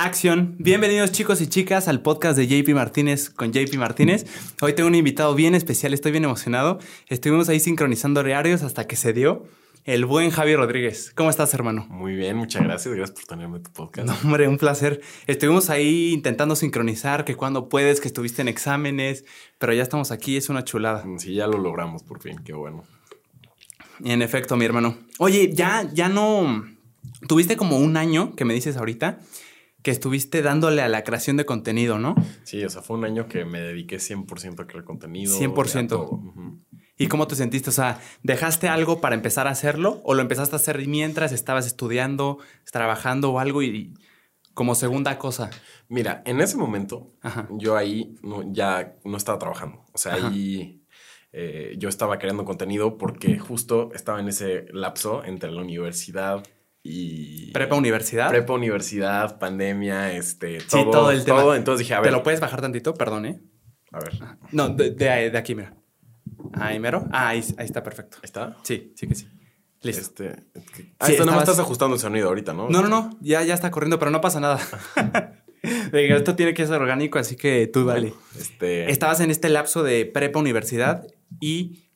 Acción. Bienvenidos chicos y chicas al podcast de JP Martínez con JP Martínez. Hoy tengo un invitado bien especial, estoy bien emocionado. Estuvimos ahí sincronizando horarios hasta que se dio el buen Javi Rodríguez. ¿Cómo estás, hermano? Muy bien, muchas gracias. Gracias por tenerme en tu podcast. No, hombre, un placer. Estuvimos ahí intentando sincronizar, que cuando puedes, que estuviste en exámenes, pero ya estamos aquí, es una chulada. Sí, ya lo logramos por fin, qué bueno. En efecto, mi hermano. Oye, ya, ya no. Tuviste como un año que me dices ahorita que estuviste dándole a la creación de contenido, ¿no? Sí, o sea, fue un año que me dediqué 100% a crear contenido. 100%. ¿Y cómo te sentiste? O sea, ¿dejaste algo para empezar a hacerlo o lo empezaste a hacer mientras estabas estudiando, trabajando o algo y como segunda cosa? Mira, en ese momento yo ahí ya no estaba trabajando. O sea, ahí eh, yo estaba creando contenido porque justo estaba en ese lapso entre la universidad y... Prepa universidad. Prepa universidad, pandemia, este, todo, sí, todo el tema. Todo. Entonces dije, a ver. ¿Te lo puedes bajar tantito? Perdón, ¿eh? A ver. No, de, de, aquí, mira. Ahí mero. Ah, ahí, ahí, está perfecto. ¿Está? Sí, sí que sí. Listo. Este, ah, sí, esto no estás ajustando el sonido ahorita, ¿no? No, no, no. Ya, ya está corriendo, pero no pasa nada. esto tiene que ser orgánico, así que tú dale. Este... Estabas en este lapso de prepa universidad y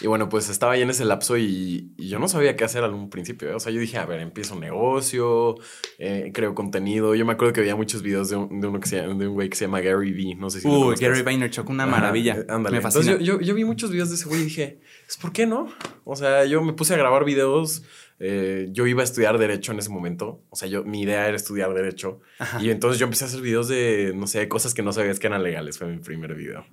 y bueno, pues estaba ahí en ese lapso y, yo no sabía qué hacer al un principio. ¿eh? O sea, yo dije, a ver, empiezo un negocio, eh, creo contenido. Yo me acuerdo que había muchos videos de, un, de uno que se llama, de un güey que se llama Gary Vee. No sé si Uy, Gary Vaynerchuk, una maravilla. Eh, ándale. Me fascina. Entonces yo, yo, vi muchos videos de ese güey y dije, pues, ¿por qué no? O sea, yo me puse a grabar videos. yo iba a estudiar Derecho en ese momento. O sea, yo, mi idea era estudiar Derecho. Y entonces yo empecé a hacer videos de, no sé, cosas que no sabías que eran legales. Fue mi primer video.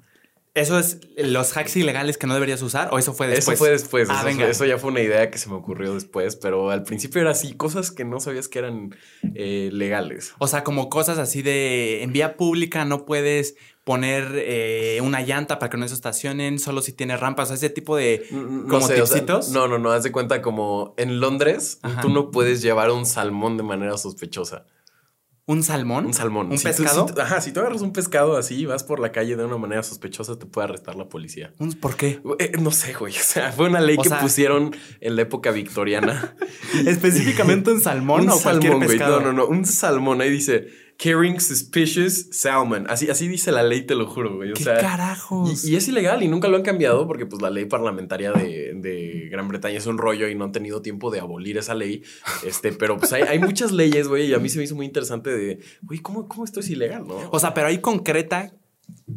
¿Eso es los hacks ilegales que no deberías usar o eso fue después? Eso fue después. Ah, eso, venga. eso ya fue una idea que se me ocurrió después, pero al principio era así, cosas que no sabías que eran eh, legales. O sea, como cosas así de en vía pública no puedes poner eh, una llanta para que no se estacionen, solo si tiene rampas, o sea, ese tipo de como tipsitos. no, no, no, haz de cuenta como en Londres tú no puedes llevar un salmón de manera sospechosa. ¿Un salmón? Un salmón. ¿Un pescado? ajá, si tú agarras un pescado así y vas por la calle de una manera sospechosa, te puede arrestar la policía. ¿Por qué? Eh, no sé, güey. O sea, fue una ley que pusieron en la época victoriana. ¿Específicamente un salmón o salmón, cualquier pescado? No, no, no. Un salmón. Ahí dice Carrying suspicious salmon. Así, así dice la ley, te lo juro, güey. O ¿Qué carajos? Y, es ilegal y nunca lo han cambiado porque pues la ley parlamentaria de, Gran Bretaña es un rollo y no han tenido tiempo de abolir esa ley. Este, pero pues hay, muchas leyes, güey, y a mí se me hizo muy interesante de, güey, ¿cómo, ¿cómo esto es ilegal, no? O sea, pero hay concreta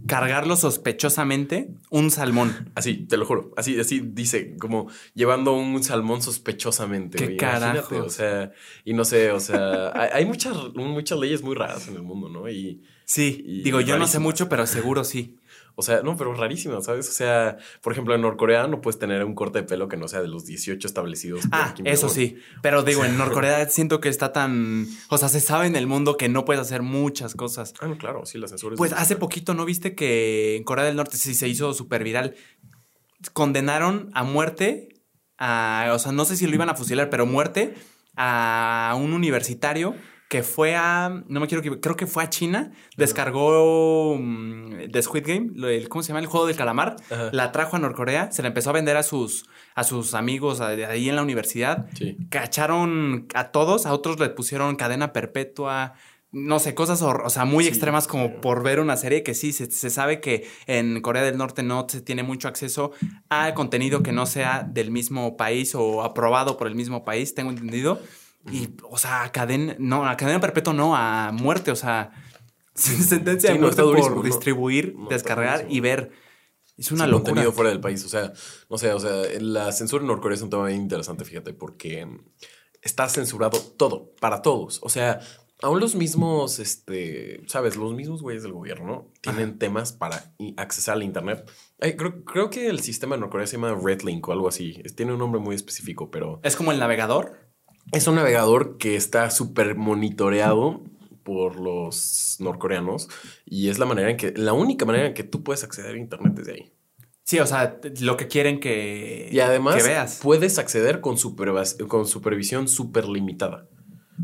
cargarlo sospechosamente un salmón. Así, te lo juro. Así, así dice, como llevando un salmón sospechosamente. Qué carajo. O sea, y no sé, o sea, hay, muchas, muchas leyes muy raras en el mundo, ¿no? Y. Sí, digo, yo no sé mucho, pero seguro sí. O sea, no, pero rarísimo, ¿sabes? O sea, por ejemplo, en Norcorea no puedes tener un corte de pelo que no sea de los 18 establecidos. Ah, eso sí. Pero digo, en Norcorea siento que está tan. O sea, se sabe en el mundo que no puedes hacer muchas cosas. Ah, no, claro, sí, la censura. Pues hace poquito, ¿no viste que en Corea del Norte sí se hizo súper viral? Condenaron a muerte a. O sea, no sé si lo iban a fusilar, pero muerte a un universitario que fue a, no me quiero que creo que fue a China, descargó mm, The Squid Game, ¿cómo se llama? El juego del calamar, la trajo a Norcorea, se la empezó a vender a sus, a sus amigos ahí en la universidad, cacharon a todos, a otros le pusieron cadena perpetua, no sé, cosas o, sea, muy extremas como por ver una serie que sí, se, se, sabe que en Corea del Norte no se tiene mucho acceso a contenido que no sea del mismo país o aprobado por el mismo país, tengo entendido. Y, o sea, cadena, no, a cadena perpetua no, a muerte, o sea, sentencia de muerte por distribuir, descargar y ver. Es una locura. contenido fuera del país, o sea, no sé, o sea, la censura en Norcorea es un tema muy interesante, fíjate, porque está censurado todo, para todos. O sea, aún los mismos, este, sabes, los mismos güeyes del gobierno tienen temas para accesar al Internet. creo, creo, que el sistema de Norcorea se llama Redlink o algo así. tiene un nombre muy específico, pero... ¿Es como el navegador? Es un navegador que está súper monitoreado por los norcoreanos y es la manera en que, la única manera en que tú puedes acceder a Internet desde ahí. Sí, o sea, lo que quieren que, y además, veas. puedes acceder con, con supervisión súper limitada.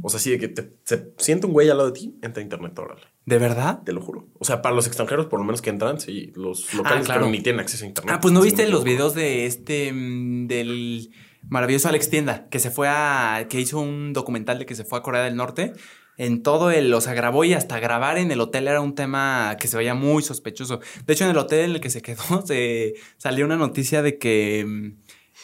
O sea, sí, de que te, se siente un güey al lado de ti, entra a internet órale. ¿De verdad? Te lo juro. O sea, para los extranjeros, por lo menos que entran, sí, los locales ah, ni tienen acceso a internet. Ah, pues no viste los videos de este, mm, del Maravilloso Alex Tienda, que se fue a. que hizo un documental de que se fue a Corea del Norte. en todo el, o sea, grabó y hasta grabar en el hotel era un tema que se veía muy sospechoso. De hecho, en el hotel en el que se quedó se salió una noticia de que mm,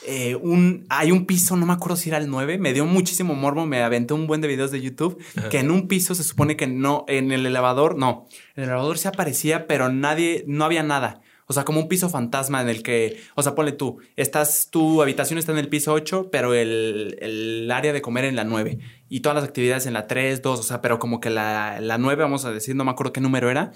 eh, un, hay un piso, no me acuerdo si era el 9, me dio muchísimo morbo, me aventé un buen de videos de YouTube, que en un piso se supone que no, en el elevador, no, en el elevador se aparecía, pero nadie, no había nada. O sea, como un piso fantasma en el que, o sea, ponle tú, estás, tu habitación está en el piso 8, pero el, el área de comer en la 9 y todas las actividades en la 3, 2, o sea, pero como que la, la 9, vamos a decir, no me acuerdo qué número era,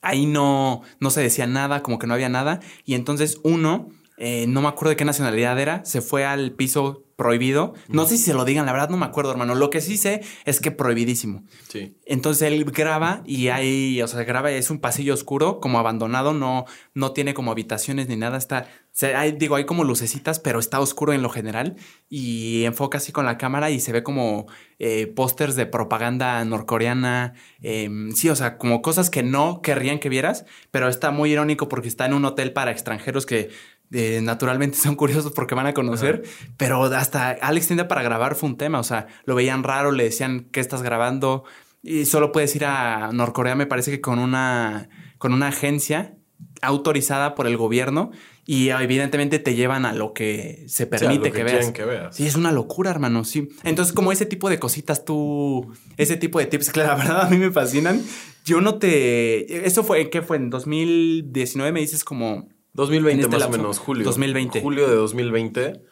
ahí no, no se decía nada, como que no había nada, y entonces uno, eh, no me acuerdo de qué nacionalidad era, se fue al piso prohibido. No sé si se lo digan, la verdad no me acuerdo, hermano. Lo que sí sé es que prohibidísimo. Sí. Entonces él graba y ahí, o sea, graba, es un pasillo oscuro, como abandonado, no, no tiene como habitaciones ni nada, está, se, hay, digo, hay como lucecitas, pero está oscuro en lo general y enfoca así con la cámara y se ve como eh, pósters de propaganda norcoreana, em, sí, o sea, como cosas que no querrían que vieras, pero está muy irónico porque está en un hotel para extranjeros que eh, naturalmente son curiosos porque van a conocer, pero hasta Alex Tienda para grabar fue un tema, o sea, lo veían raro, le decían que estás grabando y solo puedes ir a Norcorea, me parece que con una, con una agencia autorizada por el gobierno y evidentemente te llevan a lo que se permite que que, veas. que veas. Sí, es una locura, hermano. Sí. Entonces, como ese tipo de cositas, tú, ese tipo de tips, claro, la verdad a mí me fascinan. Yo no te. Eso fue, ¿qué fue? En 2019 me dices como. 2020 En este más o lapso. menos, julio. 2020. Julio de 2020.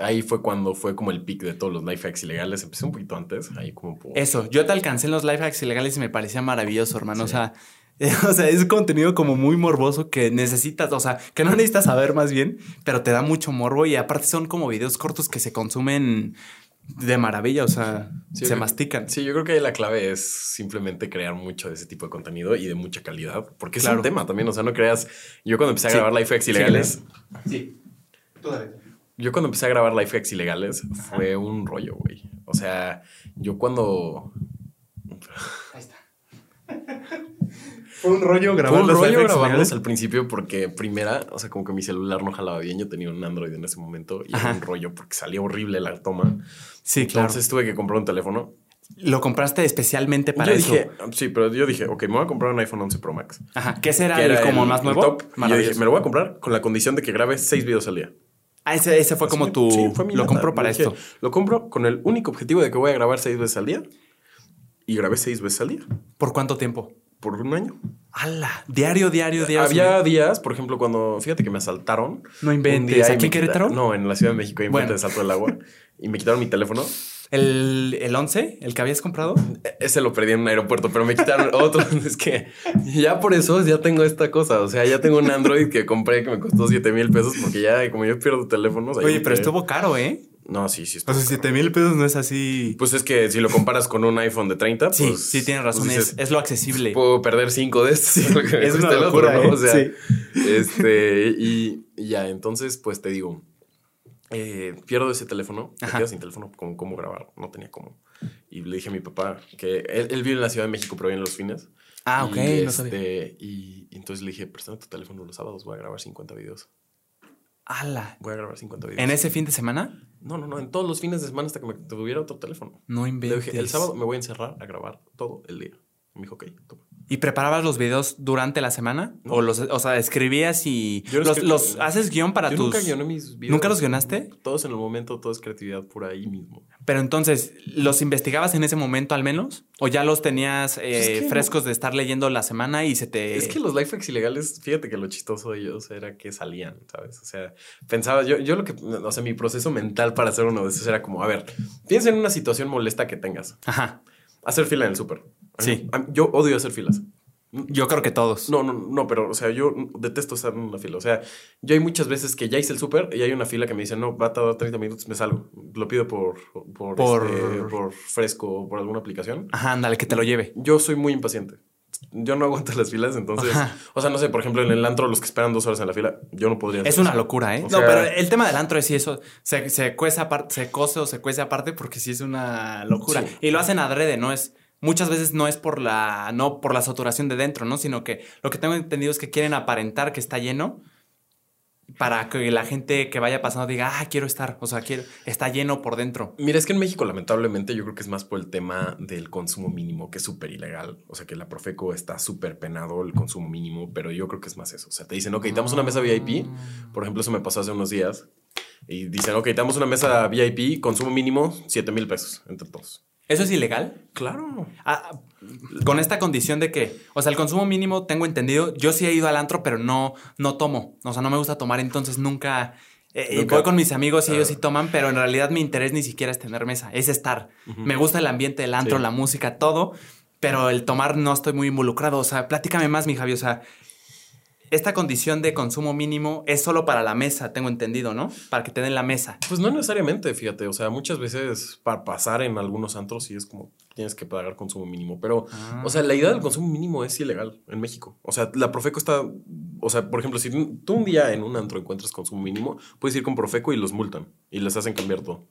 Ahí fue cuando fue como el pic de todos los life hacks ilegales. Empecé un poquito antes, ahí como por... Eso, yo te alcancé en los life hacks ilegales y me parecía maravilloso, hermano. O sea, o sea, es contenido como muy morboso que necesitas, o sea, que no necesitas saber más bien, pero te da mucho morbo y aparte son como videos cortos que se consumen de maravilla, o sea, Sí, se mastican. Sí, yo creo que ahí la clave es simplemente crear mucho de ese tipo de contenido y de mucha calidad, porque es un tema también, o sea, no creas, yo cuando empecé a Sí. grabar life hacks ilegales, Sí. yo cuando empecé a grabar life hacks ilegales fue un rollo, güey. O sea, yo cuando Ahí está. Fue un rollo Fue un rollo grabarlos al principio porque primera, o sea, como que mi celular no jalaba bien. Yo tenía un Android en ese momento y Ajá. era un rollo porque salía horrible la toma. Sí, claro. Entonces tuve que comprar un teléfono. Lo compraste especialmente para yo eso. dije, sí, pero yo dije, ok, me voy a comprar un iPhone 11 Pro Max. Ajá. ¿Qué será que el era como el- más nuevo? top. Y yo dije, me lo voy a comprar con la condición de que grabe seis videos al día. Ah, ese, ese fue como tu. sí, fue mi lo compro para Dije, esto. Lo compro con el único objetivo de que voy a grabar seis veces al día. Y grabé seis veces al día. ¿Por cuánto tiempo? Por un año. ¡Hala! Diario, diario, diario. Había días, por ejemplo, cuando, fíjate que me asaltaron. No inventes. ¿Aquí en Querétaro? quita- No, en la Ciudad de México, enfrente Bueno. de Salto del Agua. y me quitaron mi teléfono. ¿El, el 11? ¿El que habías comprado? E- Ese lo perdí en un aeropuerto, pero me quitaron otro. Es que ya por eso ya tengo esta cosa. O sea, ya tengo un Android que compré que me costó 7 mil pesos porque ya, como yo pierdo teléfonos. Oye, pero estuvo caro, ¿eh? No, sí, sí. O sea, caro. 7 mil pesos no es así. Pues es que si lo comparas con un iPhone de 30, sí, pues. sí, tienes razón. pues es, dices, es lo accesible. Puedo perder cinco de estos. me es una locura, otro, ¿no? ¿eh? O sea, Sí. este, y, y ya, entonces, pues te digo, eh, pierdo ese teléfono, me quedo sin teléfono, ¿cómo, cómo grabar? No tenía cómo. Y le dije a mi papá que él, él vive en la Ciudad de México, pero vive en los fines. Ah, ok, Y, no sabía. este, y, y entonces le dije, préstame tu teléfono los sábados, voy a grabar 50 videos. ¡Hala! Voy a grabar 50 videos. ¿En ese fin de semana? No, no, no, en todos los fines de semana hasta que me tuviera otro teléfono. No Le inventes. dije, el sábado me voy a encerrar a grabar todo el día. Me dijo, ok, toma. ¿Y preparabas los videos durante la semana? ¿O, los, o sea, escribías y. Yo los, los- ¿Haces guion para Yo tus.? nunca guioné mis videos. ¿Nunca los guionaste? Todos en el momento, todo es creatividad pura ahí mismo. Pero entonces, ¿los investigabas en ese momento al menos? ¿O ya los tenías eh, Pues es que frescos de estar leyendo la semana y se te. Es que los life hacks ilegales, fíjate que lo chistoso de ellos era que salían, ¿sabes? O sea, pensaba, yo, yo lo que, o sea, mi proceso mental para hacer uno de esos era como, a ver, piensa en una situación molesta que tengas. Ajá. Hacer fila en el súper. Sí. A mí- Yo odio hacer filas. Yo creo que todos. No, no, no, pero, o sea, yo detesto estar en una fila. O sea, yo hay muchas veces que ya hice el súper y hay una fila que me dice, no, va a tardar 30 minutos, me salgo. Lo pido por, por, Por- este, por fresco o por alguna aplicación. Ajá, ándale, que te lo lleve. Yo soy muy impaciente. Yo no aguanto las filas, entonces, Ajá. o sea, no sé, por ejemplo, en el antro, los que esperan dos horas en la fila, yo no podría. Es una eso. locura, ¿eh? O no, sea- pero el tema del antro es si eso se, se cuece aparte, se cose o se cuece aparte porque sí es una locura. Sí. Y lo hacen adrede, ¿no? Es. Muchas veces no es por la, no por la saturación de dentro, ¿no? Sino que lo que tengo entendido es que quieren aparentar que está lleno para que la gente que vaya pasando diga, ah, quiero estar, o sea, quiero, está lleno por dentro. Mira, es que en México, lamentablemente, yo creo que es más por el tema del consumo mínimo, que es súper ilegal. O sea, que la Profeco está súper penado el consumo mínimo, pero yo creo que es más eso. O sea, te dicen, ok, damos una mesa VIP. Por ejemplo, eso me pasó hace unos días. Y dicen, ok, damos una mesa VIP, consumo mínimo, 7 mil pesos entre todos. ¿Eso es ilegal? Claro. Ah, con esta condición de que, o sea, el consumo mínimo, tengo entendido, yo sí he ido al antro, pero no, no tomo. O sea, no me gusta tomar, entonces nunca... eh, Nunca. Voy con mis amigos y ellos Ah. sí toman, pero en realidad mi interés ni siquiera es tener mesa, es estar. Me gusta el ambiente del antro, Sí. la música, todo, pero el tomar no estoy muy involucrado. O sea, platícame más, mi Javi. O sea, esta condición de consumo mínimo es solo para la mesa, tengo entendido, ¿no? Para que te den la mesa. Pues no necesariamente, fíjate. O sea, muchas veces para pasar en algunos antros sí es como tienes que pagar consumo mínimo. Pero, Ah. o sea, la idea del consumo mínimo es ilegal en México. O sea, la Profeco está. O sea, por ejemplo, si tú un día en un antro encuentras consumo mínimo, puedes ir con Profeco y los multan y les hacen cambiar todo.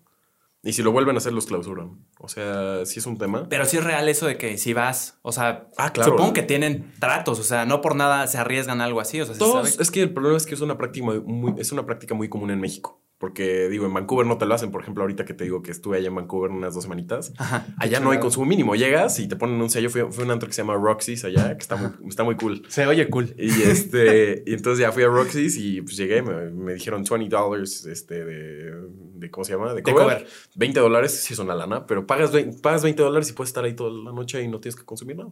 Y si lo vuelven a hacer, los clausuran. O sea, sí es un tema. Pero sí es real eso de que si vas, o sea, Ah, claro. supongo que tienen tratos, o sea, no por nada se arriesgan a algo así, o sea, se Todos, sabe. es que el problema es que es una práctica muy, es una práctica muy común en México. Porque digo, en Vancouver no te lo hacen. Por ejemplo, ahorita que te digo que estuve allá en Vancouver unas dos semanitas. Ajá. Allá no hay consumo mínimo. Llegas y te ponen un sello. Fui, fui a un antro que se llama Roxy's allá, que está muy, está muy cool. Se oye cool. Y este, y entonces ya fui a Roxy's y pues llegué, me, me dijeron 20 dólares este, de, de, ¿cómo se llama? De De cover. cover. 20 dólares, sí es una lana, pero pagas, pagas 20 dólares y puedes estar ahí toda la noche y no tienes que consumir nada.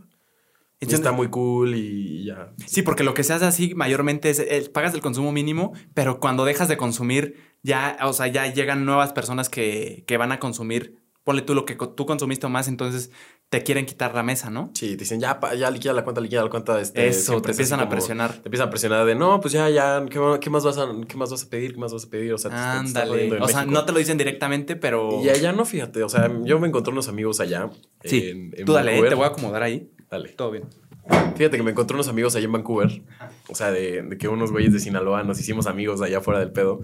Y está muy cool y ya. Sí, porque lo que se hace así mayormente es eh, pagas el consumo mínimo, pero cuando dejas de consumir, ya, o sea, ya llegan nuevas personas que, que van a consumir. Ponle tú lo que tú consumiste más, entonces te quieren quitar la mesa, ¿no? Sí, te dicen, ya, ya liquida la cuenta, liquida la cuenta. Este, Eso, te empiezan a presionar. Te empiezan a presionar de, no, pues ya, ya, ¿qué, qué más vas a, qué más vas a pedir? ¿Qué más vas a pedir? O sea, Ándale. O sea, México. no te lo dicen directamente, pero. Y allá no, fíjate, o sea, yo me encontré unos amigos allá. Sí. en- en tú dale, eh, Vancouver. te voy a acomodar ahí. Dale. Todo bien. Fíjate que me encontré unos amigos allá en Vancouver. O sea, de, de que unos güeyes de Sinaloa nos hicimos amigos allá fuera del pedo.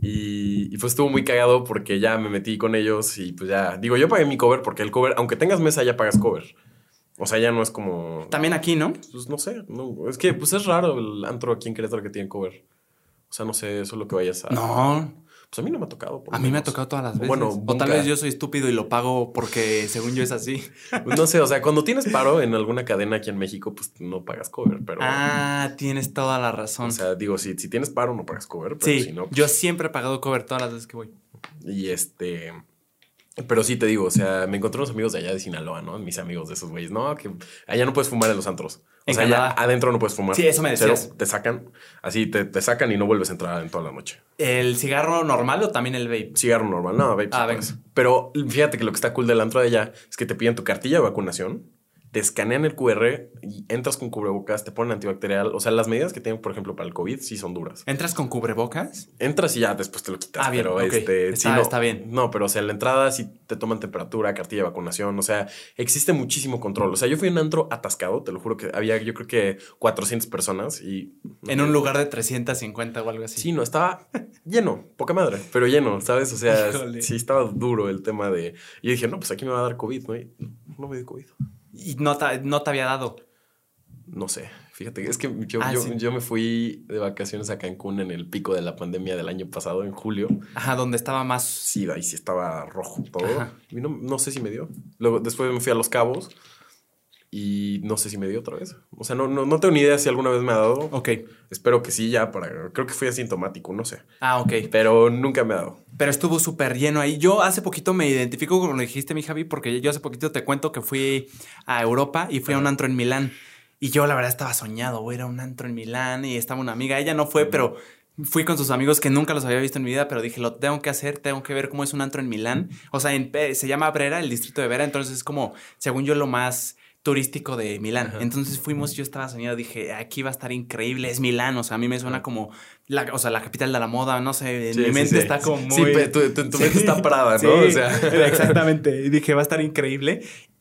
Y, y pues estuvo muy cagado porque ya me metí con ellos y pues ya. Digo, yo pagué mi cover porque el cover, aunque tengas mesa, ya pagas cover. O sea, ya no es como. También aquí, ¿no? Pues no sé. No, es que pues es raro el antro aquí en Querétaro que tiene cover. O sea, no sé, eso es lo que vayas a. No. Pues a mí no me ha tocado. por A mí me ha tocado todas las veces. Bueno, o tal vez yo soy estúpido y lo pago porque según yo es así. No sé, o sea, cuando tienes paro en alguna cadena aquí en México, pues no pagas cover, pero. Ah, tienes toda la razón. O sea, digo, si, si tienes paro, no pagas cover, pero sí, si no. pues, yo siempre he pagado cover todas las veces que voy. Y este. Pero sí te digo, o sea, me encontré unos amigos de allá de Sinaloa, ¿no? Mis amigos de esos güeyes. No, que allá no puedes fumar en los antros. O sea, allá adentro no puedes fumar. Sí, eso me decías. te sacan. Así te, te sacan y no vuelves a entrar en toda la noche. ¿El cigarro normal o también el vape? Cigarro normal. No, vape. Ah, sí venga. puedes. Pero fíjate que lo que está cool del antro de allá es que te piden tu cartilla de vacunación, te escanean el QR y entras con cubrebocas, te ponen antibacterial. O sea, las medidas que tienen, por ejemplo, para el COVID sí son duras. ¿Entras con cubrebocas? Entras y ya después te lo quitas. Ah, bien, pero este. Está- sí, no, está bien. No, pero o sea, en la entrada sí te toman temperatura, cartilla de vacunación. O sea, existe muchísimo control. O sea, yo fui a un antro atascado, te lo juro que había, yo creo que 400 personas y. En un lugar de 350 o algo así. Sí, no, estaba lleno, poca madre, pero lleno, ¿sabes? O sea, Híjole. sí estaba duro el tema de. Y yo dije, no, pues aquí me va a dar COVID, ¿no? Y no me dio COVID. Y no te, no te había dado. No sé, fíjate, es que yo, Ah, yo, sí. yo me fui de vacaciones a Cancún en el pico de la pandemia del año pasado, en julio. Ajá, donde estaba más. Sí, ahí sí estaba rojo todo. Y no, no sé si me dio. Luego, después me fui a Los Cabos y no sé si me dio otra vez. O sea, no, no, no tengo ni idea si alguna vez me ha dado. Ok. Espero que sí, ya para. Creo que fui asintomático, no sé. Ah, ok. Pero nunca me ha dado. Pero estuvo súper lleno ahí. Yo hace poquito me identifico con lo que dijiste, mi Javi, porque yo hace poquito te cuento que fui a Europa y fui a un antro en Milán. Y yo, la verdad, estaba soñado, güey. Era un antro en Milán y estaba una amiga. Ella no fue, pero fui con sus amigos que nunca los había visto en mi vida, pero dije, lo tengo que hacer, tengo que ver cómo es un antro en Milán. O sea, en- se llama Brera, el distrito de Vera, entonces es como, según yo, lo más turístico de Milán. Ajá. Entonces fuimos, yo estaba soñado, dije, aquí va a estar increíble, es Milán, o sea, a mí me suena como, la, o sea, la capital de la moda, no sé, en Sí, mi mente sí. está como muy... Sí, tu, tu- tu mente está parada, ¿no? O sea. exactamente. Y dije, va a estar increíble.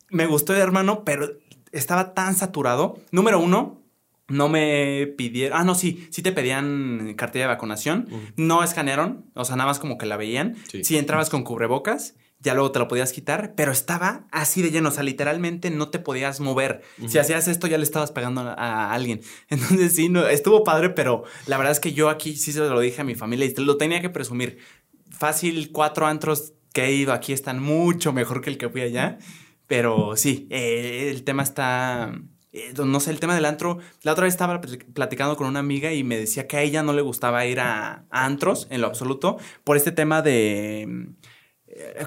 Me gustó, hermano, pero estaba tan saturado. Número uno, no me pidieron. Ah, no, sí, sí te pedían cartilla de vacunación. No escanearon, o sea, nada más como que la veían. Sí. Sí, entrabas con cubrebocas ya luego te lo podías quitar, pero estaba así de lleno, o sea, literalmente no te podías mover. Si hacías esto ya le estabas pegando a, alguien. Entonces sí, no, estuvo padre, pero la verdad es que yo aquí sí se lo dije a mi familia y lo tenía que presumir. Fácil, cuatro antros que he ido aquí están mucho mejor que el que fui allá, pero sí, eh, el tema está... Eh, no sé, el tema del antro. La otra vez estaba platicando con una amiga y me decía que a ella no le gustaba ir a antros en lo absoluto por este tema de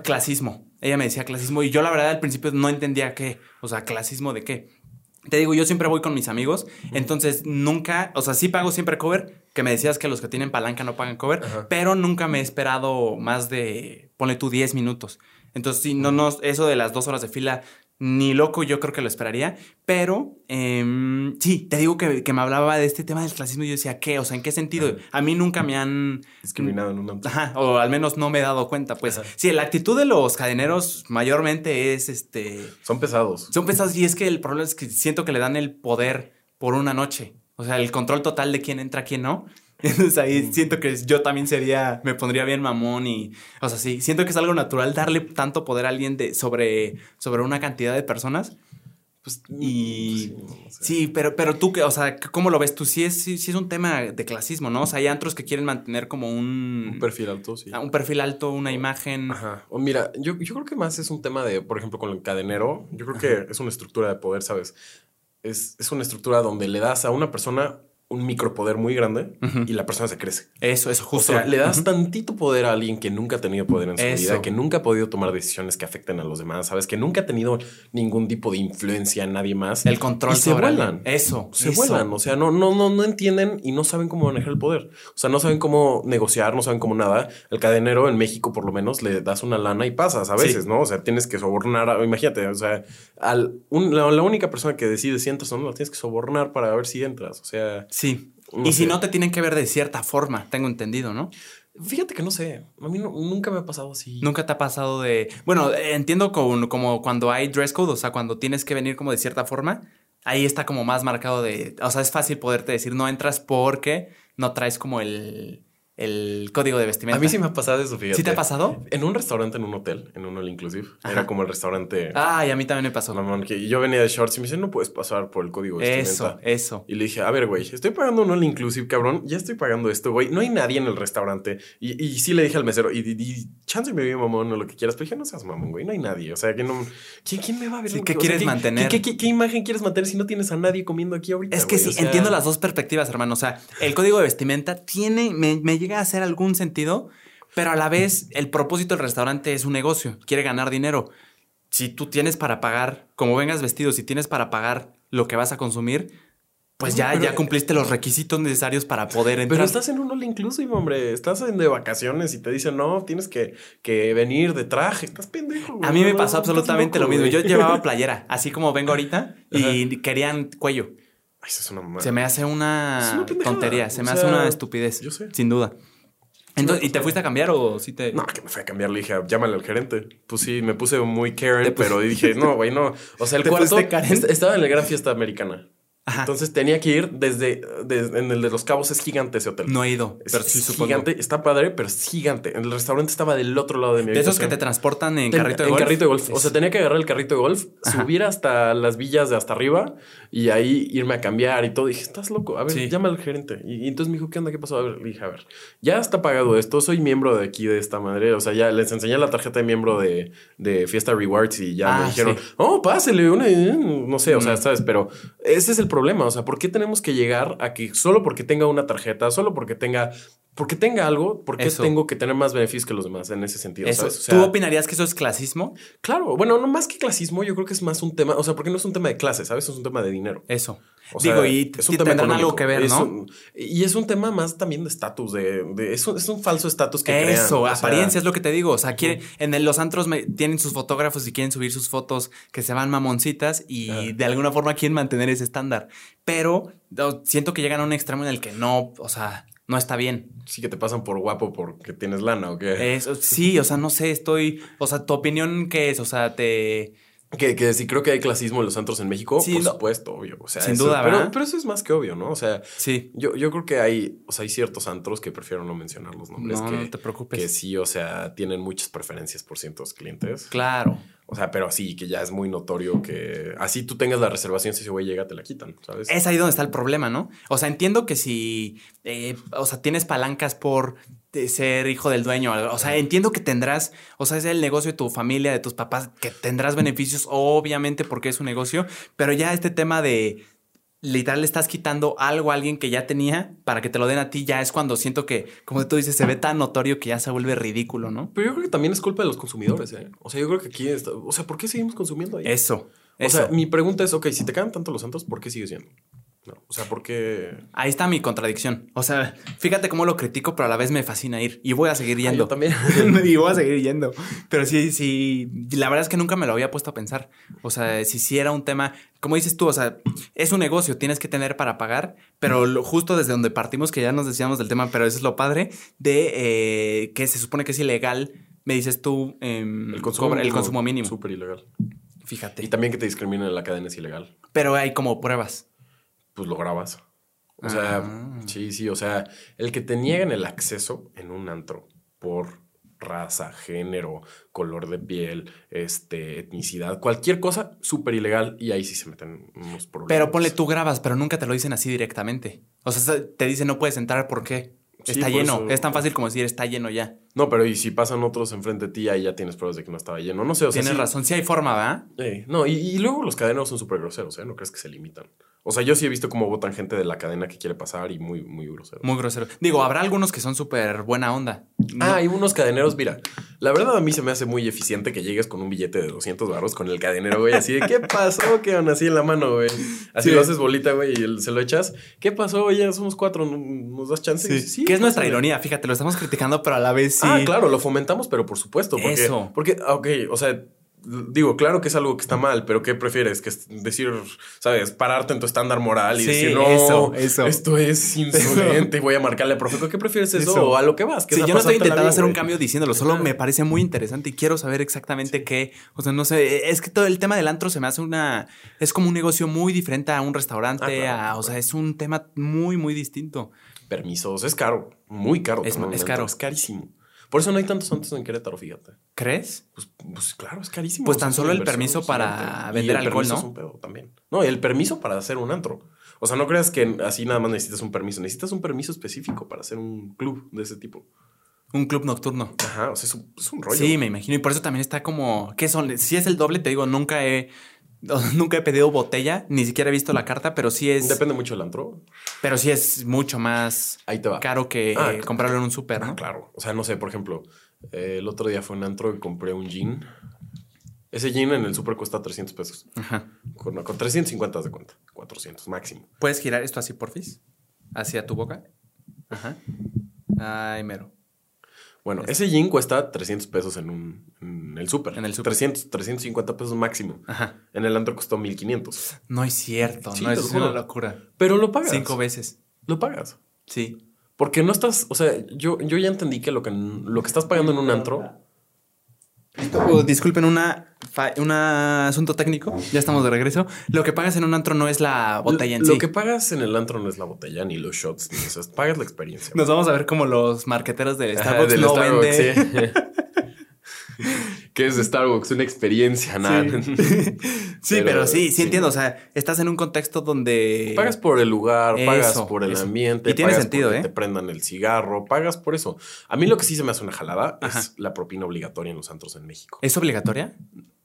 clasismo. Ella me decía clasismo y yo la verdad al principio no entendía qué, o sea, clasismo de qué. Te digo, yo siempre voy con mis amigos, entonces nunca, o sea, sí pago siempre cover, que me decías que los que tienen palanca no pagan cover, pero nunca me he esperado más de, ponle tú 10 minutos. Entonces, sí, no, no, eso de las dos horas de fila ni loco yo creo que lo esperaría, pero em, sí, te digo que, me hablaba de este tema del clasismo y yo decía, ¿qué? O sea, ¿en qué sentido? A mí nunca me han... Discriminado en un Ajá, o al menos no me he dado cuenta, pues. Sí, la actitud de los cadeneros mayormente es este... Son pesados. Son pesados y es que el problema es que siento que le dan el poder por una noche. O sea, el control total de quién entra, quién no. Entonces ahí mm. siento que yo también sería, me pondría bien mamón y, o sea, sí, siento que es algo natural darle tanto poder a alguien de, sobre, sobre una cantidad de personas. Pues, y pues sí, pero, pero tú, o sea, ¿cómo lo ves tú? Sí es, sí, es un tema de clasismo, ¿no? O sea, hay antros que quieren mantener como un... Un perfil alto, sí. Ah, un perfil alto, una imagen. Ajá. O mira, yo, yo creo que más es un tema de, por ejemplo, con el cadenero, yo creo que es una estructura de poder, ¿sabes? Es, es una estructura donde le das a una persona un micropoder muy grande y la persona se crece. Eso, eso, justo. O sea, le das tantito poder a alguien que nunca ha tenido poder en su vida, que nunca ha podido tomar decisiones que afecten a los demás, ¿sabes? Que nunca ha tenido ningún tipo de influencia en nadie más. El control. Y se vuelan. Eso. Se vuelan. O sea, no, no, no, no entienden y no saben cómo manejar el poder. O sea, no saben cómo negociar, no saben cómo nada. El cadenero en México, por lo menos, le das una lana y pasas a veces, ¿no? O sea, tienes que sobornar. imagínate, o sea, al, la, única persona que decide si entras o no, la tienes que sobornar para ver si entras. O sea. Sí y si no, te tienen que ver de cierta forma, tengo entendido, ¿no? Fíjate que no sé. A mí nunca me ha pasado así. Nunca te ha pasado de. Bueno, entiendo como, como cuando hay dress code, o sea, cuando tienes que venir como de cierta forma, ahí está como más marcado de. O sea, es fácil poderte decir no entras porque no traes como el el código de vestimenta. A mí sí me ha pasado eso, fíjate. ¿Sí te ha pasado? En un restaurante, en un hotel, en un all inclusive. Era como el restaurante. Ah, y a mí también me pasó. Mamón, que yo venía de shorts y me dice, no puedes pasar por el código de vestimenta. Eso, eso. Y le dije, a ver, güey, estoy pagando un all inclusive, cabrón. Ya estoy pagando esto, güey. No hay nadie en el restaurante. Y, y sí le dije al mesero, y, y, chance me vio mamón o lo que quieras. Pero dije, no seas mamón, güey. No hay nadie. O sea, que no. ¿Quién, me va a ver? ¿Qué quieres mantener? ¿qué, qué, imagen quieres mantener si no tienes a nadie comiendo aquí ahorita? Es que sí, entiendo las dos perspectivas, hermano. O sea, el código de vestimenta tiene, me, me llega a hacer algún sentido pero a la vez el propósito del restaurante es un negocio, quiere ganar dinero. Si tú tienes para pagar, como vengas vestido, si tienes para pagar lo que vas a consumir, pues ya, ya cumpliste los requisitos necesarios para poder entrar. Pero estás en un all inclusive, hombre. Estás en de vacaciones y te dicen, no, tienes que, que venir de traje. Estás pendejo. A mí me pasó absolutamente lo mismo. Yo llevaba playera, así como vengo ahorita, y querían cuello. Eso es una Se me hace una, tontería, se me hace una estupidez. Yo sé. Sin duda. Entonces, ¿Y te fuiste a cambiar o sí te.? No, que me fui a cambiar. Le dije, llámale al gerente. Pues sí, me puse muy Karen, pero dije, no, güey, no. O sea, el cuarto. Estaba en la gran fiesta americana. Entonces tenía que ir desde, en el de los cabos es gigante ese hotel. No he ido, pero sí gigante, está padre, pero es gigante. El restaurante estaba del otro lado de mi De esos que te transportan en carrito de golf. En carrito de golf. O sea, tenía que agarrar el carrito de golf, subir hasta las villas de hasta arriba y ahí irme a cambiar y todo. dije, estás loco. A ver, llama al gerente. Y, entonces me dijo, ¿qué onda? ¿Qué pasó? A ver, le dije, a ver, ya está pagado esto. Soy miembro de aquí de esta madre. O sea, ya les enseñé la tarjeta de miembro de, de Fiesta Rewards y ya me ah, dijeron, oh, pásele una, no sé, o sea, sabes, pero ese es el problema. O sea, ¿por qué tenemos que llegar a que solo porque tenga una tarjeta, solo porque tenga porque tenga algo, porque tengo que tener más beneficios que los demás en ese sentido? ¿Tú opinarías que eso es clasismo? Claro, bueno, no más que clasismo, yo creo que es más un tema, o sea, porque no es un tema de clase, ¿sabes? Es un tema de dinero. Eso. Digo, y es un tema tendrán algo que ver, ¿no? y es un tema más también de estatus, de, es, un, falso estatus que Eso, apariencia es lo que te digo. O sea, quiere, en los antros tienen sus fotógrafos y quieren subir sus fotos que se van mamoncitas y de alguna forma quieren mantener ese estándar. Pero siento que llegan a un extremo en el que no, o sea, no está bien. Sí que te pasan por guapo porque tienes lana o qué. Eso, sí, o sea, no sé, estoy, o sea, tu opinión qué es, o sea, te Que, que sí creo que hay clasismo en los antros en México, Sí, por no. supuesto, obvio. O sea, Sin eso- duda, pero, ¿verdad? pero eso es más que obvio, ¿no? O sea, Sí. yo, yo creo que hay, o sea, hay ciertos antros que prefiero no mencionar los nombres No, que, no te preocupes. que sí, o sea, tienen muchas preferencias por ciertos clientes. Claro. O sea, pero sí, que ya es muy notorio que así tú tengas la reservación, si ese güey llega, te la quitan, ¿sabes? Es ahí donde está el problema, ¿no? O sea, entiendo que si, eh, o sea, tienes palancas por ser hijo del dueño, o sea, entiendo que tendrás, o sea, es el negocio de tu familia, de tus papás, que tendrás beneficios, obviamente, porque es un negocio, pero ya este tema de literal le estás quitando algo a alguien que ya tenía para que te lo den a ti, ya es cuando siento que, como tú dices, se ve tan notorio que ya se vuelve ridículo, ¿no? Pero yo creo que también es culpa de los consumidores, ¿eh? O sea, yo creo que aquí está, o sea, ¿por qué seguimos consumiendo ahí? Eso. o eso. sea, mi pregunta es, ok, si te caen tanto los santos, ¿por qué sigues yendo? No, o sea, ¿por qué? Ahí está mi contradicción. O sea, fíjate cómo lo critico, pero a la vez me fascina ir y voy a seguir Ah, yendo. yo también. y voy a seguir yendo. Pero sí, sí, la verdad es que nunca me lo había puesto a pensar. O sea, si sí era un tema, como dices tú, o sea, es un negocio, tienes que tener para pagar, pero lo- justo desde donde partimos, que ya nos decíamos del tema, pero eso es lo padre, de eh, que se supone que es ilegal, me dices tú, em, El consumo, cobra- el mínimo, consumo mínimo. Súper ilegal. Fíjate. Y también que te discriminen en la cadena es ilegal. Pero hay como pruebas. Pues lo grabas. O sea, Ah. sí, sí, o sea, el que te niegan el acceso en un antro por raza, género, color de piel, este, etnicidad, cualquier cosa, súper ilegal y ahí sí se meten unos problemas. Pero ponle tú grabas, pero nunca te lo dicen así directamente. O sea, te dicen no puedes entrar porque Sí, está por lleno. eso- Es tan fácil como decir está lleno ya. No, pero y si pasan otros enfrente de ti, ahí ya tienes pruebas de que no estaba lleno. No sé, o sea, Tienes sí- razón, sí hay forma, ¿verdad? Eh, no, y, y luego los cadeneros son súper groseros, ¿eh? No crees que se limitan. O sea, yo sí he visto cómo votan gente de la cadena que quiere pasar y muy, muy grosero. Muy grosero. Digo, habrá algunos que son súper buena onda. No- Ah, hay unos cadeneros, mira, la verdad a mí se me hace muy eficiente que llegues con un billete de 200 barros con el cadenero, güey, así de, ¿qué pasó? Que así en la mano, güey. Así Sí. lo haces bolita, güey, y se lo echas. ¿Qué pasó? Oye, somos cuatro, ¿nos das chance? Sí. Dices, que es nuestra ironía, fíjate, lo estamos criticando, pero a la vez sí. Ah, claro, lo fomentamos, pero por supuesto. Porque, Eso. Porque, ah, ok, o sea, digo, claro que es algo que está mal, pero ¿qué prefieres? Que decir, sabes, pararte en tu estándar moral y Sí, decir, no, eso, eso. esto es insolente y voy a marcarle al profe. ¿Qué prefieres eso? Eso. O a lo que vas? que Sí, a yo no estoy intentando hacer un cambio diciéndolo, solo me parece muy interesante y quiero saber exactamente qué. O sea, no sé, es que todo el tema del antro se me hace una. Es como un negocio muy diferente a un restaurante, Ah, claro, a- claro. o sea, es un tema muy, muy distinto. Permisos, es caro, muy caro. Es- es caro. Es carísimo. Por eso no hay tantos santos en Querétaro, fíjate. ¿Crees? Pues, pues claro, es carísimo. Pues tan solo el permiso para. Y vender el alcohol, permiso ¿no? Es un pedo también. No, el permiso para hacer un antro. O sea, no creas que así nada más necesitas un permiso. Necesitas un permiso específico para hacer un club de ese tipo. Un club nocturno. Ajá, o sea, es un, es un rollo. Sí, me imagino. Y por eso también está como. ¿Qué son? Si es el doble, te digo, nunca he. Nunca he pedido botella, ni siquiera he visto la carta, pero sí es. Depende mucho del antro. Pero sí es mucho más Ahí te va. caro que Ah, eh, comprarlo en un súper, Ah, ¿no? claro. O sea, no sé, por ejemplo, eh, el otro día fue un antro y compré un gin. Ese gin en el súper cuesta 300 pesos. Ajá. Con, con 350 haz de cuenta. 400 máximo. ¿Puedes girar esto así, porfis? Hacia tu boca. Ajá. Ay, mero. Bueno, ese gin cuesta 300 pesos en, un, en el súper. En el súper. 300, 350 pesos máximo. Ajá. En el antro costó 1500. No es cierto, Sí, no es una locura. Pero lo pagas. Cinco veces. Lo pagas. Sí. Porque no estás, o sea, yo, yo ya entendí que lo, que lo que estás pagando en un antro. Oh, disculpen, una, un asunto técnico. Ya estamos de regreso. Lo que pagas en un antro no es la botella en lo sí. que pagas en el antro no es la botella, ni los shots, ni eso. Pagas la experiencia. Nos vamos a ver como los marqueteros de Ajá, Starbucks del no Starbucks, vende. sí. ¿Qué es Starbucks? Una experiencia, nada. Sí, pero, Pero, sí, sí, sí. entiendo. O sea, estás en un contexto donde. Pagas por el lugar, pagas por el eso. ambiente, Y tiene pagas sentido, ¿eh? te prendan el cigarro, pagas por eso. A mí lo que sí se me hace una jalada Ajá. es la propina obligatoria en los antros en México. ¿Es obligatoria?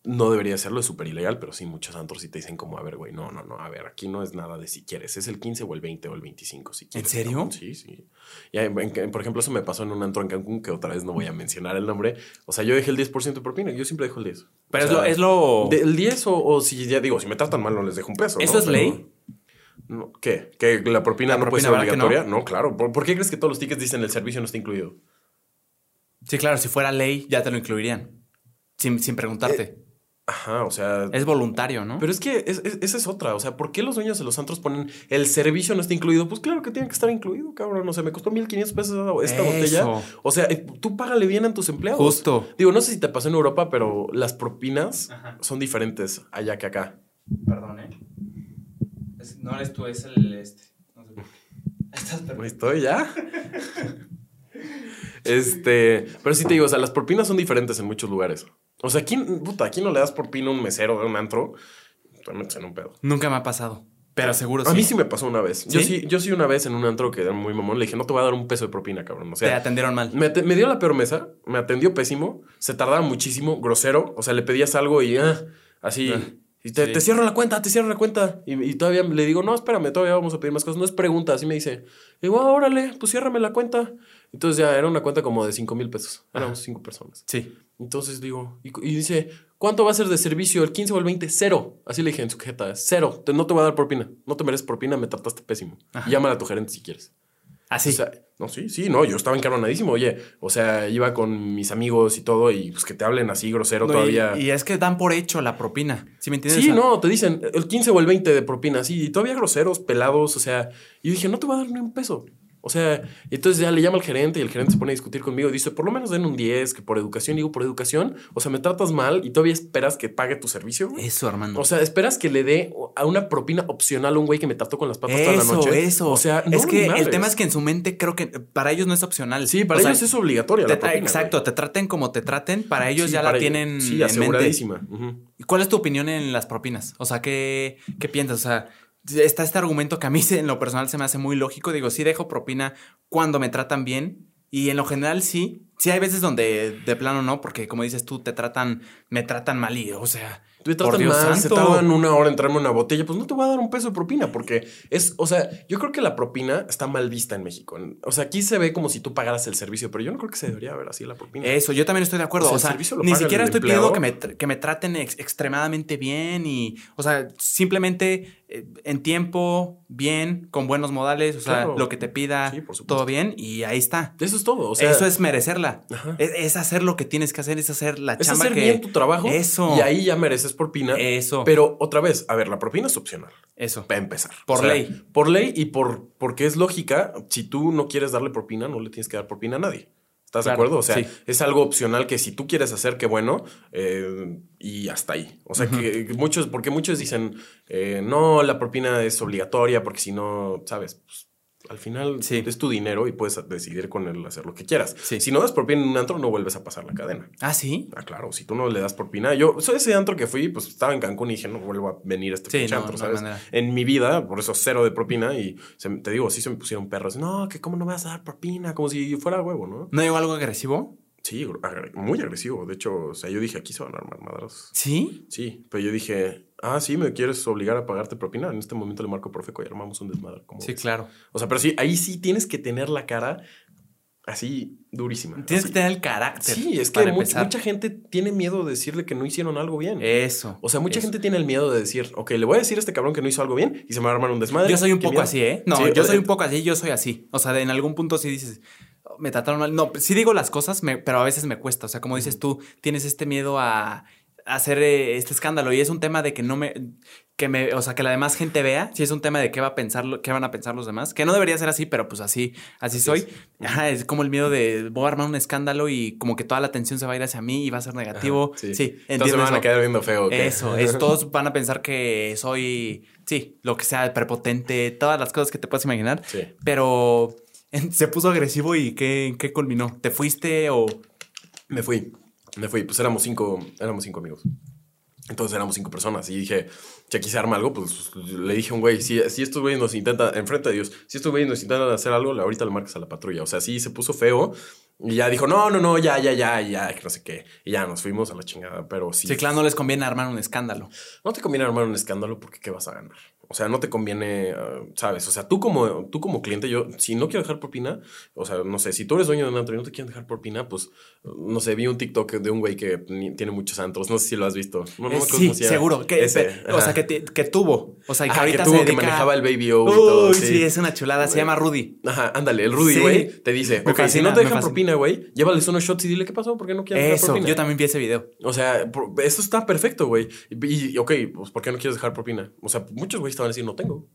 No debería serlo, es súper ilegal, pero sí, muchos antros sí te dicen como, a ver, güey, no, no, no, a ver, aquí no es nada de si quieres, es el 15 o el 20 o el 25 si quieres. serio? cabrón. Sí, sí. Ya, en- en- por ejemplo, eso me pasó en un antro en Cancún, que otra vez no voy a mencionar el nombre. O sea, yo dejé el 10% de propina, yo siempre dejo el 10. Pero O es, lo, es lo. de- el 10 o, o si ya digo, si me tratan mal no les dejo un peso. ¿Eso ¿no? es ley? No, ¿Qué? ¿Que la propina ¿La no puede propina, ser que no? obligatoria? No? claro. ¿Por, por qué crees que todos los tickets dicen el servicio no está incluido? Sí, claro, si fuera ley, ya te lo incluirían. Sin, sin preguntarte. Ajá, o sea. Es voluntario, ¿no? Pero es que es- es- esa es otra. O sea, ¿por qué los dueños de los antros ponen el servicio no está incluido? Pues claro que tiene que estar incluido, cabrón. O sea, me costó 1500 pesos esta botella. O sea, eh, tú págale bien a tus empleados. Justo. Digo, no sé si te pasó en Europa, pero las propinas Ajá. son diferentes allá que acá. Perdón, ¿eh? no eres tú, es el este. No sé por qué. Estás Ahí estoy ya. este, pero sí te digo, o sea, las propinas son diferentes en muchos lugares. O sea, aquí, puta, aquí no le das propina a un mesero de un antro, te metes en un pedo. Nunca me ha pasado. Pero seguro A sí. mí sí me pasó una vez. Yo ¿Sí? sí, yo sí una vez en un antro que era muy mamón, le dije, no te voy a dar un peso de propina, cabrón. O Te sea, atendieron mal. me, dio la peor mesa, me atendió pésimo, se tardaba muchísimo, grosero. O sea, le pedías algo y ah, así. Ah, y te, sí. te cierro la cuenta, te cierro la cuenta. Y, y todavía le digo, no, espérame, todavía vamos a pedir más cosas. No es pregunta, así me dice. Y digo, ah, órale, pues ciérrame la cuenta. Entonces ya era una cuenta como de 5 mil pesos. Éramos cinco personas. Sí. Entonces digo, y, y dice, ¿cuánto va a ser de servicio? ¿El 15 o el 20? Cero. Así le dije en su jeta, cero. Te- no te voy a dar propina. No te mereces propina, me trataste pésimo. Ajá. Llámale a tu gerente si quieres. Así. O sea, no, sí, sí, no, yo estaba encaronadísimo. Oye, o sea, iba con mis amigos y todo, y pues que te hablen así grosero No, todavía. Y, es que dan por hecho la propina. ¿Sí me entiendes? Sí, no, te dicen el 15 o el 20 de propina, sí, y todavía groseros, pelados, o sea, y yo dije, no te voy a dar ni un peso. O sea, y entonces ya le llama al gerente y el gerente se pone a discutir conmigo y dice, por lo menos den un 10, que por educación, digo, por educación, o sea, me tratas mal y todavía esperas que pague tu servicio. güey? Eso, Armando. O sea, esperas que le dé a una propina opcional a un güey que me trató con las patas toda la noche. eso. O sea, no, es que el tema es que en su mente creo que para ellos no es opcional. Sí, para O sea, ellos es obligatoria la propina. exacto, te traten como te traten, para ellos Sí, ya para la ellos. tienen Sí, en mente. Ujú. ¿Y ¿Cuál es tu opinión en las propinas? O sea, ¿qué, qué piensas? O sea, está este argumento que a mí en lo personal se me hace muy lógico. Digo, sí dejo propina cuando me tratan bien. Y en lo general sí. Sí hay veces donde de plano no, porque como dices tú, te tratan, me tratan mal y, o sea, Te por Dios mal, se tardan una hora en traerme una botella, pues no te voy a dar un peso de propina, porque es, o sea, yo creo que la propina está mal vista en México. O sea, aquí se ve como si tú pagaras el servicio, pero yo no creo que se debería ver así la propina. Eso, yo también estoy de acuerdo. O sea, O sea, ni siquiera estoy pidiendo que me, que me traten ex- extremadamente bien y, o sea, simplemente en tiempo, bien, con buenos modales, o sea, Claro. lo que te pida, Sí, todo bien y ahí está. Eso es todo. O sea, Eso es merecerla. Es, es hacer lo que tienes que hacer, es hacer la es chamba hacer que. bien tu trabajo. Eso. Y ahí ya mereces propina. Eso. Pero otra vez, a ver, la propina es opcional. Eso. Para empezar. Por ley. Por ley y por porque es lógica. Si tú no quieres darle propina, no le tienes que dar propina a nadie. ¿Estás de acuerdo? O sea, sí. es algo opcional que si tú quieres hacer, qué bueno, eh, y hasta ahí. O sea, que muchos, porque muchos dicen, eh, no, la propina es obligatoria, porque si no, sabes, Pues, al final Sí. es tu dinero y puedes decidir con él hacer lo que quieras. Sí. Si no das propina en un antro, no vuelves a pasar la cadena. Ah, sí. Ah, claro, si tú no le das propina. Yo, soy ese antro que fui, pues estaba en Cancún y dije, no vuelvo a venir a este Sí, no, antro, no ¿sabes? manera. En mi vida, por eso cero de propina y se te digo, sí se me pusieron perros. No, que cómo no me vas a dar propina, como si fuera huevo, ¿no? ¿No digo algo agresivo? Sí, muy agresivo. De hecho, o sea, yo dije, aquí se van a armar madrazos. Sí. Sí, pero yo dije, ah, sí, me quieres obligar a pagarte propina. En este momento le marco Profeco y armamos un desmadre. ¿cómo Sí, ves? claro. O sea, pero sí, ahí sí tienes que tener la cara así durísima. Tienes así. que tener el carácter. Sí, es que mucha, gente tiene miedo de decirle que no hicieron algo bien. Eso. o sea, mucha eso. gente tiene el miedo de decir, ok, le voy a decir a este cabrón que no hizo algo bien y se me va a armar un desmadre. Yo soy un poco miedo. así, ¿eh? No, Sí, yo soy un poco así, yo soy así. O sea, en algún punto sí dices, "Oh, me trataron mal. No, sí digo las cosas, me- pero a veces me cuesta. O sea, como dices tú, tienes este miedo a hacer eh, este escándalo y es un tema de que no me que me o sea que la demás gente vea si es un tema de qué va a pensar lo- qué van a pensar los demás que no debería ser así pero pues así así, Así soy es. Ajá, es como el miedo de voy a armar un escándalo y como que toda la atención se va a ir hacia mí y va a ser negativo Ajá, sí, sí. Entonces me van a quedar viendo feo. Eso, es, todos van a pensar que soy, sí, lo que sea, prepotente, todas las cosas que te puedas imaginar. Sí. Pero en- se puso agresivo y ¿qué, ¿qué culminó? ¿Te fuiste o...? Me fui, me fui. Pues éramos cinco, éramos cinco amigos. Entonces éramos cinco personas y dije, si aquí se arma algo, pues le dije a un güey, si, si estos güeyes nos intentan, enfrente de Dios, si estos güeyes nos intentan hacer algo, ahorita le marcas a la patrulla. O sea, sí se puso feo y ya dijo, no, no, no, ya, ya, ya, ya, que no sé qué. Y ya nos fuimos a la chingada, pero sí. Sí, claro, no les conviene armar un escándalo. No te conviene armar un escándalo porque ¿qué vas a ganar? O sea, no te conviene, ah, ¿sabes? O sea, tú como, tú como cliente, yo, si no quiero dejar propina, o sea, no sé, si tú eres dueño de un antro y no te quieren dejar propina, pues, no sé, vi un TikTok de un güey que tiene muchos antros, no sé si lo has visto. No, no Eh, sí, seguro. Que, Ese, o sea, que, te- que tuvo. O sea, que Ajá, ahorita que tuvo, se que manejaba el Baby O y todo, Uy, sí. sí. es una chulada. Se llama Rudy. Ajá, ándale, el Rudy, Sí. güey, te dice, Me ok, si no te dejan propina, güey, llévales unos shots y dile qué pasó, ¿por qué no quieres dejar Eso, propina? yo también vi ese video. O sea, eso está perfecto, güey. Y, y, ok, pues ¿por qué no quieres dejar propina? O sea, muchos güeyes te van a decir, no tengo.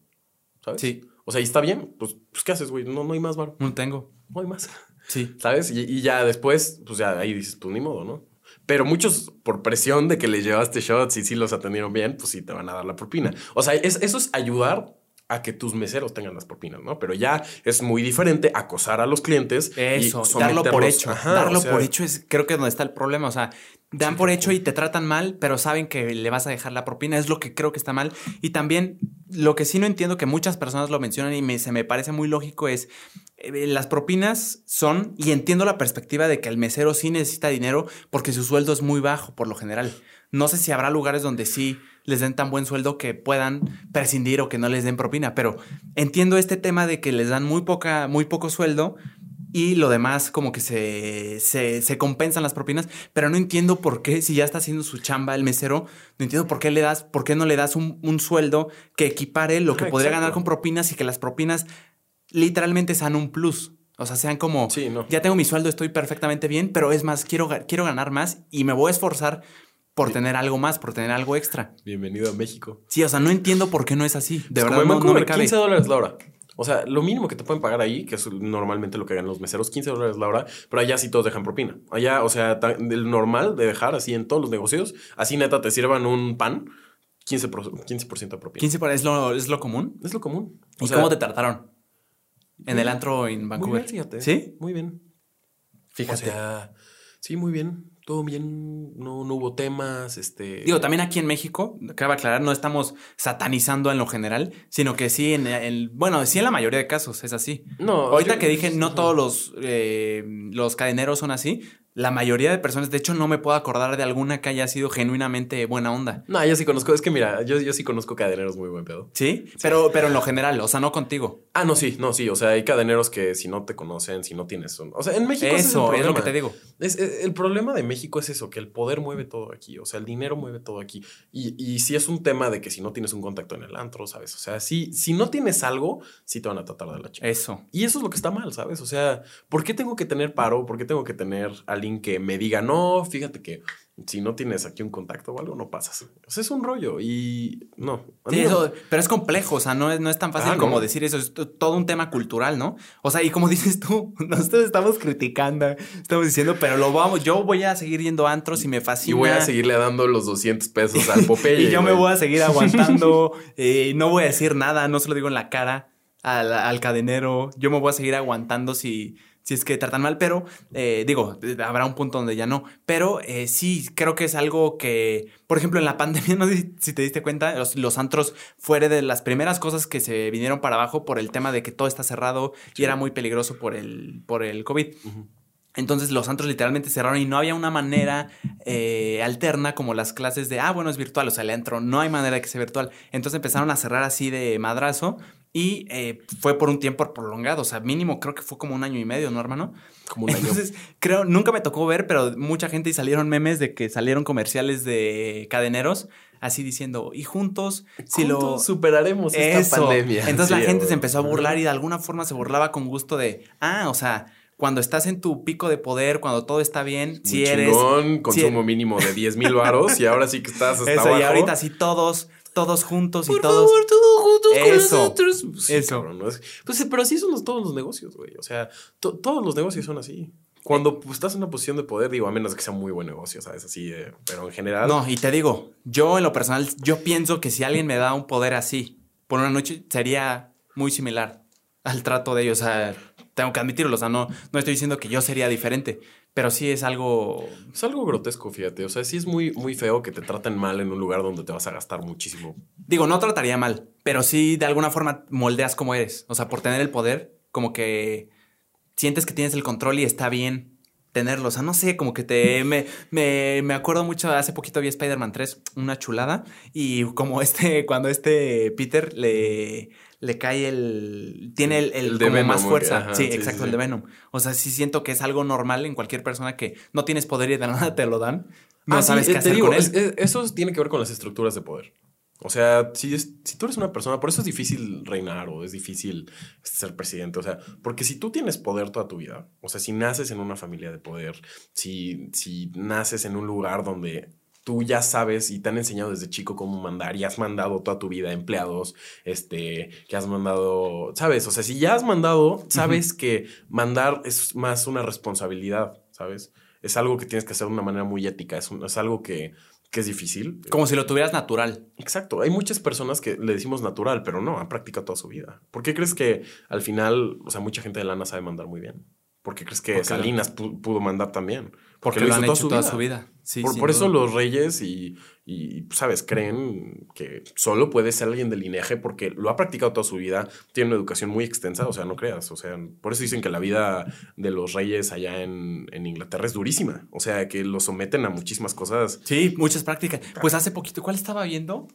¿Sabes? Sí. O sea, y está bien. Pues, pues ¿qué haces, güey? No, no hay más, varo. No tengo. No hay más. Sí. ¿Sabes? Y, y ya después, pues ya ahí dices, pues ni modo, ¿no? Pero muchos, por presión de que les llevaste shots y sí los atendieron bien, pues sí te van a dar la propina. O sea, es- eso es ayudar a que tus meseros tengan las propinas, ¿no? Pero ya es muy diferente acosar a los clientes. Eso, y darlo por hecho. Ajá, darlo o sea, por hecho es, creo que es donde está el problema. O sea, dan por hecho y te tratan mal, pero saben que le vas a dejar la propina. Es lo que creo que está mal. Y también lo que sí no entiendo, que muchas personas lo mencionan y me- se me parece muy lógico, es eh, las propinas son, y entiendo la perspectiva de que el mesero sí necesita dinero porque su sueldo es muy bajo por lo general. No sé si habrá lugares donde sí les den tan buen sueldo que puedan prescindir o que no les den propina, pero entiendo este tema de que les dan muy poca, muy poco sueldo y lo demás como que se, se, se compensan las propinas, pero no entiendo por qué, si ya está haciendo su chamba el mesero, no entiendo por qué le das, por qué no le das un, un sueldo que equipare lo que podría exacto. ganar con propinas y que las propinas literalmente sean un plus. O sea, sean como, Sí, no. ya tengo mi sueldo, estoy perfectamente bien, pero es más, quiero, quiero ganar más y me voy a esforzar por tener algo más, por tener algo extra. Bienvenido a México. Sí, o sea, no entiendo por qué no es así. De Es verdad, como no, no me cabe. 15 dólares la hora. O sea, lo mínimo que te pueden pagar ahí, que es normalmente lo que ganan los meseros, 15 dólares la hora, pero allá sí todos dejan propina. Allá, o sea, el normal de dejar así en todos los negocios, así neta te sirvan un pan, 15%, por- 15 de propina. 15 por- es lo, es lo común. Es lo común. O ¿Y sea, cómo te trataron? En el antro en Muy Vancouver. bien, fíjate. ¿Sí? Muy bien. Fíjate. O sea, sí, muy bien. Todo bien. No, no hubo temas. Este. Digo, también aquí en México, cabe aclarar, no estamos satanizando en lo general, sino que sí en el, bueno, sí en la mayoría de casos es así. No, Ahorita yo- que dije, no todos los, eh, los cadeneros son así, la mayoría de personas, de hecho, no me puedo acordar de alguna que haya sido genuinamente buena onda. No, yo sí conozco. Es que mira, yo, yo sí conozco cadeneros muy buen pedo. ¿Sí? Pero, pero en lo general, o sea, no contigo. Ah, no, sí, no, sí. O sea, hay cadeneros que si no te conocen, si no tienes un. O sea, en México. ese el Eso es lo problema. que te digo. Es, es- el problema de México es eso, que el poder mueve todo aquí, o sea, el dinero mueve todo aquí. Y, y sí es un tema de que si no tienes un contacto en el antro, ¿sabes? O sea, si, si no tienes algo, sí te van a tratar de la chica. Eso. Y eso es lo que está mal, ¿sabes? O sea, ¿por qué tengo que tener paro? ¿Por qué tengo que tener alguien que me diga, no, fíjate que si no tienes aquí un contacto o algo, no pasas? O sea, es un rollo y no. Sí, no- eso, pero es complejo, o sea, no es, no es tan fácil Ah, como no. decir eso, es todo un tema cultural, ¿no? O sea, y como dices tú, nosotros estamos criticando, estamos diciendo, pero lo vamos, yo voy a seguir yendo a antros y me y fascina. voy a seguirle dando los 200 pesos al Popeye. y yo me voy a seguir aguantando, eh, no voy a decir nada, no se lo digo en la cara al, al cadenero, yo me voy a seguir aguantando si, si es que tratan mal, pero eh, digo, habrá un punto donde ya no, pero eh, sí, creo que es algo que, por ejemplo, en la pandemia, no sé si- te diste cuenta, los, los antros fuera de las primeras cosas que se vinieron para abajo por el tema de que todo está cerrado y era muy peligroso por el, por el COVID. Entonces los antros literalmente cerraron y no había una manera eh, alterna como las clases de, ah, bueno, es virtual, o sea, el antro no hay manera de que sea virtual. Entonces empezaron a cerrar así de madrazo y eh, fue por un tiempo prolongado, o sea, mínimo creo que fue como un año y medio, ¿no, hermano? Como un año. Entonces, creo, nunca me tocó ver, pero mucha gente y salieron memes de que salieron comerciales de cadeneros así diciendo, y juntos, si lo... Superaremos esta Eso. pandemia. Entonces Sí, la gente se empezó a burlar y de alguna forma se burlaba con gusto de, ah, o sea, cuando estás en tu pico de poder, cuando todo está bien, si eres... chingón, si consumo eres- mínimo de 10 mil varos y ahora sí que estás hasta Eso, abajo. y ahorita sí todos, todos juntos y Por todos... favor, todos juntos con Eso, nosotros. Sí, eso. cabrón, ¿no? Es- Pues, pero así son los- todos los negocios, güey. O sea, to- todos los negocios son así. Cuando pues, estás en una posición de poder, digo, a menos que sea muy buen negocio, ¿sabes? Así, eh, pero en general. No, y te digo, yo en lo personal, yo pienso que si alguien me da un poder así por una noche, sería muy similar al trato de ellos. O sea, tengo que admitirlo, o sea, no, no estoy diciendo que yo sería diferente, pero sí es algo... Es algo grotesco, fíjate. O sea, sí es muy, muy feo que te traten mal en un lugar donde te vas a gastar muchísimo. Digo, no trataría mal, pero sí de alguna forma moldeas como eres. O sea, por tener el poder, como que sientes que tienes el control y está bien tenerlo. O sea, no sé, como que te. Me, me, me acuerdo mucho, hace poquito vi Spider-Man 3, una chulada. Y como este, cuando este Peter le, le cae el. Tiene el, el, El de como Venom, más fuerza. ajá, sí, sí, exacto, sí, el de sí. Venom. O sea, sí siento que es algo normal en cualquier persona que no tienes poder y de nada te lo dan. No Ah, sí, sabes eh, qué te hacer digo, con él. es- es- eso tiene que ver con las estructuras de poder. O sea, si, es- si tú eres una persona, por eso es difícil reinar o es difícil ser presidente. O sea, porque si tú tienes poder toda tu vida, o sea, si naces en una familia de poder, si, si naces en un lugar donde tú ya sabes y te han enseñado desde chico cómo mandar y has mandado toda tu vida empleados, este, que has mandado, sabes, o sea, si ya has mandado, sabes que mandar es más una responsabilidad, ¿sabes? Es algo que tienes que hacer de una manera muy ética, es, un- es algo que, que es difícil. Como si lo tuvieras natural. Exacto, hay muchas personas que le decimos natural, pero no, han practicado toda su vida. ¿Por qué crees que al final, o sea, mucha gente de lana sabe mandar muy bien? ¿Por qué crees que Porque- Salinas pu- pudo mandar también? Porque lo han hecho toda su vida. Sí, por por eso los reyes y, y, ¿sabes? Creen que solo puede ser alguien del linaje porque lo ha practicado toda su vida, tiene una educación muy extensa, o sea, no creas, o sea, por eso dicen que la vida de los reyes allá en, en Inglaterra es durísima, o sea, que los someten a muchísimas cosas. Sí, muchas prácticas. Pues hace poquito, ¿cuál estaba viendo?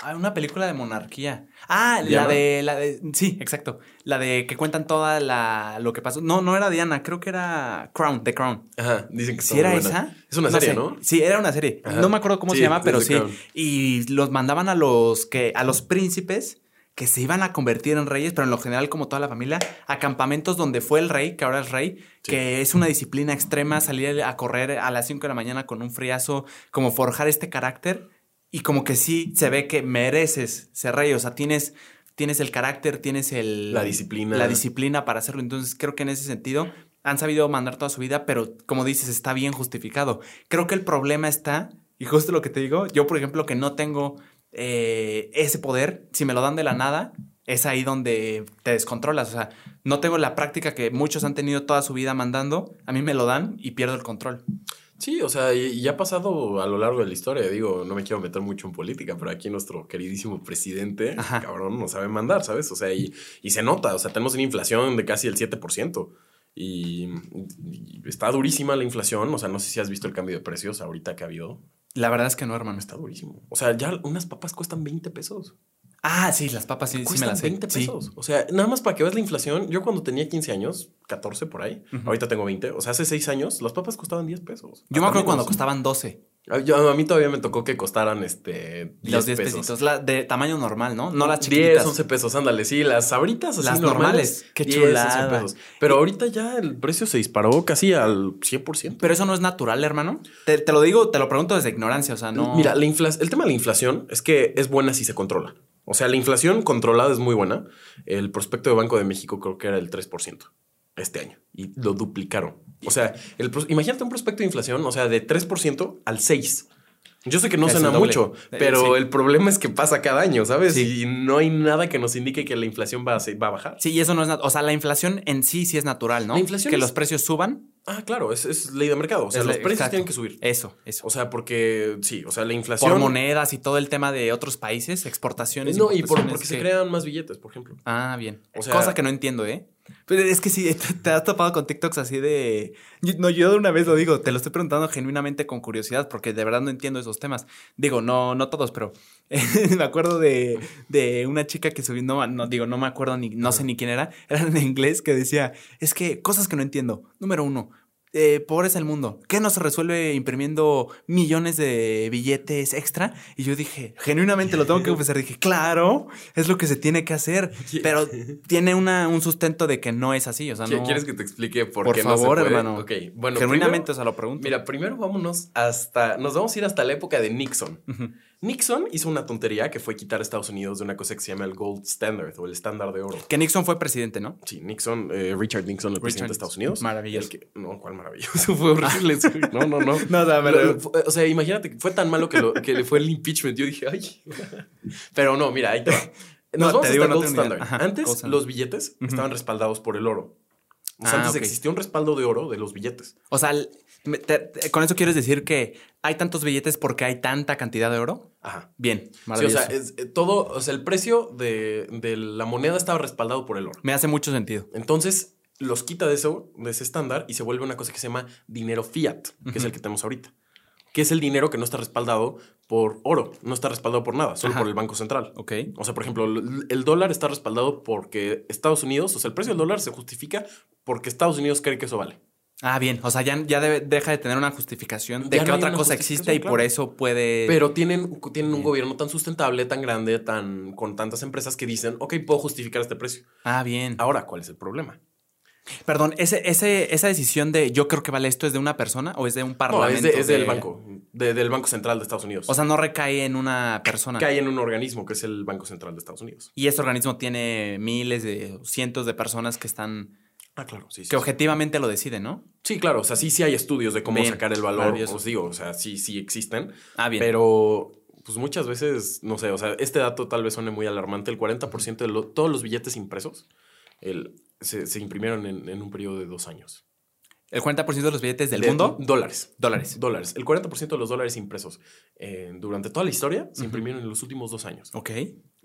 Ah, una película de monarquía. Ah, la de, la de, sí, exacto. La de que cuentan toda la, lo que pasó. No, no era Diana, creo que era Crown, The Crown. Ajá, dicen que ¿Sí era buena. esa? Es una serie, sé. ¿no? Sí, era una serie. Ajá. No me acuerdo cómo Sí, se llama, pero sí. Crown. Y los mandaban a los que, a los príncipes que se iban a convertir en reyes, pero en lo general, como toda la familia, a campamentos donde fue el rey, que ahora es rey, Sí. que es una disciplina extrema, salir a correr a las 5 de la mañana con un friazo, como forjar este carácter. Y como que sí se ve que mereces ser rey, o sea, tienes, tienes el carácter, tienes el... La disciplina. La disciplina para hacerlo. Entonces creo que en ese sentido han sabido mandar toda su vida, pero como dices, está bien justificado. Creo que el problema está, y justo lo que te digo, yo por ejemplo que no tengo eh, ese poder, si me lo dan de la nada, es ahí donde te descontrolas. O sea, no tengo la práctica que muchos han tenido toda su vida mandando, a mí me lo dan y pierdo el control. Sí, o sea, y, y ha pasado a lo largo de la historia. Digo, no me quiero meter mucho en política, pero aquí nuestro queridísimo presidente, Ajá. cabrón, no sabe mandar, ¿sabes? O sea, y, y se nota, o sea, tenemos una inflación de casi el 7%. Y, y está durísima la inflación. O sea, no sé si has visto el cambio de precios ahorita que ha habido. La verdad es que no, hermano. Está durísimo. O sea, ya unas papas cuestan 20 pesos. Ah, sí, las papas sí, sí me las sé. 20 Sí. pesos. O sea, nada más para que veas la inflación. Yo cuando tenía 15 años, 14 por ahí, Ujú. ahorita tengo 20. O sea, hace 6 años, las papas costaban 10 pesos. Yo me acuerdo cuando costaban 12. A, yo- a mí todavía me tocó que costaran este 10 Los 10 pesos. pesitos. La de tamaño normal, ¿no? No las 10, chiquititas. 11 pesos, ándale, sí, las sabritas así Las normales. normales, qué 10, 11 chulada. pesos. Pero ahorita ya el precio se disparó casi al 100%. Pero eso no es natural, hermano. Te, te lo digo, te lo pregunto desde ignorancia, o sea, no. Mira, la infla- el tema de la inflación es que es buena si se controla. O sea, la inflación controlada es muy buena. El prospecto de Banco de México creo que era el 3% este año y lo duplicaron. O sea, el, imagínate un prospecto de inflación, o sea, de 3% al 6%. Yo sé que no Es suena mucho, Eh, pero sí. el problema es que pasa cada año, ¿sabes? Sí. Y no hay nada que nos indique que la inflación va a, va a bajar. Sí, y eso no es. O sea, la inflación en sí sí es natural, ¿no? La inflación Que es- los precios suban. Ah, claro, es, es ley de mercado. O sea, Es los precios exacto. tienen que subir. Eso, eso. O sea, porque sí, o sea, la inflación. por monedas y todo el tema de otros países, exportaciones. No, y por, porque se crean más billetes, por ejemplo. Ah, bien. O sea- Cosa que no entiendo, ¿eh? Pero es que sí, te, te has topado con TikToks así de. No, yo de una vez lo digo, te lo estoy preguntando genuinamente con curiosidad, porque de verdad no entiendo esos temas. Digo, no, no todos, pero me acuerdo de, de una chica que subió, no, no digo, no me acuerdo ni, no sé ni quién era, era en inglés que decía, es que cosas que no entiendo. Número uno. Eh, pobreza el mundo. ¿Qué no se resuelve imprimiendo millones de billetes extra? Y yo dije, genuinamente lo tengo que confesar. Dije, claro, es lo que se tiene que hacer. Pero tiene una, un sustento de que no es así. O sea, no. ¿Quieres que te explique por, Por qué no se favor, puede? hermano. Ok, bueno. Genuinamente, primero- o sea, lo pregunto. Mira, primero vámonos hasta. Nos vamos a ir hasta la época de Nixon. Nixon hizo una tontería que fue quitar a Estados Unidos de una cosa que se llama el Gold Standard o el estándar de oro. Que Nixon fue presidente, ¿no? Sí, Nixon, eh, Richard Nixon, el presidente de Estados Unidos. Maravilloso. Que- no, cuál maravilloso. Fue horrible. eso. No, no, no. No, o sea, me Lo- re- lo- fue- o sea, imagínate, que fue tan malo que, lo- que le fue el impeachment. Yo dije, ay. Pero no, mira, ahí te va. Nos No, vamos te digo, no Gold. Standard. Ajá, Antes, los billetes estaban respaldados por el oro. O sea, Ah, antes ok. existía un respaldo de oro de los billetes. O sea, te- te- con eso quieres decir que hay tantos billetes porque hay tanta cantidad de oro. Ajá. Bien, Sí, o maravilloso. sea, es- eh, todo, o sea, el precio de, de la moneda estaba respaldado por el oro. Me hace mucho sentido. Entonces, los quita de eso, de ese estándar, y se vuelve una cosa que se llama dinero fiat, que es el que tenemos ahorita. Que es el dinero que no está respaldado por oro, no está respaldado por nada, solo Ajá. por el Banco Central. Ok. O sea, por ejemplo, el dólar está respaldado porque Estados Unidos, o sea, el precio del dólar se justifica porque Estados Unidos cree que eso vale. Ah, bien. O sea, ya, ya debe- deja de tener una justificación de Ya que no otra cosa existe y por eso puede. Pero tienen, tienen un gobierno tan sustentable, tan grande, tan con tantas empresas que dicen, ok, puedo justificar este precio. Ah, bien. Ahora, ¿cuál es el problema? Perdón, ese, ese, esa decisión de yo creo que vale esto es de una persona o es de un No, parlamento. es, de- es del de- banco, de- del Banco Central de Estados Unidos. O sea, no recae en una persona. cae en un organismo que es el Banco Central de Estados Unidos. Y este organismo tiene miles de cientos de personas que están Ah, claro, sí. sí, que sí. objetivamente lo deciden, ¿no? Sí, claro, o sea, sí, sí hay estudios de cómo Bien, sacar el valor, maravilloso. os digo, o sea, sí, sí existen, Ah, bien. pero pues muchas veces, no sé, o sea, este dato tal vez suene muy alarmante, el 40% de lo- todos los billetes impresos el- se, se imprimieron en, en un periodo de dos años. el 40% de los billetes del De- mundo, Dólares. dólares. Dólares. El 40% de los dólares impresos eh, durante toda la historia se imprimieron en los últimos dos años. Ok.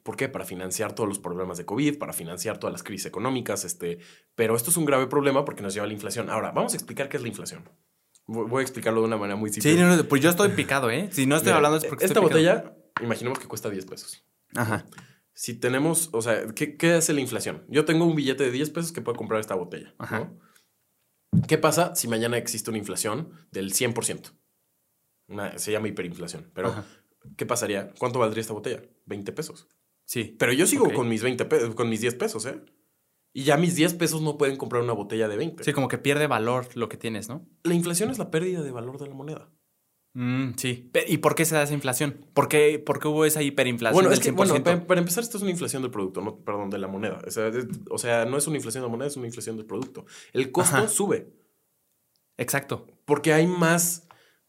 ¿Por qué? Para financiar todos los problemas de COVID, para financiar todas las crisis económicas, este, pero esto es un grave problema porque nos lleva a la inflación. Ahora, vamos a explicar qué es la inflación. Voy a explicarlo de una manera muy simple. Sí, no, no, pues yo estoy picado, ¿eh? Si no estoy Mira, hablando es porque esta estoy picado. botella, imaginemos que cuesta 10 pesos. Ajá. Si tenemos, o sea, ¿qué, qué hace la inflación? Yo tengo un billete de 10 pesos que puedo comprar esta botella. Ajá. ¿no? ¿Qué pasa si mañana existe una inflación del 100%? Una- se llama hiperinflación. Pero, Ajá. ¿qué pasaría? ¿Cuánto valdría esta botella? 20 pesos. Sí. Pero yo sigo con mis 20 pesos, con mis 10 pesos, ¿eh? Y ya mis 10 pesos no pueden comprar una botella de 20. Sí, como que pierde valor lo que tienes, ¿no? La inflación es la pérdida de valor de la moneda. Mm, sí. ¿Y por qué se da esa inflación? ¿Por qué, por qué hubo esa hiperinflación Bueno, del es que, 100%? bueno, pa- para, empezar, esto es una inflación del producto, no, perdón, de la moneda. O sea, es- o sea, no es una inflación de la moneda, es una inflación del producto. El costo Ajá. sube Exacto. porque hay más,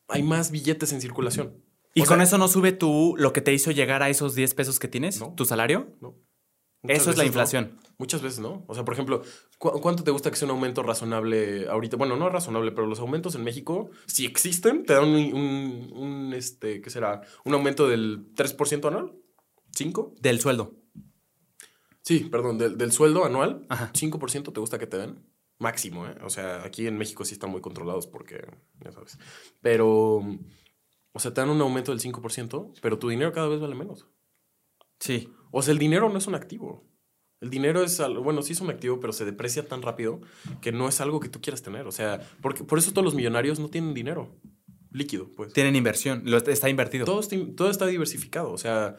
hay más billetes en circulación. ¿Y O con sea, eso no sube tú lo que te hizo llegar a esos 10 pesos que tienes? No. ¿Tu salario? No. Muchas Eso es la no. inflación. Muchas veces no. O sea, por ejemplo, ¿cu- ¿cuánto te gusta que sea un aumento razonable ahorita? Bueno, no razonable, pero los aumentos en México, si existen, te dan un, un- un, este, ¿qué será? Un aumento del 3% anual. ¿5? Del sueldo. Sí, perdón, del, del sueldo anual, Ajá. 5% te gusta que te den. Máximo, ¿eh? O sea, aquí en México sí están muy controlados porque, ya sabes. Pero, o sea, te dan un aumento del 5%, pero tu dinero cada vez vale menos. Sí. O sea, el dinero no es un activo. El dinero es algo, bueno, sí es un activo, pero se deprecia tan rápido que no es algo que tú quieras tener. O sea, porque, por eso todos los millonarios no tienen dinero líquido, pues. Tienen inversión. Lo, está invertido. Todo está, todo está diversificado. O sea,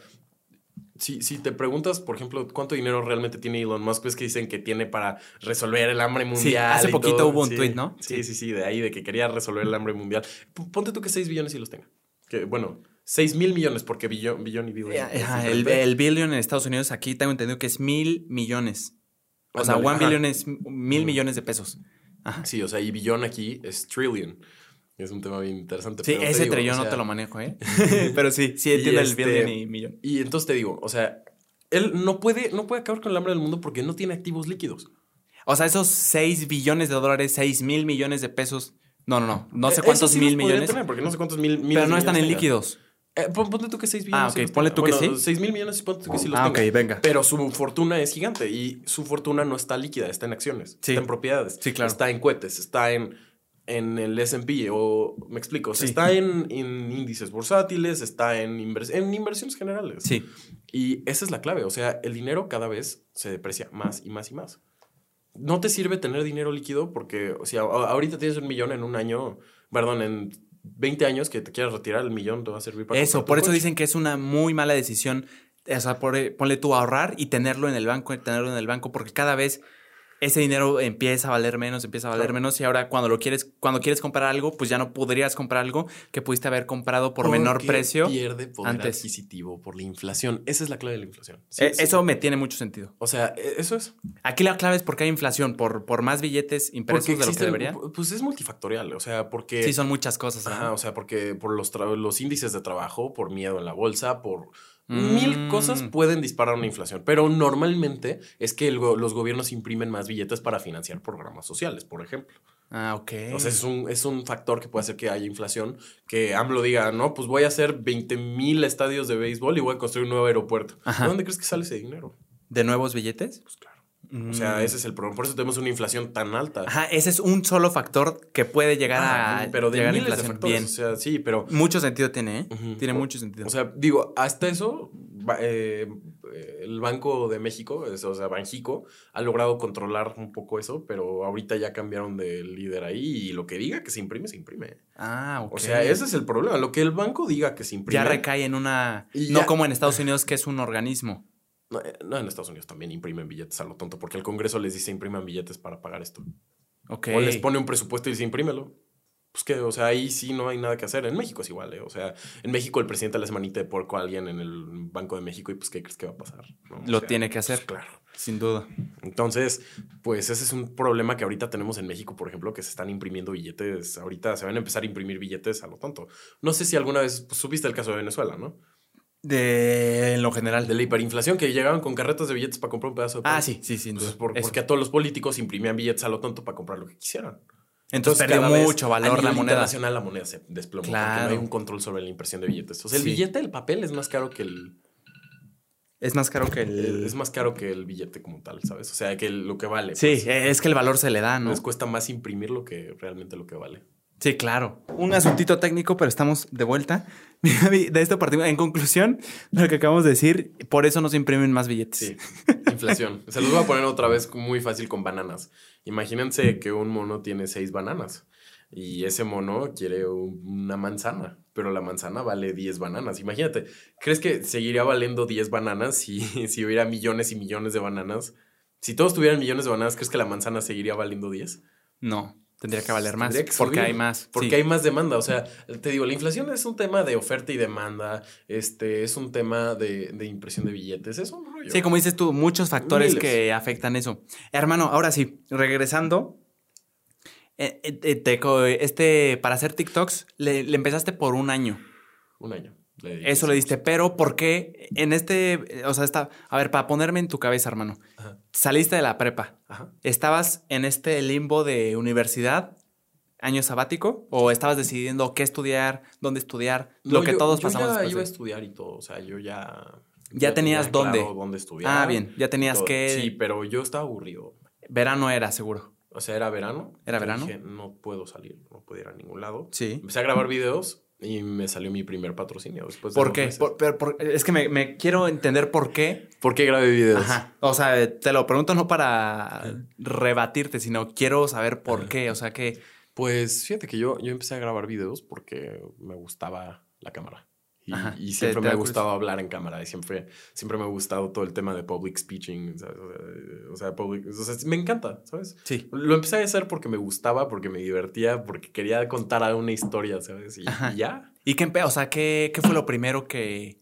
si, si te preguntas, por ejemplo, cuánto dinero realmente tiene Elon Musk, pues que dicen que tiene para resolver el hambre mundial. hace y poquito todo. hubo un Sí, tuit, ¿no? Sí, sí, sí, de ahí, de que quería resolver el hambre mundial. Ponte tú que 6 billones y los tenga. Que, bueno, 6 mil millones, porque billón, billón y billón. es Ajá, el, el billion en Estados Unidos, aquí tengo entendido que es mil millones. O sea, one ajá. billion es mil millones de pesos. Ajá. Sí, o sea, y billón aquí es trillion. Es un tema bien interesante. Sí, pero ese trillón o no te lo manejo, ¿eh? Pero sí, sí entiendo el este- billion y millón. Y entonces te digo, o sea, él no puede, no puede acabar con el hambre del mundo porque no tiene activos líquidos. O sea, esos 6 billones de dólares, 6 mil millones de pesos. No, no, no. No sé Eh, cuántos sí mil millones. tener, porque no sé cuántos mil millones pero no están en líquidos. Eh, pon- ponle tú que 6 billones. Ah, ok, ponle tú que Bueno, sí. 6 mil millones, ponle tú que sí los Ah, ok, venga. Pero su fortuna es gigante y su fortuna no está líquida, está en acciones, Sí. está en propiedades, Sí, claro. está en cohetes, está en, en el S&P o, me explico, o sea, Sí. está en, en índices bursátiles, está en, invers- en inversiones generales. Sí. Y esa es la clave, o sea, el dinero cada vez se deprecia más y más y más. No te sirve tener dinero líquido porque, o sea, ahorita tienes un millón en un año, perdón, en 20 años que te quieras retirar, el millón te va a servir para... Eso, por eso coche. dicen que es una muy mala decisión. O sea, por- ponle tú a ahorrar y tenerlo en el banco, tenerlo en el banco, porque cada vez ese dinero empieza a valer menos, empieza a valer Claro. menos, y ahora cuando lo quieres, cuando quieres comprar algo, pues ya no podrías comprar algo que pudiste haber comprado por menor precio. pierde poder antes. adquisitivo por la inflación. Esa es la clave de la inflación. Sí, Eh, sí. Eso me tiene mucho sentido. O sea, e- eso es. Aquí la clave es porque hay inflación, por, por más billetes impresos de lo que debería. Pues es multifactorial. O sea, porque... Sí, son muchas cosas. Ajá, ajá. o sea, porque por los, los índices de trabajo, por miedo en la bolsa, por mil Mm. cosas pueden disparar una inflación. Pero normalmente es que el los gobiernos imprimen más billetes para financiar programas sociales, por ejemplo. Ah, ok. O sea, es un, es un factor que puede hacer que haya inflación. Que AMLO diga, no, pues voy a hacer 20 mil estadios de béisbol y voy a construir un nuevo aeropuerto. Ajá. ¿De dónde crees que sale ese dinero? ¿De nuevos billetes? Pues claro. O sea, ese es el problema. Por eso tenemos una inflación tan alta. Ajá, ese es un solo factor que puede llegar Ah, a pero de llegar a de inflación. factores. Bien. O sea, sí, pero Mucho sentido tiene, ¿eh? Tiene O- mucho sentido. O sea, digo, hasta eso, eh, el Banco de México, o sea, Banjico, ha logrado controlar un poco eso, pero ahorita ya cambiaron de líder ahí y lo que diga que se imprime, se imprime. ah, ok. O sea, ese es el problema. Lo que el banco diga que se imprime. ya recae en una. No como en Estados Unidos, que es un organismo. No, eh, no, en Estados Unidos también imprimen billetes a lo tonto, porque el Congreso les dice impriman billetes para pagar esto. Ok. O les pone un presupuesto y dice imprímelo. Pues que, o sea, ahí sí no hay nada que hacer. En México es igual, ¿eh? O sea, en México el presidente le hace manita de porco a alguien en el Banco de México y pues, ¿qué crees que va a pasar? Lo sea, tiene que pues, hacer. claro. Sin duda. Entonces, pues ese es un problema que ahorita tenemos en México, por ejemplo, que se están imprimiendo billetes. Ahorita se van a empezar a imprimir billetes a lo tonto. No sé si alguna vez pues, supiste el caso de Venezuela, ¿no? De en lo general. De la hiperinflación, que llegaban con carretas de billetes para comprar un pedazo de pan. Ah, sí, sí, Pues, duda. por- porque a todos los políticos imprimían billetes a lo tonto para comprar lo que quisieran. Entonces, perdió cada vez, mucho a valor la nivel moneda. internacional la moneda se desplomó porque Claro. no hay un control sobre la impresión de billetes. O sea, el Sí. billete, el papel es más caro que el Es más caro que el. es más caro que el billete como tal, ¿sabes? O sea, que lo que vale. Sí, pues. es que el valor se le da, ¿no? Les cuesta más imprimir lo que realmente lo que vale. Sí, claro. Un asuntito técnico, pero estamos de vuelta. De esto partimos. En conclusión, lo que acabamos de decir, por eso no se imprimen más billetes. Sí, inflación. Se los voy a poner otra vez muy fácil con bananas. Imagínense que un mono tiene seis bananas y ese mono quiere un- una manzana, pero la manzana vale 10 bananas. Imagínate, ¿crees que seguiría valiendo 10 bananas si, si hubiera millones y millones de bananas? Si todos tuvieran millones de bananas, ¿crees que la manzana seguiría valiendo 10? No, tendría que valer más. Que porque hay más. Porque sí. hay más demanda. O sea, te digo, la inflación es un tema de oferta y demanda. Este es un tema de, de impresión de billetes. Es un rollo. Sí, como dices tú, muchos factores Miles. que afectan eso. Hermano, ahora sí, regresando. eh, eh, te este, para hacer TikToks, le, le empezaste por un año. Un año. le Eso le diste, pero ¿por qué en este, o sea, está, a ver, para ponerme en tu cabeza, hermano. Saliste de la prepa, Ajá. ¿estabas en este limbo de universidad, año sabático, o estabas decidiendo qué estudiar, dónde estudiar, lo que yo- todos yo pasamos ya después iba a estudiar y todo. O sea, yo ya. Ya tenías tenía dónde. claro dónde estudiar. Ah, bien, ya tenías todo. que- Sí, pero yo estaba aburrido. Verano era, seguro. O sea, era verano. ¿Era Yo verano? Dije, no puedo salir, no puedo ir a ningún lado. Sí. Empecé a grabar videos y me salió mi primer patrocinio después de ¿Por qué? meses. Por- pero por- es que me, me quiero entender por qué. ¿Por qué grabé videos? Ajá. O sea, te lo pregunto no para rebatirte, sino quiero saber por Ajá. qué. O sea, que Pues fíjate que yo, yo empecé a grabar videos porque me gustaba la cámara. Y, siempre te me ha gustado hablar en cámara. Y siempre, siempre me ha gustado todo el tema de public speaking. ¿sabes? O sea, public- o sea, me encanta, ¿sabes? sí. Lo empecé a hacer porque me gustaba, porque me divertía, porque quería contar una historia, ¿sabes? Y, ya. ¿Y qué, o sea, qué, qué fue lo primero que,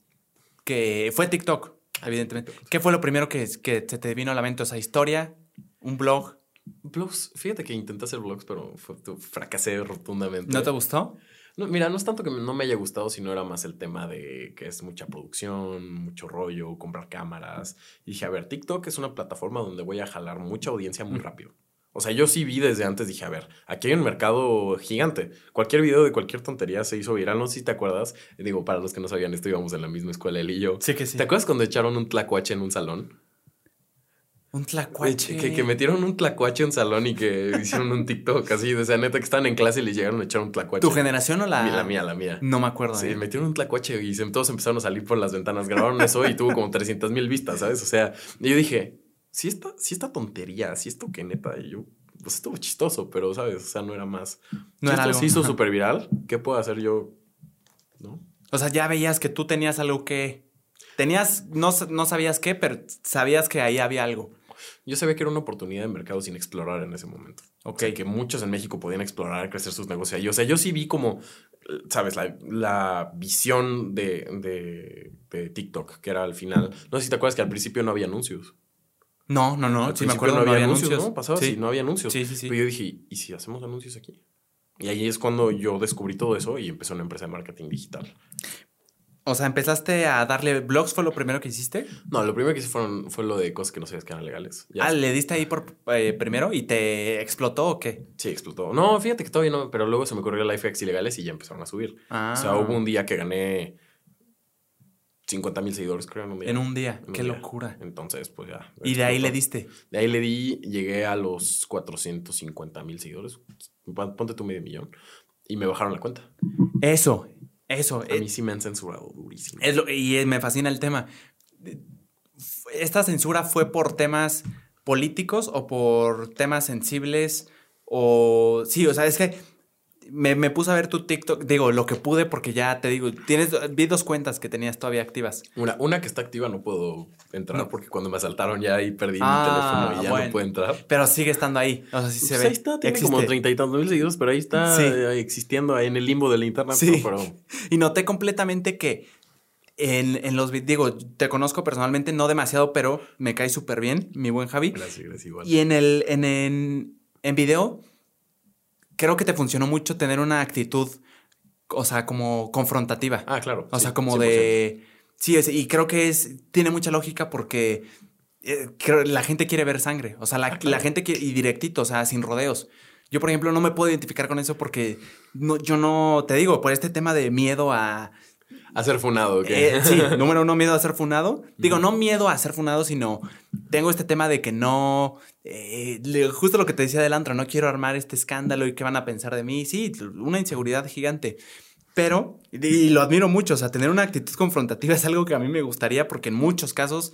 que fue TikTok, evidentemente? ¿Qué fue lo primero que, que se te vino a la mente? O sea, historia, un blog. Blogs, fíjate que intenté hacer vlogs, pero fracasé rotundamente. ¿No te gustó? No, mira, no es tanto que no me haya gustado, sino era más el tema de que es mucha producción, mucho rollo, comprar cámaras. Y dije, a ver, TikTok es una plataforma donde voy a jalar mucha audiencia muy Mm. rápido. O sea, yo sí vi desde antes, dije, a ver, aquí hay un mercado gigante. Cualquier video de cualquier tontería se hizo viral, no sé si te acuerdas. Digo, para los que no sabían esto, íbamos en la misma escuela, él y yo. Sí que sí. ¿Te acuerdas cuando echaron un tlacuache en un salón? Un tlacuache. Que, que metieron un tlacuache en salón y que hicieron un TikTok así, de esa neta que estaban en clase y les llegaron a echar un tlacuache. ¿Tu generación o la...? La mía, la mía. No me acuerdo. Sí, ¿eh? metieron un tlacuache y todos empezaron a salir por las ventanas. Grabaron eso y tuvo como 300 mil vistas, ¿sabes? O sea, y yo dije, si esta, si esta tontería, si esto que neta, y yo, pues estuvo chistoso, pero, ¿sabes? O sea, no era más. No si era esto se hizo súper viral, ¿qué puedo hacer yo? ¿No? O sea, ya veías que tú tenías algo que... Tenías, no, no sabías qué, pero sabías que ahí había algo. Yo sabía que era una oportunidad de mercado sin explorar en ese momento. Ok. O sea, que muchos en México podían explorar, crecer sus negocios. Y, o sea, yo sí vi como, ¿sabes? La, la visión de, de, de TikTok, que era al final. No sé si te acuerdas que al principio no había anuncios. No, no, no. Al Sí, me acuerdo, no había anuncios. ¿no? Pasaba sí. así, no había anuncios. Sí, sí, sí. Pero yo dije, ¿y si hacemos anuncios aquí? Y ahí es cuando yo descubrí todo eso y empecé una empresa de marketing digital. O sea, empezaste a darle blogs, ¿fue lo primero que hiciste? No, lo primero que hice fueron, fue lo de cosas que no sabías que eran legales. Ya ah, ¿le diste ahí por eh, primero y te explotó o qué? Sí, explotó. No, fíjate que todavía no, pero luego se me ocurrió life hacks ilegales y ya empezaron a subir. Ah. O sea, hubo un día que gané 50 mil seguidores, creo, en un día. En un día. En un Qué día. locura. Entonces, pues ya. Y de ahí le diste. De ahí le di, llegué a los 450 mil seguidores. Pon- Ponte tu medio millón. Y me bajaron la cuenta. Eso, eso. A eh, mí sí me han censurado durísimo. Es lo- y eh, me fascina el tema. ¿Esta censura fue por temas políticos o por temas sensibles? O sí, o sea, es que me, me puse a ver tu TikTok, digo, lo que pude porque ya te digo, tienes, vi dos cuentas que tenías todavía activas. Una, una que está activa no puedo entrar No. porque cuando me asaltaron ya ahí perdí Ah, mi teléfono y ya bueno. no puedo entrar. Pero sigue estando ahí. O sea, sí se Pues ve. ahí está, tiene Existe. como treinta y tantos mil seguidores, pero ahí está Sí. eh, existiendo ahí en el limbo del internet. Sí. Pero, Y noté completamente que en, en los digo, te conozco personalmente, no demasiado, pero me cae súper bien, mi buen Javi. gracias, gracias igual. Y en el, en, en, en video, creo que te funcionó mucho tener una actitud, o sea, como confrontativa. Ah, claro. o sí, sea, como 100%. de. Sí, es- y creo que es. Tiene mucha lógica porque eh, creo- la gente quiere ver sangre. O sea, la, Ah, claro. la gente quiere. Y directito, o sea, sin rodeos. Yo, por ejemplo, no me puedo identificar con eso porque no, yo no. Te digo, por este tema de miedo a. A ser funado, ¿ok? Eh, sí, número uno, miedo a ser funado. Digo, no miedo a ser funado, sino tengo este tema de que no. Eh, justo lo que te decía del no quiero armar este escándalo y qué van a pensar de mí. Sí, una inseguridad gigante. Pero, y, lo admiro mucho, o sea, tener una actitud confrontativa es algo que a mí me gustaría porque en muchos casos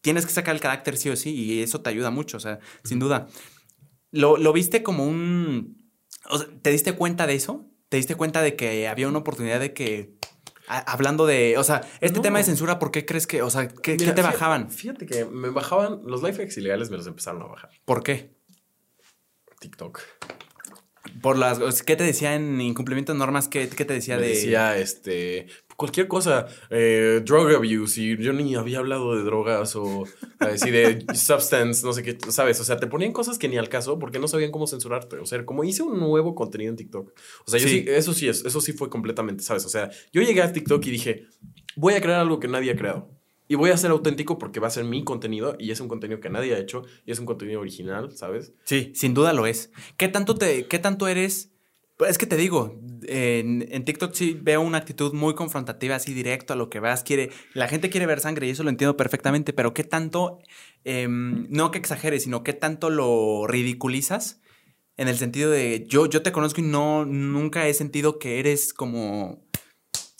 tienes que sacar el carácter sí o sí y eso te ayuda mucho, o sea, sin duda. ¿Lo, lo viste como un... ¿Te diste cuenta de eso? ¿Te diste cuenta de que había una oportunidad de que... a- hablando de... O sea, este No. tema de censura, ¿por qué crees que... O sea, ¿qué, te bajaban? Fíjate que me bajaban, los life hacks ilegales me los empezaron a bajar. ¿Por qué? TikTok. Por las... ¿Qué te decía en incumplimiento de normas? ¿Qué, qué te decía me de...? decía, este, cualquier cosa, eh, drug abuse, y yo ni había hablado de drogas o así de substance, no sé qué, ¿sabes? O sea, te ponían cosas que ni al caso porque no sabían cómo censurarte. O sea, como hice un nuevo contenido en TikTok. O sea, yo Sí. sí, eso sí es, eso sí fue completamente, ¿sabes? O sea, yo llegué a TikTok y dije, voy a crear algo que nadie ha creado. Y voy a ser auténtico porque va a ser mi contenido y es un contenido que nadie ha hecho y es un contenido original, ¿sabes? Sí, sin duda lo es. ¿Qué tanto te, qué tanto eres? Pues es que te digo, en, TikTok sí veo una actitud muy confrontativa, así directo a lo que vas. Quiere, la gente quiere ver sangre y eso lo entiendo perfectamente, pero ¿qué tanto, em, no que exageres, sino qué tanto lo ridiculizas? En el sentido de, yo, yo te conozco y no, nunca he sentido que eres como,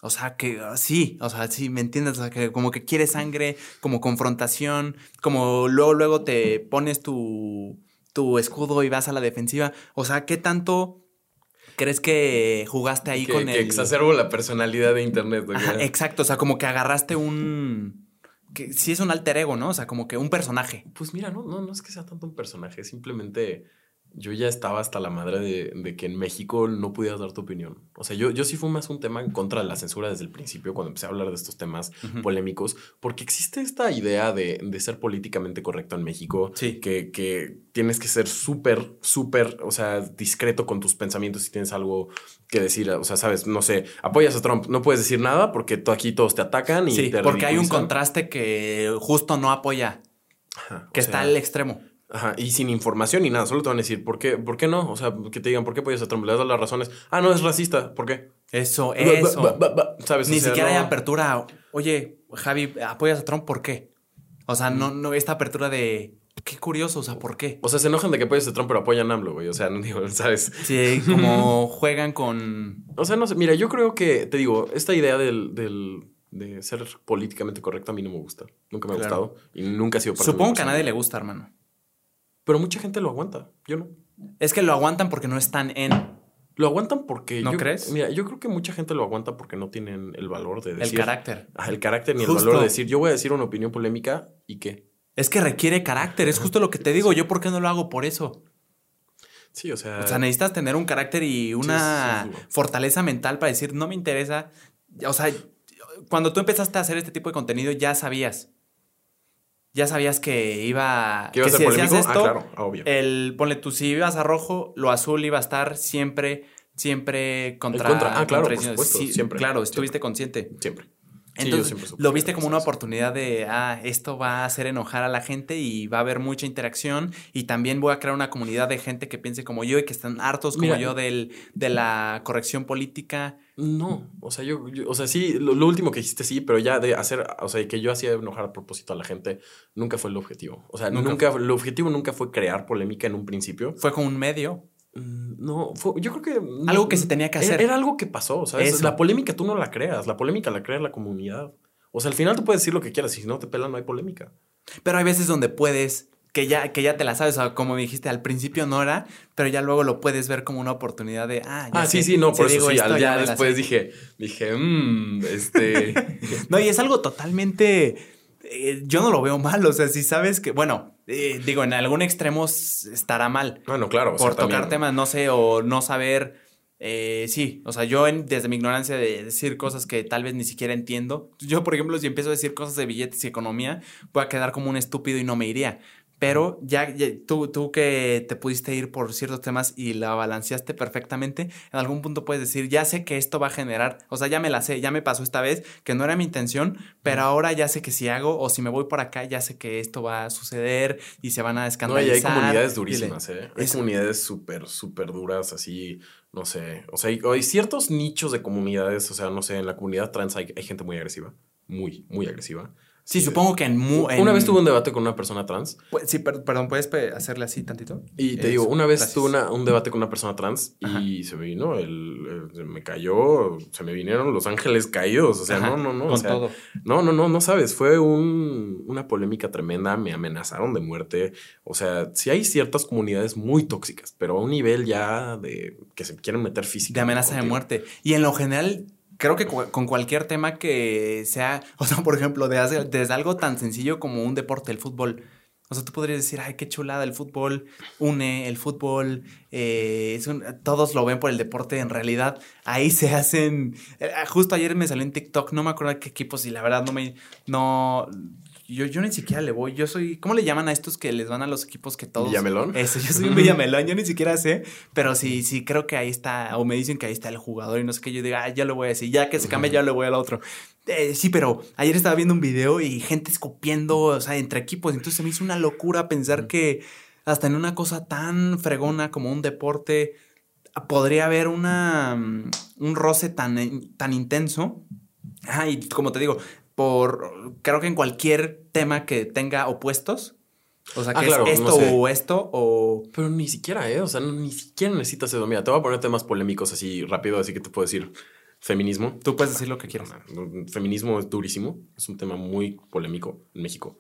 o sea, que ah, sí, o sea, sí, ¿me entiendes? O sea, que como que quieres sangre, como confrontación, como luego, luego te pones tu, tu escudo y vas a la defensiva. O sea, ¿qué tanto crees que jugaste ahí que, con que el... exacerbo la personalidad de internet. Ajá, exacto, o sea, como que agarraste un... Que sí es un alter ego, ¿no? O sea, como que un personaje. Pues mira, no, no, no es que sea tanto un personaje, simplemente yo ya estaba hasta la madre de, de que en México no pudieras dar tu opinión. O sea, yo, yo sí fue más un tema en contra de la censura desde el principio, cuando empecé a hablar de estos temas polémicos, porque existe esta idea de, de ser políticamente correcto en México, Sí. que, que tienes que ser súper, súper, o sea, discreto con tus pensamientos si tienes algo que decir, o sea, sabes, no sé, apoyas a Trump, no puedes decir nada porque aquí todos te atacan y Sí, te porque hay un contraste que justo no apoya, Ajá, que está sea, al extremo. Ajá, y sin información ni nada, solo te van a decir, ¿por qué, ¿por qué no? O sea, que te digan, ¿por qué a Trump? Le das las razones. Ah, no, es racista, ¿por qué? Eso, eso. ba, ba, ba, ¿Sabes? Ni O sea, siquiera no- hay apertura. Oye, Javi, ¿apoyas a Trump? ¿Por qué? O sea, no, no, esta apertura de... Qué curioso, o sea, ¿por qué? O sea, se enojan de que apoyas a Trump, pero apoyan a AMLO, güey. O sea, no digo, ¿sabes? Sí, como juegan con... O sea, no sé. Mira, yo creo que, te digo, esta idea del, del- de ser políticamente correcto a mí no me gusta. Nunca me ha gustado y nunca ha sido parte de Supongo que a nadie le gusta, hermano. Pero mucha gente lo aguanta. Yo no. Es que lo aguantan porque no están en Lo aguantan porque. ¿No yo- crees? Mira, yo creo que mucha gente lo aguanta porque no tienen el valor de el decir. carácter. Ajá, el carácter ni el valor de decir, yo voy a decir una opinión polémica y qué. Es que requiere carácter, es justo lo que te digo. Yo, ¿por qué no lo hago por eso? Sí, o sea. O sea, necesitas tener un carácter y una sí, sí, sí. fortaleza mental para decir, no me interesa. O sea, cuando tú empezaste a hacer este tipo de contenido, ya sabías. Ya sabías que iba. ¿Que iba a ser si polémico? Ah, esto, claro, obvio. El, ponle tú, si ibas a rojo, lo azul iba a estar siempre, siempre contra. contra. Ah, claro, por supuesto, siempre, Claro, siempre. estuviste consciente. Siempre. Sí, Entonces, supe lo viste como una oportunidad de, ah, esto va a hacer enojar a la gente y va a haber mucha interacción y también voy a crear una comunidad de gente que piense como yo y que están hartos como Mira. yo del, de la corrección política. No, o sea, yo, yo- o sea, sí, lo, lo último que hiciste sí, pero ya de hacer, o sea, que yo hacía enojar a propósito a la gente, nunca fue el objetivo. O sea, Nunca nunca, el objetivo nunca fue crear polémica en un principio. Fue como un medio. Mm, No, fue- yo creo que... Algo que se tenía que era- hacer. Era, algo que pasó, ¿sabes? Eso. La polémica tú no la creas, la polémica la crea la comunidad. O sea, al final tú puedes decir lo que quieras y si no te pelan no hay polémica. Pero hay veces donde puedes, que ya, que ya te la sabes, o sea, como dijiste, al principio no era, pero ya luego lo puedes ver como una oportunidad de, ah, ya Ah, sí, sé, sí, no, por eso sí, esto, ya después dije, dije, mmm, este... No, y es algo totalmente. Eh, yo no lo veo mal. O sea, si sabes que. Bueno, eh, digo, en algún extremo estará mal. Bueno, claro. o sea, por tocar también- temas, no sé, o no saber. eh, sí, o sea, yo en- desde mi ignorancia de decir cosas que tal vez ni siquiera entiendo. Yo, por ejemplo, si empiezo a decir cosas de billetes y economía, voy a quedar como un estúpido y no me iría. Pero ya, ya- tú, tú que te pudiste ir por ciertos temas y la balanceaste perfectamente, en algún punto puedes decir, ya sé que esto va a generar, o sea, ya me la sé, ya me pasó esta vez, que no era mi intención, pero ahora ya sé que si hago o si me voy por acá, ya sé que esto va a suceder y se van a No, y escandalizar. hay comunidades le- durísimas, ¿eh? Hay Eso. comunidades súper, súper duras, así, no sé. O sea, hay, hay ciertos nichos de comunidades, o sea, no sé, en la comunidad trans hay, hay gente muy agresiva. Muy, muy agresiva. Sí, Sí, supongo que en... mu- Una vez tuve un debate con una persona trans Pu- Sí, per- perdón, ¿puedes pe- hacerle así tantito? y te Eso, digo, una vez gracias. tuve una- un debate con una persona trans Ajá. y se me vino, el, el- me cayó, se me vinieron los ángeles caídos, o sea, Ajá, no, no, no. o Con sea, todo. No, no, no, no sabes. Fue un- una polémica tremenda. Me amenazaron de muerte. O sea, sí hay ciertas comunidades muy tóxicas, pero a un nivel ya de que se quieren meter físicamente. De amenaza de muerte. Y en lo general, creo que con cualquier tema que sea, o sea, por ejemplo, de hacer- desde algo tan sencillo como un deporte, el fútbol. O sea, tú podrías decir, ay, qué chulada, el fútbol une, el fútbol, eh, es un- todos lo ven por el deporte, en realidad ahí se hacen, eh, justo ayer me salió en TikTok, no me acuerdo qué equipos y la verdad no me, no, yo, yo ni siquiera le voy, yo soy, ¿cómo le llaman a estos que les van a los equipos que todos? ¿Villamelón? Eso, yo soy un Villamelón, yo ni siquiera sé, pero sí, sí creo que ahí está, o me dicen que ahí está el jugador y no sé qué, yo digo, ah, ya lo voy a decir, ya que se cambie, ya lo voy al otro. Eh, sí, pero ayer estaba viendo un video y gente escupiendo, o sea, entre equipos, entonces se me hizo una locura pensar que hasta en una cosa tan fregona como un deporte podría haber una, mm, un roce tan, tan intenso. Ah, y como te digo, por creo que en cualquier tema que tenga opuestos, o sea, Ah, que claro, es no esto sé. o esto o Pero ni siquiera, ¿eh? O sea, ni siquiera necesitas eso. Mira, te voy a poner temas polémicos así rápido, así que te puedo decir feminismo. tú puedes decir lo que quieras. No, Feminismo es durísimo. Es un tema muy polémico en México.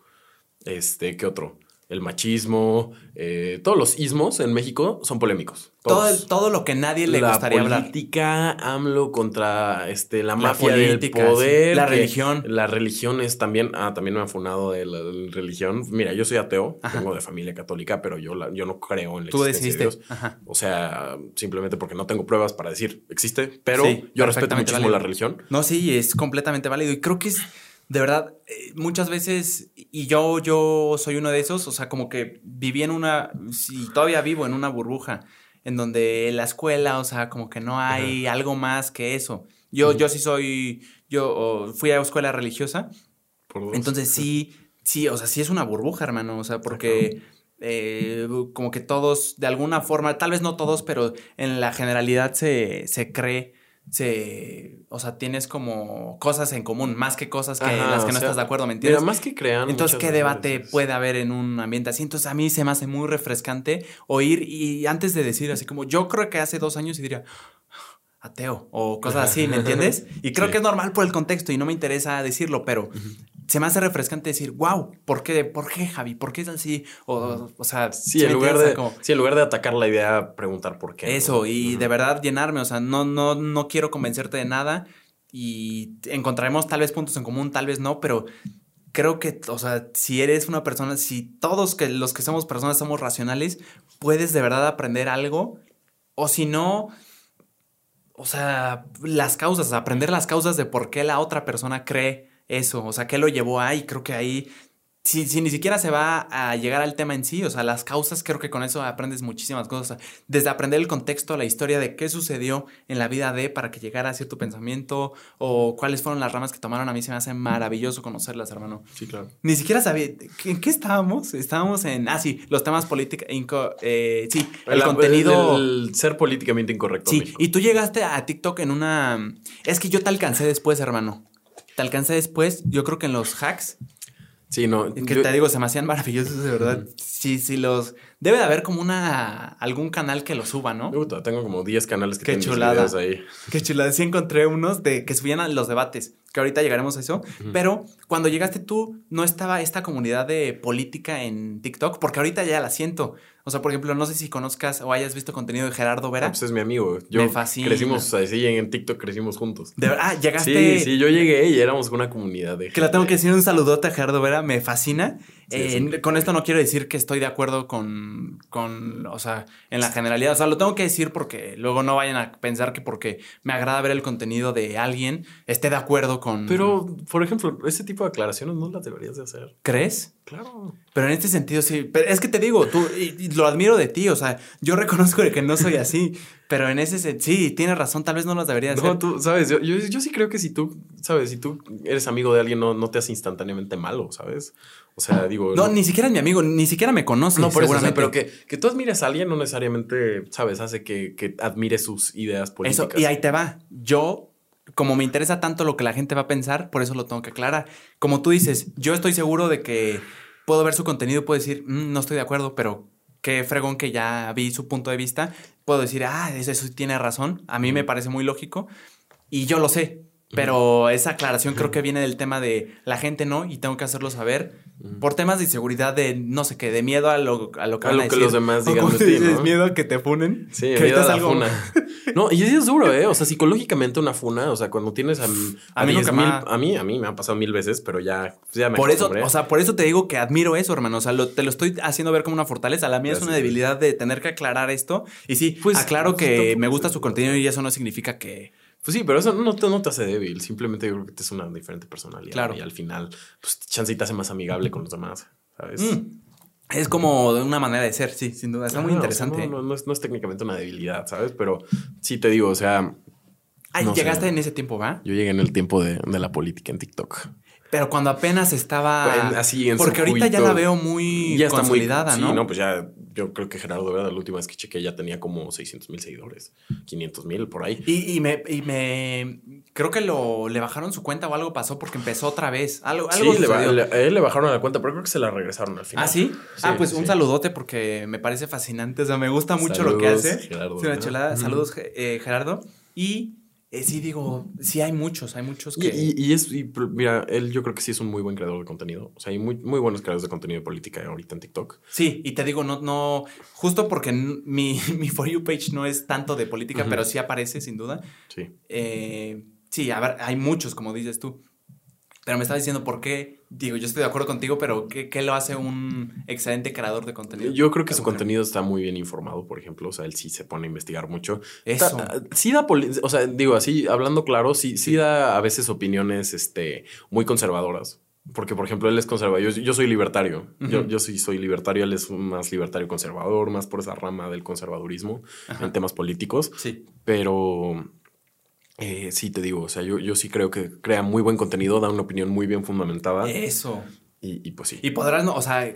Este, ¿qué otro? El machismo, eh, todos los ismos en México son polémicos. Todo, todo lo que nadie le la gustaría hablar. política, AMLO contra este, la, La mafia política, del poder. sí. La religión. Las religiones también. Ah, también me han funado de la, la religión. Mira, yo soy ateo, Ajá. vengo de familia católica, pero yo, la- yo no creo en la Tú existencia de decidiste. Dios. Ajá. O sea, simplemente porque no tengo pruebas para decir existe, pero Sí, yo respeto muchísimo válido. la religión. No, sí, es completamente válido. Y creo que es, de verdad, eh, muchas veces, y yo, yo soy uno de esos, o sea, como que viví en una, y todavía vivo en una burbuja, en donde la escuela, o sea, como que no hay algo más que eso. Yo, yo sí soy, yo fui a escuela religiosa, Por entonces sí, sí, o sea, sí es una burbuja, hermano, o sea, porque... eh, como que todos, de alguna forma, tal vez no todos, pero en la generalidad se, se cree, se, o sea, tienes como cosas en común, más que cosas que Ajá, las que no sea, estás de acuerdo, ¿me entiendes? más que crean. Entonces, ¿qué debate puede haber en un ambiente así? Entonces, a mí se me hace muy refrescante oír y antes de decir así como, yo creo que hace dos años y diría, ateo o cosas así, ¿me entiendes? Y creo Sí. que es normal por el contexto y no me interesa decirlo, pero se me hace refrescante decir, wow, ¿por qué? ¿Por qué, Javi? ¿Por qué es así? O, o sea, Sí, en lugar de, como- sí, en lugar de atacar la idea, preguntar por qué. eso, ¿no? y de verdad llenarme, o sea, no, no, no quiero convencerte de nada y encontraremos tal vez puntos en común, tal vez no, pero creo que, o sea, si eres una persona, si todos que los que somos personas somos racionales, puedes de verdad aprender algo, o si no, o sea, las causas, aprender las causas de por qué la otra persona cree eso, o sea, qué lo llevó ahí, creo que ahí si, si ni siquiera se va a llegar al tema en sí, o sea, las causas, creo que con eso aprendes muchísimas cosas. Desde aprender el contexto, la historia de qué sucedió en la vida de para que llegara a cierto pensamiento o cuáles fueron las ramas que tomaron, a mí se me hace maravilloso conocerlas, hermano. Sí, claro. Ni siquiera sabía, ¿en qué estábamos? Estábamos en, ah, sí, los temas políticos, eh, sí, el, contenido... El, ser políticamente incorrecto. Sí, y tú llegaste a TikTok en una... Es que yo te alcancé después, hermano. Te alcancé después, yo creo que en los hacks Sí, no. Que te digo, se me hacían maravillosos, de verdad. Sí, sí, los. Debe de haber como una. algún canal que los suba, ¿no? tengo como 10 canales que Qué tienen chulada. ahí. Qué chulada. Sí encontré unos de que subían a los debates, que ahorita llegaremos a eso. Pero cuando llegaste tú, no estaba esta comunidad de política en TikTok, porque ahorita ya la siento. O sea, por ejemplo, no sé si conozcas o hayas visto contenido de Gerardo Vera. pues es mi amigo. Yo Me fascina. Crecimos así en TikTok, crecimos juntos. De verdad, ah, llegaste. Sí, sí, yo llegué y éramos una comunidad de. Que la tengo que decir un saludote a Gerardo Vera, me fascina. Eh, con esto no quiero decir que estoy de acuerdo con, con, o sea, en la generalidad. O sea, lo tengo que decir porque luego no vayan a pensar que porque me agrada ver el contenido de alguien, esté de acuerdo con. Pero, por ejemplo, ese tipo de aclaraciones no las deberías de hacer. ¿Crees? Claro. Pero en este sentido sí. Pero es que te digo, tú, y, lo admiro de ti, o sea, yo reconozco de que no soy así, pero en ese sentido, sí, tienes razón, tal vez no las deberías hacer. No, tú, sabes, yo, yo, sí creo que si tú, sabes, si tú eres amigo de alguien, no, no te hace instantáneamente malo, ¿sabes? O sea, digo. No, ni siquiera es mi amigo, ni siquiera me conoce. No, por eso, pero que, que, tú admires a alguien no necesariamente, ¿sabes? Hace que, que admire sus ideas políticas. Eso, y ahí te va. Yo como me interesa tanto lo que la gente va a pensar, por eso lo tengo que aclarar. Como tú dices, yo estoy seguro de que puedo ver su contenido puedo decir, mm, no estoy de acuerdo, pero qué fregón que ya vi su punto de vista. Puedo decir, ah, eso, eso tiene razón. A mí me parece muy lógico y yo lo sé. Pero esa aclaración creo que viene del tema de la gente no y tengo que hacerlo saber por temas de inseguridad, de no sé qué, de miedo a lo, a lo que, van a que los demás digan de ti, ¿no? miedo a que te funen. Sí, miedo a la funa. no, y eso es duro, ¿eh? O sea, psicológicamente una funa, o sea, cuando tienes a, a, mí, a mí, a mí me ha pasado mil veces, pero ya, ya me Por eso, o sea, por eso te digo que admiro eso, hermano. O sea, te lo estoy haciendo ver como una fortaleza. La mía es una debilidad de tener que aclarar esto. Y sí, pues aclaro pues, que me gusta su contenido y eso no significa que pues sí, pero eso no te, no te hace débil. Simplemente yo creo que te es una diferente personalidad. Claro. Y al final, pues chance te hace más amigable con los demás, ¿sabes? Mm. Es como una manera de ser, sí, sin duda. Es muy interesante. no, no, es, no, es, técnicamente una debilidad, ¿sabes? Pero sí te digo, o sea. Ay, llegaste en ese tiempo, ¿va? Yo llegué en el tiempo de, de la política en TikTok. Pero cuando apenas estaba. Pues, así en Porque ahorita ya la veo muy ya consolidada, está ¿no? Sí, no, pues ya. Yo creo que Gerardo, de verdad, la última vez que chequé ya tenía como 600 mil seguidores, 500 mil por ahí. Y, y, me, y me. Creo que lo, le bajaron su cuenta o algo pasó porque empezó otra vez. Algo, sí, le, a él le bajaron la cuenta, pero creo que se la regresaron al final. ¿Ah, sí? ah, pues un saludote porque me parece fascinante. O sea, me gusta mucho lo que hace. Gerardo, Saludos, eh, Gerardo. Y eh, sí, digo, sí hay muchos, hay muchos que... Y, es, mira, él yo creo que sí es un muy buen creador de contenido. O sea, hay muy, muy buenos creadores de contenido de política ahorita en TikTok. Sí, y te digo, no, no, justo porque mi, mi For You page no es tanto de política, pero sí aparece, sin duda. Sí. Eh, sí, a ver, hay muchos, como dices tú. Pero me estaba diciendo por qué, digo, yo estoy de acuerdo contigo, pero ¿qué, qué lo hace un excelente creador de contenido? Yo creo que su contenido está muy bien informado, por ejemplo, o sea, él sí se pone a investigar mucho. Eso. sí da, o sea, digo así, hablando claro, sí, sí, da a veces opiniones este, muy conservadoras. Porque, por ejemplo, él es conservador. Yo, soy libertario. yo, yo sí soy libertario. Él es más libertario conservador, más por esa rama del conservadurismo en temas políticos. Sí. Pero eh, sí, te digo, o sea, yo, yo sí creo que crea muy buen contenido, da una opinión muy bien fundamentada. Eso. Y, pues sí. Y podrás, no, o sea,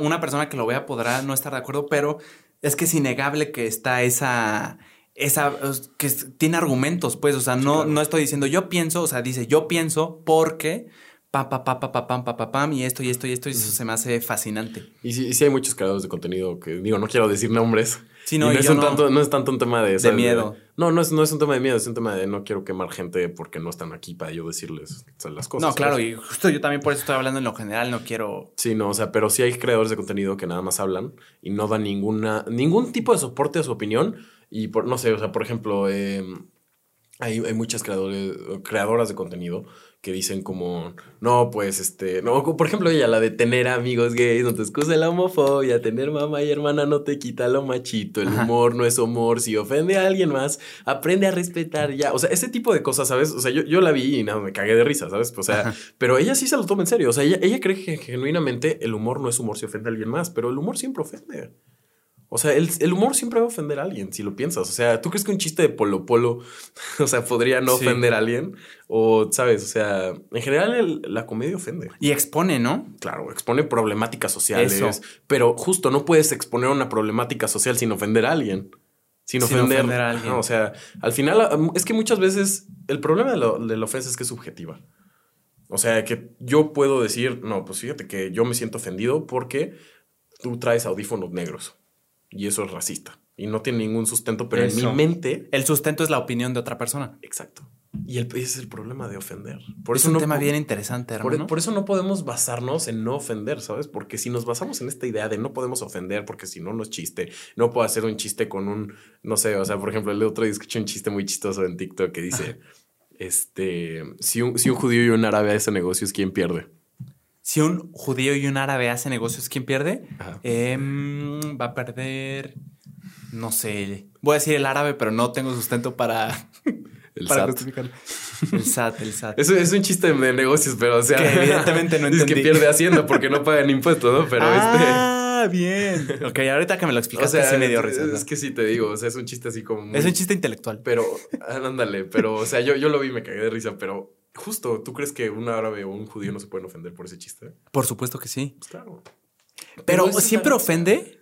una persona que lo vea podrá no estar de acuerdo, pero es que es innegable que está esa, esa, que tiene argumentos, pues, o sea, no, no estoy diciendo yo pienso, o sea, dice yo pienso porque pa, pa, pa, pa, pa, pam, pa, pa, pam, y esto, y esto, y esto, y eso se me hace fascinante. Y sí, sí hay muchos creadores de contenido que, digo, no quiero decir nombres. Sí, no, no, es tanto, no es tanto un tema de... De miedo. no, no es, no es un tema de miedo, es un tema de no quiero quemar gente porque no están aquí para yo decirles las cosas. No, claro, y justo yo también por eso estoy hablando en lo general, no quiero... Sí, no, o sea, pero sí hay creadores de contenido que nada más hablan y no dan ninguna, ningún tipo de soporte a su opinión. Y por, no sé, o sea, por ejemplo, em, hay, hay muchas creadores, creadoras de contenido que dicen como, no, pues este, no, por ejemplo, ella, la de tener amigos gays, no te excusa la homofobia, tener mamá y hermana no te quita lo machito, el humor no es humor, si ofende a alguien más, aprende a respetar ya, o sea, ese tipo de cosas, ¿sabes? O sea, yo, yo la vi y nada, me cagué de risa, ¿sabes? O sea, pero ella sí se lo toma en serio, o sea, ella, ella cree que genuinamente el humor no es humor si ofende a alguien más, pero el humor siempre ofende. O sea, el, humor siempre va a ofender a alguien, si lo piensas. O sea, ¿tú crees que un chiste de Polo Polo, o sea, podría no ofender a alguien? O, ¿sabes? O sea, en general la comedia ofende. Y expone, ¿no? Claro, expone problemáticas sociales. Pero justo no puedes exponer una problemática social sin ofender a alguien. Sin ofender, a alguien. o sea, al final, es que muchas veces el problema de, de la ofensa es que es subjetiva. O sea, que yo puedo decir, no, pues fíjate que yo me siento ofendido porque tú traes audífonos negros y eso es racista. Y no tiene ningún sustento, pero en mi mente... El sustento es la opinión de otra persona. Exacto. Y el, ese es el problema de ofender. Por es un tema bien interesante, hermano. Por, eso no podemos basarnos en no ofender, ¿sabes? Porque si nos basamos en esta idea de no podemos ofender porque si no, no es chiste. No puedo hacer un chiste con un, no sé, o sea, por ejemplo, el otro día escuché un chiste muy chistoso en TikTok que dice, este, si un, si un judío y un árabe hacen negocios, ¿quién pierde? Si un judío y un árabe hacen negocios, ¿quién pierde? Em, va a perder, no sé, voy a decir el árabe, pero no tengo sustento para... El para SAT. El SAT, el SAT. Eso es un chiste de negocios, pero o sea... Que evidentemente no entendí. Es que pierde Hacienda porque no pagan impuestos, ¿no? Pero este... Ah, bien. Ok, ahorita que me lo explicas, o sea, sí me dio risa. Es que sí te digo, o sea, es un chiste así como... Es un chiste intelectual. Pero, ándale, pero, o sea, yo, yo lo vi y me cagué de risa, pero Justo, ¿tú crees que un árabe o un judío no se pueden ofender por ese chiste? Por supuesto que sí. Pues claro. Pero, siempre ofende.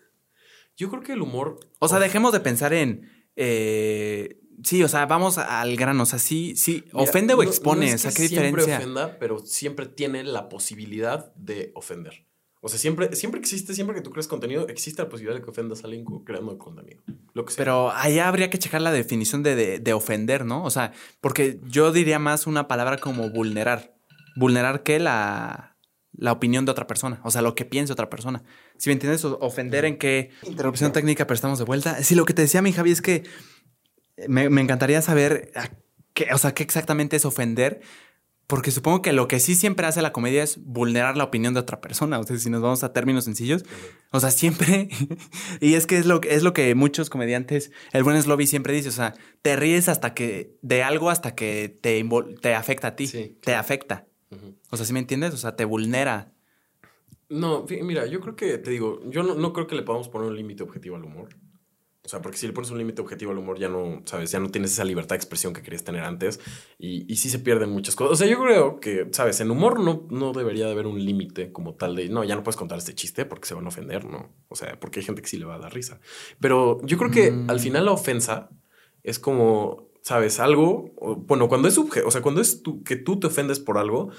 Yo creo que el humor. O sea, dejemos de pensar en. Eh, sí, o sea, vamos al grano. O sea, sí, sí. ofende o expone. o sea, ¿qué diferencia? Siempre ofenda, pero siempre tiene la posibilidad de ofender. O sea, siempre, siempre existe, siempre que tú crees contenido, existe la posibilidad de que ofendas a alguien creando contenido. Lo que Pero allá habría que checar la definición de, de, ofender, ¿no? O sea, porque yo diría más una palabra como vulnerar. ¿Vulnerar qué? La, la opinión de otra persona. O sea, lo que piensa otra persona. Si me entiendes, ofender en qué. Interrupción técnica, pero estamos de vuelta. Sí, lo que te decía mi Javi es que me, me encantaría saber. Qué, o sea, qué exactamente es ofender porque supongo que lo que sí siempre hace la comedia es vulnerar la opinión de otra persona. O sea, si nos vamos a términos sencillos. O sea, siempre. y es que es lo, es lo que muchos comediantes, el buen Slobby siempre dice. O sea, te ríes hasta que. de algo hasta que te, te afecta a ti. Te afecta. O sea, ¿sí me entiendes? O sea, te vulnera. No, mira, yo creo que, te digo, yo no, no creo que le podamos poner un límite objetivo al humor. O sea, porque si le pones un límite objetivo al humor, ya no, sabes, ya no tienes esa libertad de expresión que querías tener antes y, y sí se pierden muchas cosas. O sea, yo creo que, sabes, en humor no, no debería de haber un límite como tal de, no, ya no puedes contar este chiste porque se van a ofender, ¿no? O sea, porque hay gente que sí le va a dar risa. Pero yo creo que al final la ofensa es como, sabes, algo, bueno, cuando es o sea, cuando es tú, que tú te ofendes por algo,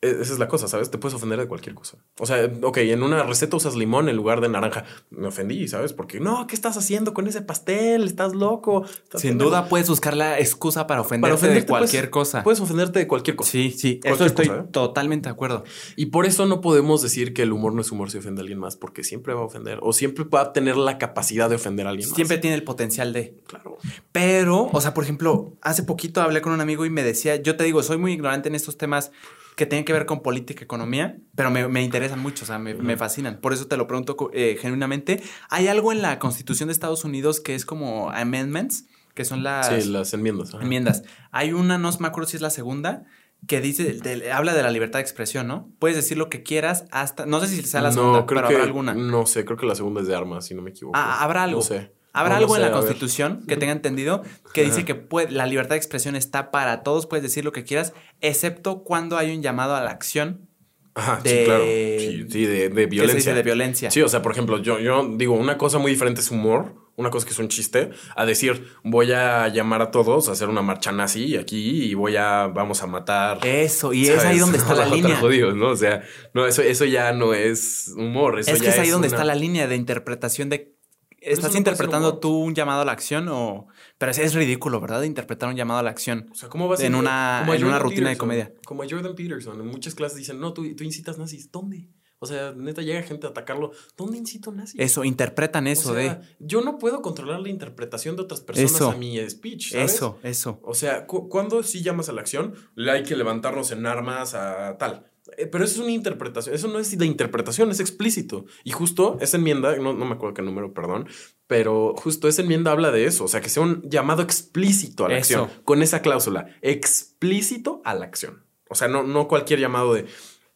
esa es la cosa, ¿sabes? Te puedes ofender de cualquier cosa. O sea, ok, en una receta usas limón en lugar de naranja. Me ofendí, ¿sabes? Porque, no, ¿qué estás haciendo con ese pastel? Estás loco. Sin duda puedes buscar la excusa para ofenderte, de cualquier cosa. Puedes ofenderte de cualquier cosa. Sí, sí, eso estoy ¿eh? totalmente de acuerdo. Y por eso no podemos decir que el humor no es humor si ofende a alguien más, porque siempre va a ofender o siempre va a tener la capacidad de ofender a alguien más. Siempre tiene el potencial de. Claro. Pero, o sea, por ejemplo, hace poquito hablé con un amigo y me decía, yo te digo, soy muy ignorante en estos temas que tienen que ver con política, economía, pero me, me interesan mucho, o sea, me, fascinan. Por eso te lo pregunto eh, genuinamente. ¿Hay algo en la Constitución de Estados Unidos que es como amendments, que son las... Sí, las enmiendas. Enmiendas. Hay una, no me acuerdo si es la segunda, que dice, habla de la libertad de expresión, ¿no? Puedes decir lo que quieras hasta, no sé si sea la segunda, pero habrá alguna. No sé, creo que la segunda es de armas, si no me equivoco. Ah, habrá algo. No sé. Habrá algo en la Constitución que tenga entendido que dice que la libertad de expresión está para todos, puedes decir lo que quieras, excepto cuando hay un llamado a la acción. Ajá, sí, claro. Sí, de, violencia. de violencia. Sí, o sea, por ejemplo, yo, yo digo, una cosa muy diferente es humor, una cosa que es un chiste, a decir, voy a llamar a todos a hacer una marcha nazi aquí y voy a, vamos a matar. Eso, y es ahí donde está la línea. Jodidos, ¿no? O sea, no, eso, eso ya no es humor. Eso es que es ahí donde está la línea de interpretación de ¿Estás interpretando tú un llamado a la acción o...? Pero es, ridículo, ¿verdad? Interpretar un llamado a la acción. O sea, ¿cómo vas en una, en una rutina de comedia. Como a Jordan Peterson. En muchas clases dicen, no, tú, tú incitas nazis. ¿Dónde? O sea, neta, llega gente a atacarlo. ¿Dónde incito nazi? Eso, interpretan eso o sea, de. Yo no puedo controlar la interpretación de otras personas Eso. a mi speech, ¿sabes? Eso, eso. O sea, cu- ¿cuándo sí llamas a la acción? Le hay que levantarnos en armas a tal. Eh, Pero eso es una interpretación. Eso no es de interpretación, es explícito. Y justo esa enmienda, no, no me acuerdo qué número, perdón, pero justo esa enmienda habla de eso. O sea, que sea un llamado explícito a la Eso. acción. Con esa cláusula. Explícito a la acción. O sea, no, no cualquier llamado de.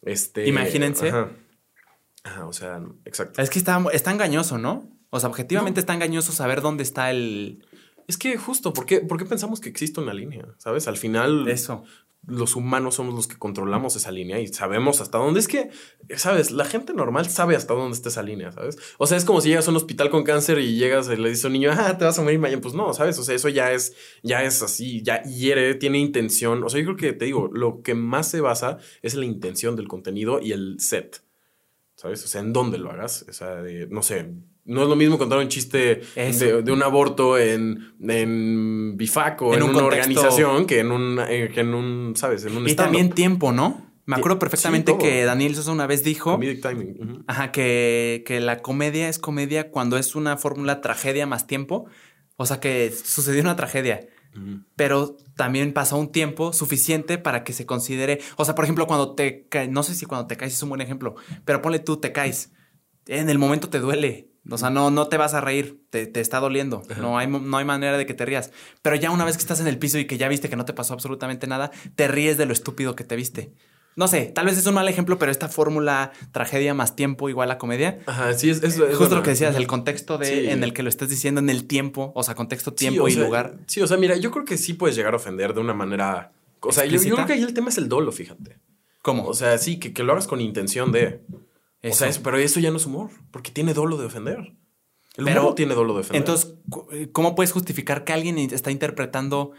Este, Imagínense. Ajá. Ajá, o sea, exacto. Es que está, está engañoso, ¿no? O sea, objetivamente está engañoso saber dónde está el. Es que justo, ¿por qué, por qué pensamos que existe una línea? ¿Sabes? Al final, Eso. Los humanos somos los que controlamos esa línea y sabemos hasta dónde. Es que, ¿sabes? La gente normal sabe hasta dónde está esa línea, ¿sabes? O sea, es como si llegas a un hospital con cáncer y llegas y le dices a un niño, ah, te vas a morir mañana. Pues no, ¿sabes? O sea, eso ya es, ya es así, ya hiere, tiene intención. O sea, yo creo que te digo, lo que más se basa es la intención del contenido y el set. ¿Sabes? O sea, en dónde lo hagas. O sea, no sé. No es lo mismo contar un chiste de, de un aborto en, en Bifac o En en, un una contexto- organización que en un, eh, que en un, ¿sabes? En un Y también tiempo, ¿no? Me acuerdo perfectamente sí, que Daniel Sosa una vez dijo. Comedic timing. Ajá, que, que la comedia es comedia cuando es una fórmula tragedia más tiempo. O sea, que sucedió una tragedia, pero también pasó un tiempo suficiente para que se considere. O sea, por ejemplo, cuando te caes, no sé si cuando te caes es un buen ejemplo, pero ponle tú, te caes. En el momento te duele. O sea, no, no te vas a reír, te, te está doliendo. No hay, no hay manera de que te rías. Pero ya una vez que estás en el piso y que ya viste que no te pasó absolutamente nada, te ríes de lo estúpido que te viste. No sé, tal vez es un mal ejemplo, pero esta fórmula tragedia más tiempo igual a comedia Ajá, sí, es, es- es Justo lo que decías, el contexto de Sí. en el que lo estás diciendo, en el tiempo, o sea, contexto, tiempo y sea, lugar. Sí, o sea, mira, yo creo que sí puedes llegar a ofender de una manera. O sea, yo, yo creo que ahí el tema es el dolo, fíjate. ¿Cómo? O sea, sí, que, que lo hagas con intención de. O Eso. sea, pero eso ya no es humor, porque tiene dolo de ofender. El humor Pero, tiene dolo de ofender. Entonces, cu- ¿cómo puedes justificar que alguien está interpretando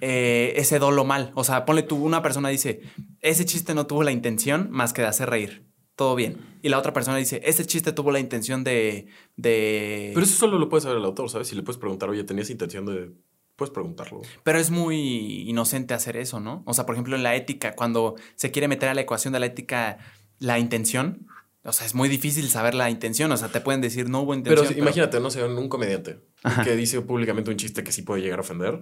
eh, ese dolo mal? O sea, ponle tú, una persona dice, ese chiste no tuvo la intención más que de hacer reír. Todo bien. Y la otra persona dice, ese chiste tuvo la intención de... de... Pero eso solo lo puede saber el autor, ¿sabes? Si le puedes preguntar, oye, tenías intención de. Puedes preguntarlo. Pero es muy inocente hacer eso, ¿no? O sea, por ejemplo, en la ética, cuando se quiere meter a la ecuación de la ética la intención, o sea, es muy difícil saber la intención. O sea, te pueden decir no hubo intención. Pero, si- imagínate, no sé, un comediante Ajá. que dice públicamente un chiste que sí puede llegar a ofender.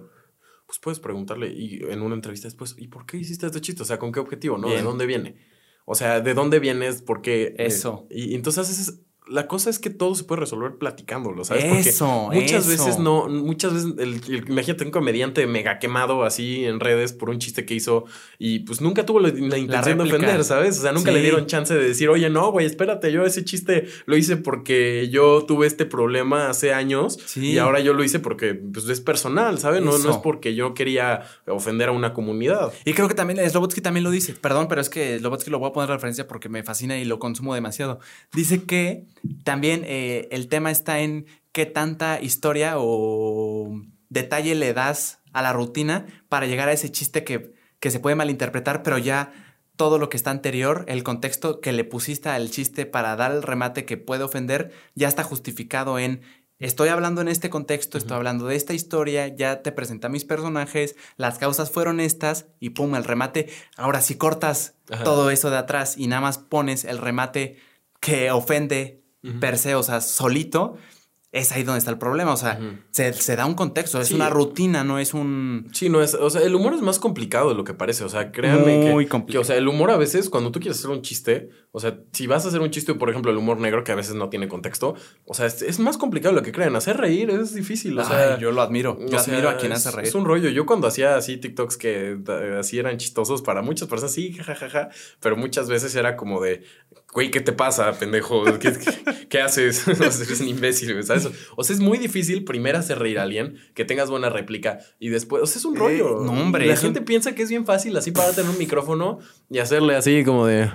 Pues puedes preguntarle y en una entrevista después, ¿y por qué hiciste este chiste? O sea, ¿con qué objetivo? ¿No? ¿De dónde viene? O sea, ¿de dónde vienes? ¿Por qué? eh, Eso. y, y entonces es- la cosa es que todo se puede resolver platicándolo, ¿sabes? Eso, Porque muchas eso. veces no, muchas veces, el- el- imagínate un comediante mega quemado así en redes por un chiste que hizo y pues nunca tuvo la, la intención de ofender, ¿sabes? O sea, nunca Sí. le dieron chance de decir, oye, no, güey, espérate, yo ese chiste lo hice porque yo tuve este problema hace años Sí. y ahora yo lo hice porque pues, es personal, ¿sabes? No, no es porque yo quería ofender a una comunidad. Y creo que también Slobotsky también lo dice. Perdón, pero es que Slobotsky lo voy a poner referencia porque me fascina y lo consumo demasiado. Dice que también eh, el tema está en qué tanta historia o detalle le das a la rutina para llegar a ese chiste que, que se puede malinterpretar, pero ya todo lo que está anterior, el contexto que le pusiste al chiste para dar el remate que puede ofender, ya está justificado en Estoy hablando en este contexto, estoy hablando de esta historia, ya te presenté a mis personajes, las causas fueron estas y pum, el remate. Ahora si cortas Ajá. todo eso de atrás y nada más pones el remate que ofende Per se, o sea, solito, es ahí donde está el problema. O sea, se, se da un contexto, es Sí. una rutina, no es un... Sí, no es, o sea, el humor es más complicado de lo que parece, o sea, créanme Muy que, complicado. que, o sea, el humor a veces, cuando tú quieres hacer un chiste, o sea, si vas a hacer un chiste, por ejemplo, el humor negro, que a veces no tiene contexto, o sea, es, es más complicado de lo que creen, hacer reír es difícil, o sea... Yo lo admiro, yo o sea, admiro a quien es- hace reír. Es un rollo. Yo cuando hacía así TikToks que eh, así eran chistosos para muchas personas, sí, jajaja, pero muchas veces era como de, güey, ¿qué te pasa, pendejo? ¿Qué, qué- qué haces? Eres un imbécil, ¿sabes? O sea, es muy difícil primero hacer reír a alguien, que tengas buena réplica y después, o sea, es un Eh, rollo. no, hombre, La gente un- piensa que es bien fácil así para tener un micrófono y hacerle así como de...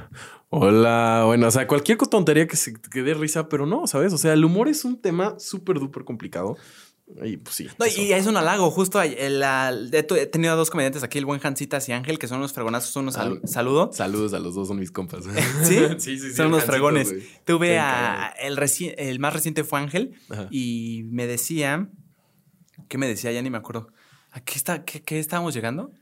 Hola, bueno, o sea, cualquier tontería que se que dé risa, pero no, ¿sabes? O sea, el humor es un tema súper duper complicado. Y pues sí. No, eso. y es un halago, justo la- he tenido a dos comediantes aquí, el buen Jancitas y Ángel, que son unos fregonazos, unos sal- saludo. Saludos a los dos, son mis compas. ¿Sí? sí, sí, sí. Son unos fregones. Tuve Qué a el, reci- el más reciente fue Ángel Ajá. y me decía, ¿qué me decía? Ya ni me acuerdo. ¿A qué, está, qué, qué estábamos llegando?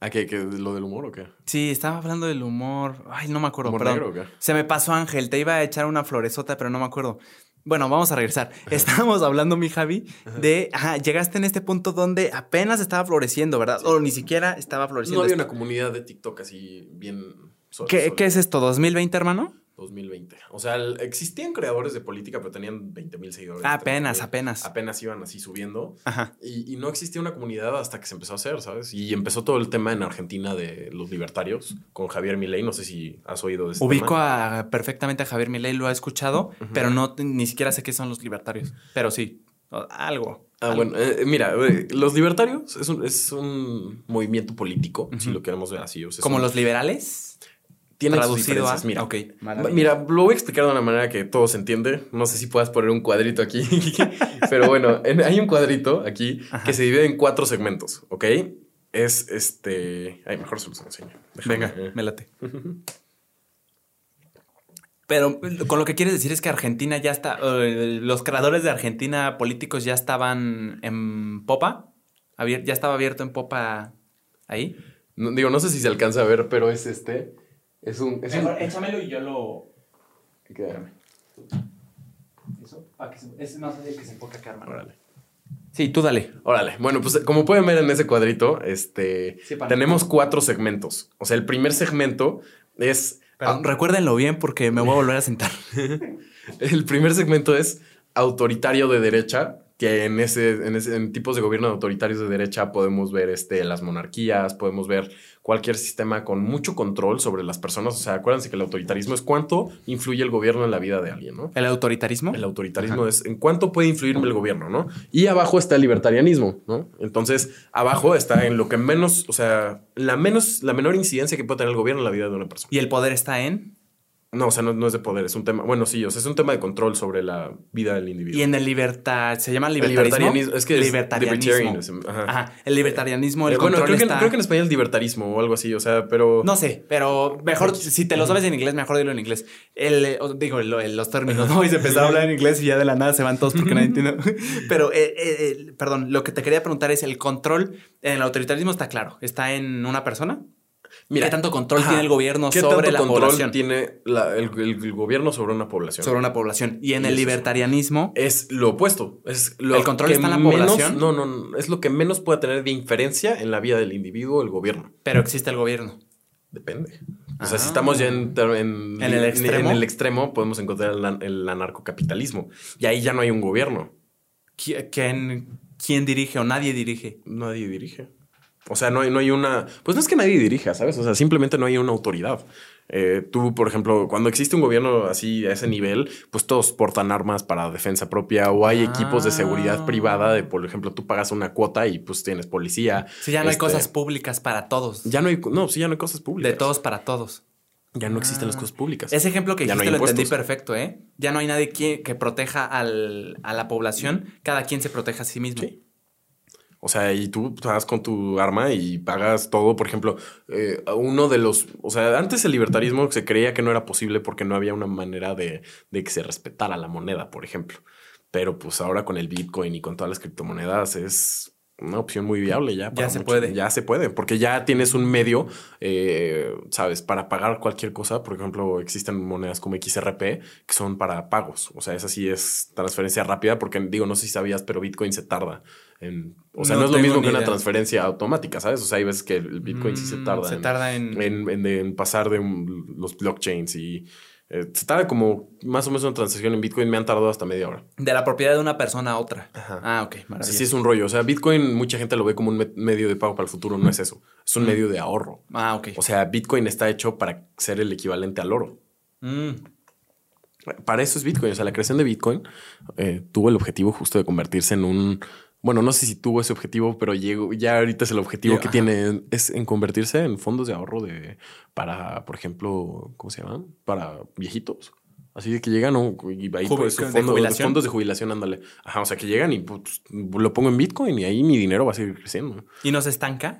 ¿A qué? ¿Qué? ¿Lo del humor o qué? Sí, estaba hablando del humor. Ay, no me acuerdo. ¿Humor perdón. negro o qué? Se me pasó Ángel, te iba a echar una floresota, pero no me acuerdo. Bueno, vamos a regresar. Estábamos hablando, mi Javi, de, ajá, llegaste en este punto donde apenas estaba floreciendo, ¿verdad? O ni siquiera estaba floreciendo. No había esto. una comunidad de TikTok así bien... sol- ¿Qué, sol- qué es esto? ¿2020, hermano? 2020. O sea, el- existían creadores de política, pero tenían 20 mil seguidores. Apenas, 30,000. apenas. Apenas iban así subiendo. Ajá. Y, y no existía una comunidad hasta que se empezó a hacer, ¿sabes? Y empezó todo el tema en Argentina de los libertarios con Javier Milei. No sé si has oído de ese Ubico tema. a, perfectamente a Javier Milei, lo he escuchado, pero no ni siquiera sé qué son los libertarios. Pero sí, algo. Ah, algo. bueno, eh, mira, eh, los libertarios es un, es un movimiento político, si lo queremos ver así. o sea, es Como los liberales. Tienen sus traducido a- Mira, Ok, maravilla. Mira, lo voy a explicar de una manera que todo se entiende. No sé si puedas poner un cuadrito aquí. Pero bueno, en- hay un cuadrito aquí que se divide en cuatro segmentos, ¿ok? Es este. Ay, mejor se los enseño. Déjame, Venga, eh. me late. Pero con lo que quieres decir es que Argentina ya está, los creadores de Argentina políticos ya estaban en popa, Abier- ya estaba abierto en popa ahí. No, digo, no sé si se alcanza a ver, pero es este. Es un. Es un- échamelo y yo lo... ¿Qué? Eso, para que se, es más fácil que se enfoque acá, hermano. Órale. Sí, tú dale. Órale. Bueno, pues como pueden ver en ese cuadrito, este. Sí, tenemos cuatro segmentos. O sea, el primer segmento es. Pero recuérdenlo bien porque me voy a volver a sentar. El primer segmento es autoritario de derecha, que en ese, en ese- en tipos de gobierno autoritarios de derecha podemos ver este, las monarquías, podemos ver cualquier sistema con mucho control sobre las personas. O sea, acuérdense que el autoritarismo es cuánto influye el gobierno en la vida de alguien, ¿no? ¿El autoritarismo? El autoritarismo es en cuánto puede influir el gobierno, ¿no? Y abajo está el libertarianismo, ¿no? Entonces, abajo está en lo que menos, o sea, la menos, la menor incidencia que puede tener el gobierno en la vida de una persona. ¿Y el poder está en? No, o sea, no, no es de poder, es un tema, bueno, sí, o sea, es un tema de control sobre la vida del individuo. Y en el libertad, ¿se llama libertarismo? libertarianismo, es que es libertarianismo. libertarianism, ajá. Ajá. El libertarianismo, el Eh, bueno, creo que, creo que en español es libertarismo o algo así, o sea, pero... No sé, pero mejor, si te lo sabes en inglés, mejor dilo en inglés. El, digo, lo- los términos, ¿no? Y se empezó a hablar en inglés y ya de la nada se van todos porque nadie entiende. Pero, eh, eh, eh, perdón, lo que te quería preguntar es, ¿el control en el autoritarismo está claro? ¿Está en una persona? ¿Qué tanto control ajá, tiene el gobierno ¿qué sobre tanto la control población? tiene la- el, el- el gobierno sobre una población? Sobre una población. Y en Y el libertarianismo, Es lo opuesto. Es lo ¿El control que está en la menos- población? No, no, no, es lo que menos puede tener de inferencia en la vida del individuo el gobierno. pero existe el gobierno. Depende. O sea, Ah. si estamos ya en, en, ¿En el extremo? en el extremo, podemos encontrar el, an- el anarcocapitalismo. Y ahí ya no hay un gobierno. ¿Qui- ¿Quién, quién dirige o nadie dirige? Nadie dirige. O sea, no hay, no hay una. Pues no es que nadie dirija, ¿sabes? O sea, simplemente no hay una autoridad. Eh, tú, por ejemplo, cuando existe un gobierno así a ese nivel, pues todos portan armas para defensa propia o hay equipos de seguridad Ah. privada. De, por ejemplo, tú pagas una cuota y pues tienes policía. Si ya no hay Este, cosas públicas para todos. Ya no hay. No, sí, ya no hay cosas públicas. De todos para todos. Ya no existen Ah. las cosas públicas. Ese ejemplo que no dijiste lo entendí perfecto, ¿eh? Ya no hay nadie que, que proteja al- a la población. Cada quien se protege a sí mismo. Sí. O sea, y tú vas con tu arma y pagas todo. Por ejemplo, eh, uno de los. O sea, antes el libertarismo se creía que no era posible porque no había una manera de, de que se respetara la moneda, por ejemplo. Pero pues ahora con el Bitcoin y con todas las criptomonedas es una opción muy viable ya. para se muchos. puede. Ya se puede, porque ya tienes un medio, eh, sabes, para pagar cualquier cosa. Por ejemplo, existen monedas como XRP que son para pagos. O sea, esa sí es transferencia rápida, porque digo, no sé si sabías, pero Bitcoin se tarda. En, o sea, No no, es lo mismo que una idea. transferencia automática, ¿sabes? O sea, hay veces que el Bitcoin sí se Mm, tarda. Se en- tarda en. en, pasar de un- los blockchains y eh, se tarda como más o menos una transacción en Bitcoin me han tardado hasta media hora. De la propiedad de una persona a otra. Ajá. Ah, ok, Así maravilloso. sí es un rollo. O sea, Bitcoin mucha gente lo ve como un me- medio de pago para el futuro. No es eso. Es un Mm. medio de ahorro. Ah, ok. O sea, Bitcoin está hecho para ser el equivalente al oro. Mm. Para eso es Bitcoin. O sea, la creación de Bitcoin eh, tuvo el objetivo justo de convertirse en un. Bueno, no sé si tuvo ese objetivo, pero llegó, ya ahorita es el objetivo que ajá. tiene, es en convertirse en fondos de ahorro de para, por ejemplo, ¿cómo se llaman? Para viejitos. Así de que llegan ¿no? y ahí Jubi- pues, su de fondo- jubilación. fondos de jubilación, ándale. Ajá, o sea que llegan y pues, lo pongo en Bitcoin y ahí mi dinero va a seguir creciendo. ¿Y no se estanca?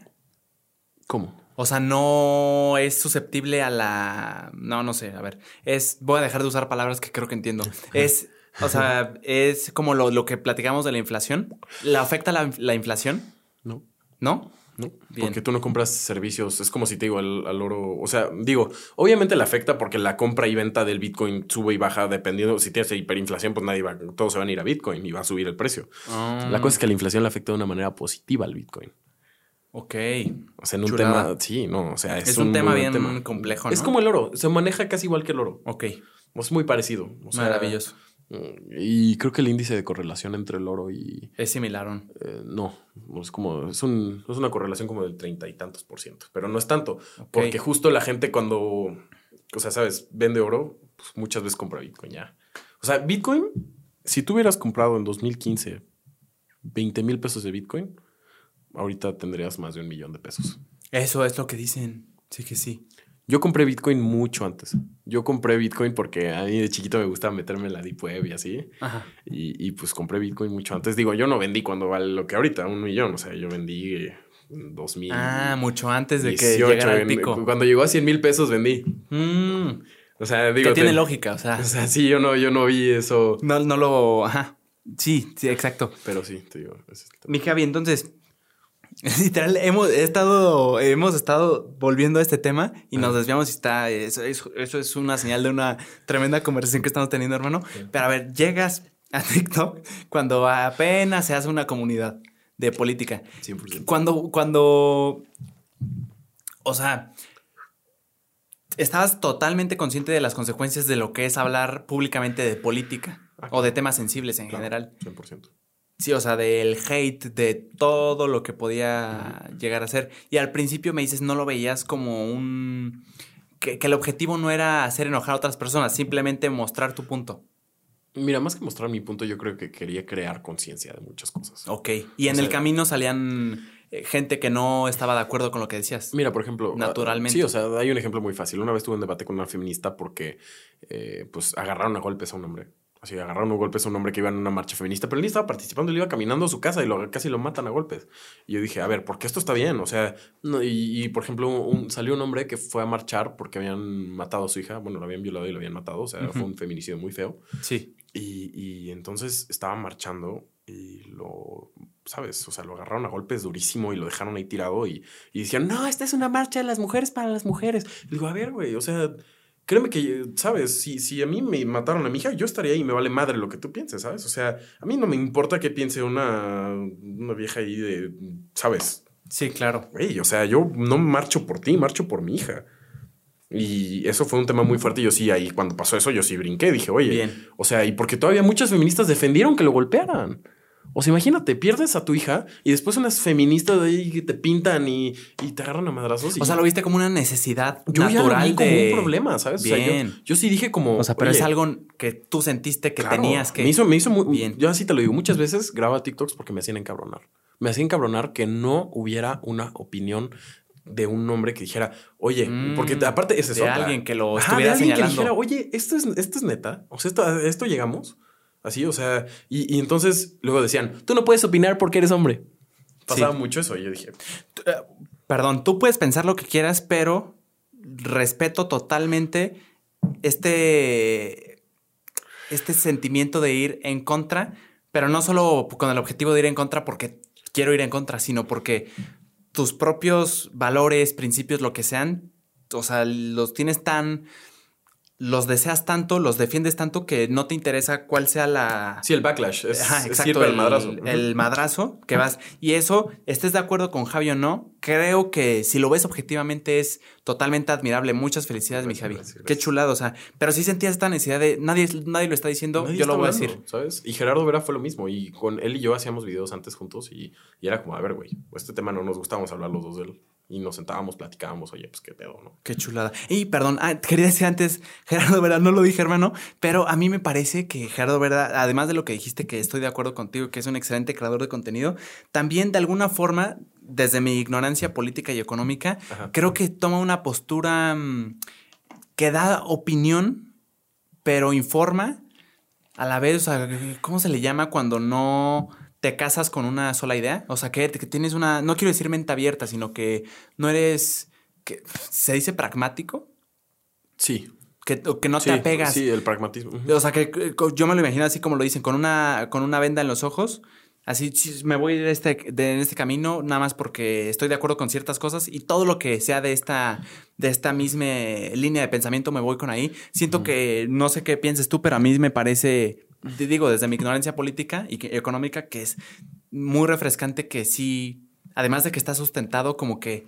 ¿Cómo? O sea, no es susceptible a la. No, no sé. A ver. Es. Voy a dejar de usar palabras que creo que entiendo. Es. O sea, es como lo, lo que platicamos de la inflación. ¿Le afecta la, la inflación? No. ¿No? ¿no? Bien. Porque tú no compras servicios, es como si te digo al, al oro, o sea, digo, obviamente le afecta porque la compra y venta del Bitcoin sube y baja dependiendo, si tienes hiperinflación, pues nadie va, todos se van a ir a Bitcoin y va a subir el precio. Ah, La cosa es que la inflación le afecta de una manera positiva al Bitcoin. Ok. O sea, en un tema, sí, no, o sea, es, Es un tema bien complejo, Es como el oro, se maneja casi igual que el oro. Ok. Es muy parecido. o sea, Maravilloso. Y creo que el índice de correlación entre el oro y, Es similar. ¿no? Eh, no, no es como, es, un, es una correlación como del treinta y tantos por ciento, pero no es tanto, porque justo la gente cuando, o sea, sabes, vende oro, pues muchas veces compra Bitcoin ya. O sea, Bitcoin, si tú hubieras comprado en 2015 20 mil pesos de Bitcoin, ahorita tendrías más de un millón de pesos. Eso es lo que dicen. Sí que sí. Yo compré Bitcoin mucho antes. Yo compré Bitcoin porque a mí de chiquito me gustaba meterme en la Deep Web y así. Ajá. Y, y, pues compré Bitcoin mucho antes. Digo, yo no vendí cuando vale lo que ahorita, un millón. O sea, yo vendí eh, en 2000. Ah, mucho antes de que 18, llegara el pico. Cuando llegó a 100 mil pesos vendí. Mm, O sea, digo. que tiene te- lógica, o sea. O sea, sí, yo no, yo no vi eso. No, no lo. Ajá. Sí, sí, exacto. Pero sí, te digo. es el tema. Mi Javi, entonces. Literal, hemos he estado, hemos estado volviendo a este tema y nos desviamos y está. Eso, eso- eso es una señal de una tremenda conversación que estamos teniendo, hermano. Pero a ver, llegas a TikTok cuando apenas se hace una comunidad de política. 100%. Cuando, cuando, o sea, estabas totalmente consciente de las consecuencias de lo que es hablar públicamente de política o de temas sensibles en Claro, general. 100%. Sí, o sea, del hate, de todo lo que podía llegar a ser. Y al principio me dices, no lo veías como un... Que, que el objetivo no era hacer enojar a otras personas, simplemente mostrar tu punto. Mira, más que mostrar mi punto, yo creo que quería crear conciencia de muchas cosas. Ok. Y en el camino salían eh, gente que no estaba de acuerdo con lo que decías. Mira, por ejemplo. Naturalmente. ah, Sí, o sea, hay un ejemplo muy fácil. Una vez tuve un debate con una feminista porque, eh, pues, agarraron a golpes a un hombre. Así, agarraron a golpes a un hombre que iba en una marcha feminista, pero él ni estaba participando, él iba caminando a su casa y lo, casi lo matan a golpes. Y yo dije, a ver, ¿por qué esto está bien? O sea, no, y, y, por ejemplo, un- salió un hombre que fue a marchar porque habían matado a su hija, bueno, lo habían violado y lo habían matado, o sea, fue un feminicidio muy feo. Sí. Y, y entonces estaba marchando y lo, ¿sabes? O sea, lo agarraron a golpes durísimo y lo dejaron ahí tirado y, y decían, no, esta es una marcha de las mujeres para las mujeres. Y digo, a ver, güey, o sea, créeme que, ¿sabes? Si, si a mí me mataron a mi hija, yo estaría ahí y me vale madre lo que tú pienses, ¿sabes? O sea, a mí no me importa que piense una, una vieja ahí de, ¿sabes? Sí, claro. Güey, o sea, yo no marcho por ti, marcho por mi hija. Y eso fue un tema muy fuerte. Yo sí, ahí cuando pasó eso, yo sí brinqué. Dije, oye, Bien. o sea, y porque todavía muchas feministas defendieron que lo golpearan. O sea, imagínate, pierdes a tu hija y después unas feministas de ahí que te pintan y, y te agarran a madrazos. y- O sea, lo viste como una necesidad yo ya lo natural vi como de... un problema, ¿sabes? O sea, yo- Bien. yo, sí dije como. O sea, pero es algo que tú sentiste que claro, tenías que... Me hizo, me hizo muy. Bien. Yo así te lo digo. Muchas veces grababa TikToks porque me hacían encabronar. Me hacían encabronar que no hubiera una opinión de un hombre que dijera, oye, Mm, porque aparte es de otra. alguien que lo Ajá, estuviera de alguien señalando. que dijera, oye, esto es, esto es neta. O sea, esto, esto llegamos. Así, o sea, y, y entonces luego decían, tú no puedes opinar porque eres hombre. Pasaba Sí. mucho eso. Y yo dije, Eh, Perdón, tú puedes pensar lo que quieras, pero respeto totalmente este, este sentimiento de ir en contra, pero no solo con el objetivo de ir en contra porque quiero ir en contra, sino porque tus propios valores, principios, lo que sean, o sea, los tienes tan, los deseas tanto, los defiendes tanto que no te interesa cuál sea la... sí, el backlash. Es, Ajá, exacto, el, madrazo. El madrazo que vas. Y eso, estés de acuerdo con Javi o no, creo que si lo ves objetivamente es totalmente admirable. Muchas felicidades, mi Javi. gracias, Qué chulado, o sea, pero sí sentías esta necesidad de nadie, nadie lo está diciendo, Nadie yo lo voy a decir. ¿Sabes? Y Gerardo Vera fue lo mismo. Y con él y yo hacíamos videos antes juntos y, y era como, a ver, güey, este tema no nos gustábamos hablar los dos de él. Y nos sentábamos, platicábamos, oye, pues qué pedo, ¿no? Qué chulada. Y perdón, ah, quería decir antes, Gerardo Vera, no lo dije, hermano, pero a mí me parece que Gerardo Vera, además de lo que dijiste, que estoy de acuerdo contigo, que es un excelente creador de contenido, también de alguna forma, desde mi ignorancia política y económica, Ajá. creo que toma una postura mm, que da opinión, pero informa a la vez, o sea, ¿cómo se le llama cuando no te casas con una sola idea? O sea, que, que tienes una, no quiero decir mente abierta, sino que no eres, que, ¿se dice pragmático? Sí. Que, no sí, te apegas. Sí, el pragmatismo. O sea, que que yo me lo imagino así como lo dicen, con una, con una venda en los ojos Así sí, me voy de este, de este camino nada más porque estoy de acuerdo con ciertas cosas y todo lo que sea de esta, de esta misma línea de pensamiento me voy con ahí. Siento que no sé qué pienses tú, pero a mí me parece, digo, desde mi ignorancia política y económica, que es muy refrescante que sí, además de que está sustentado, como que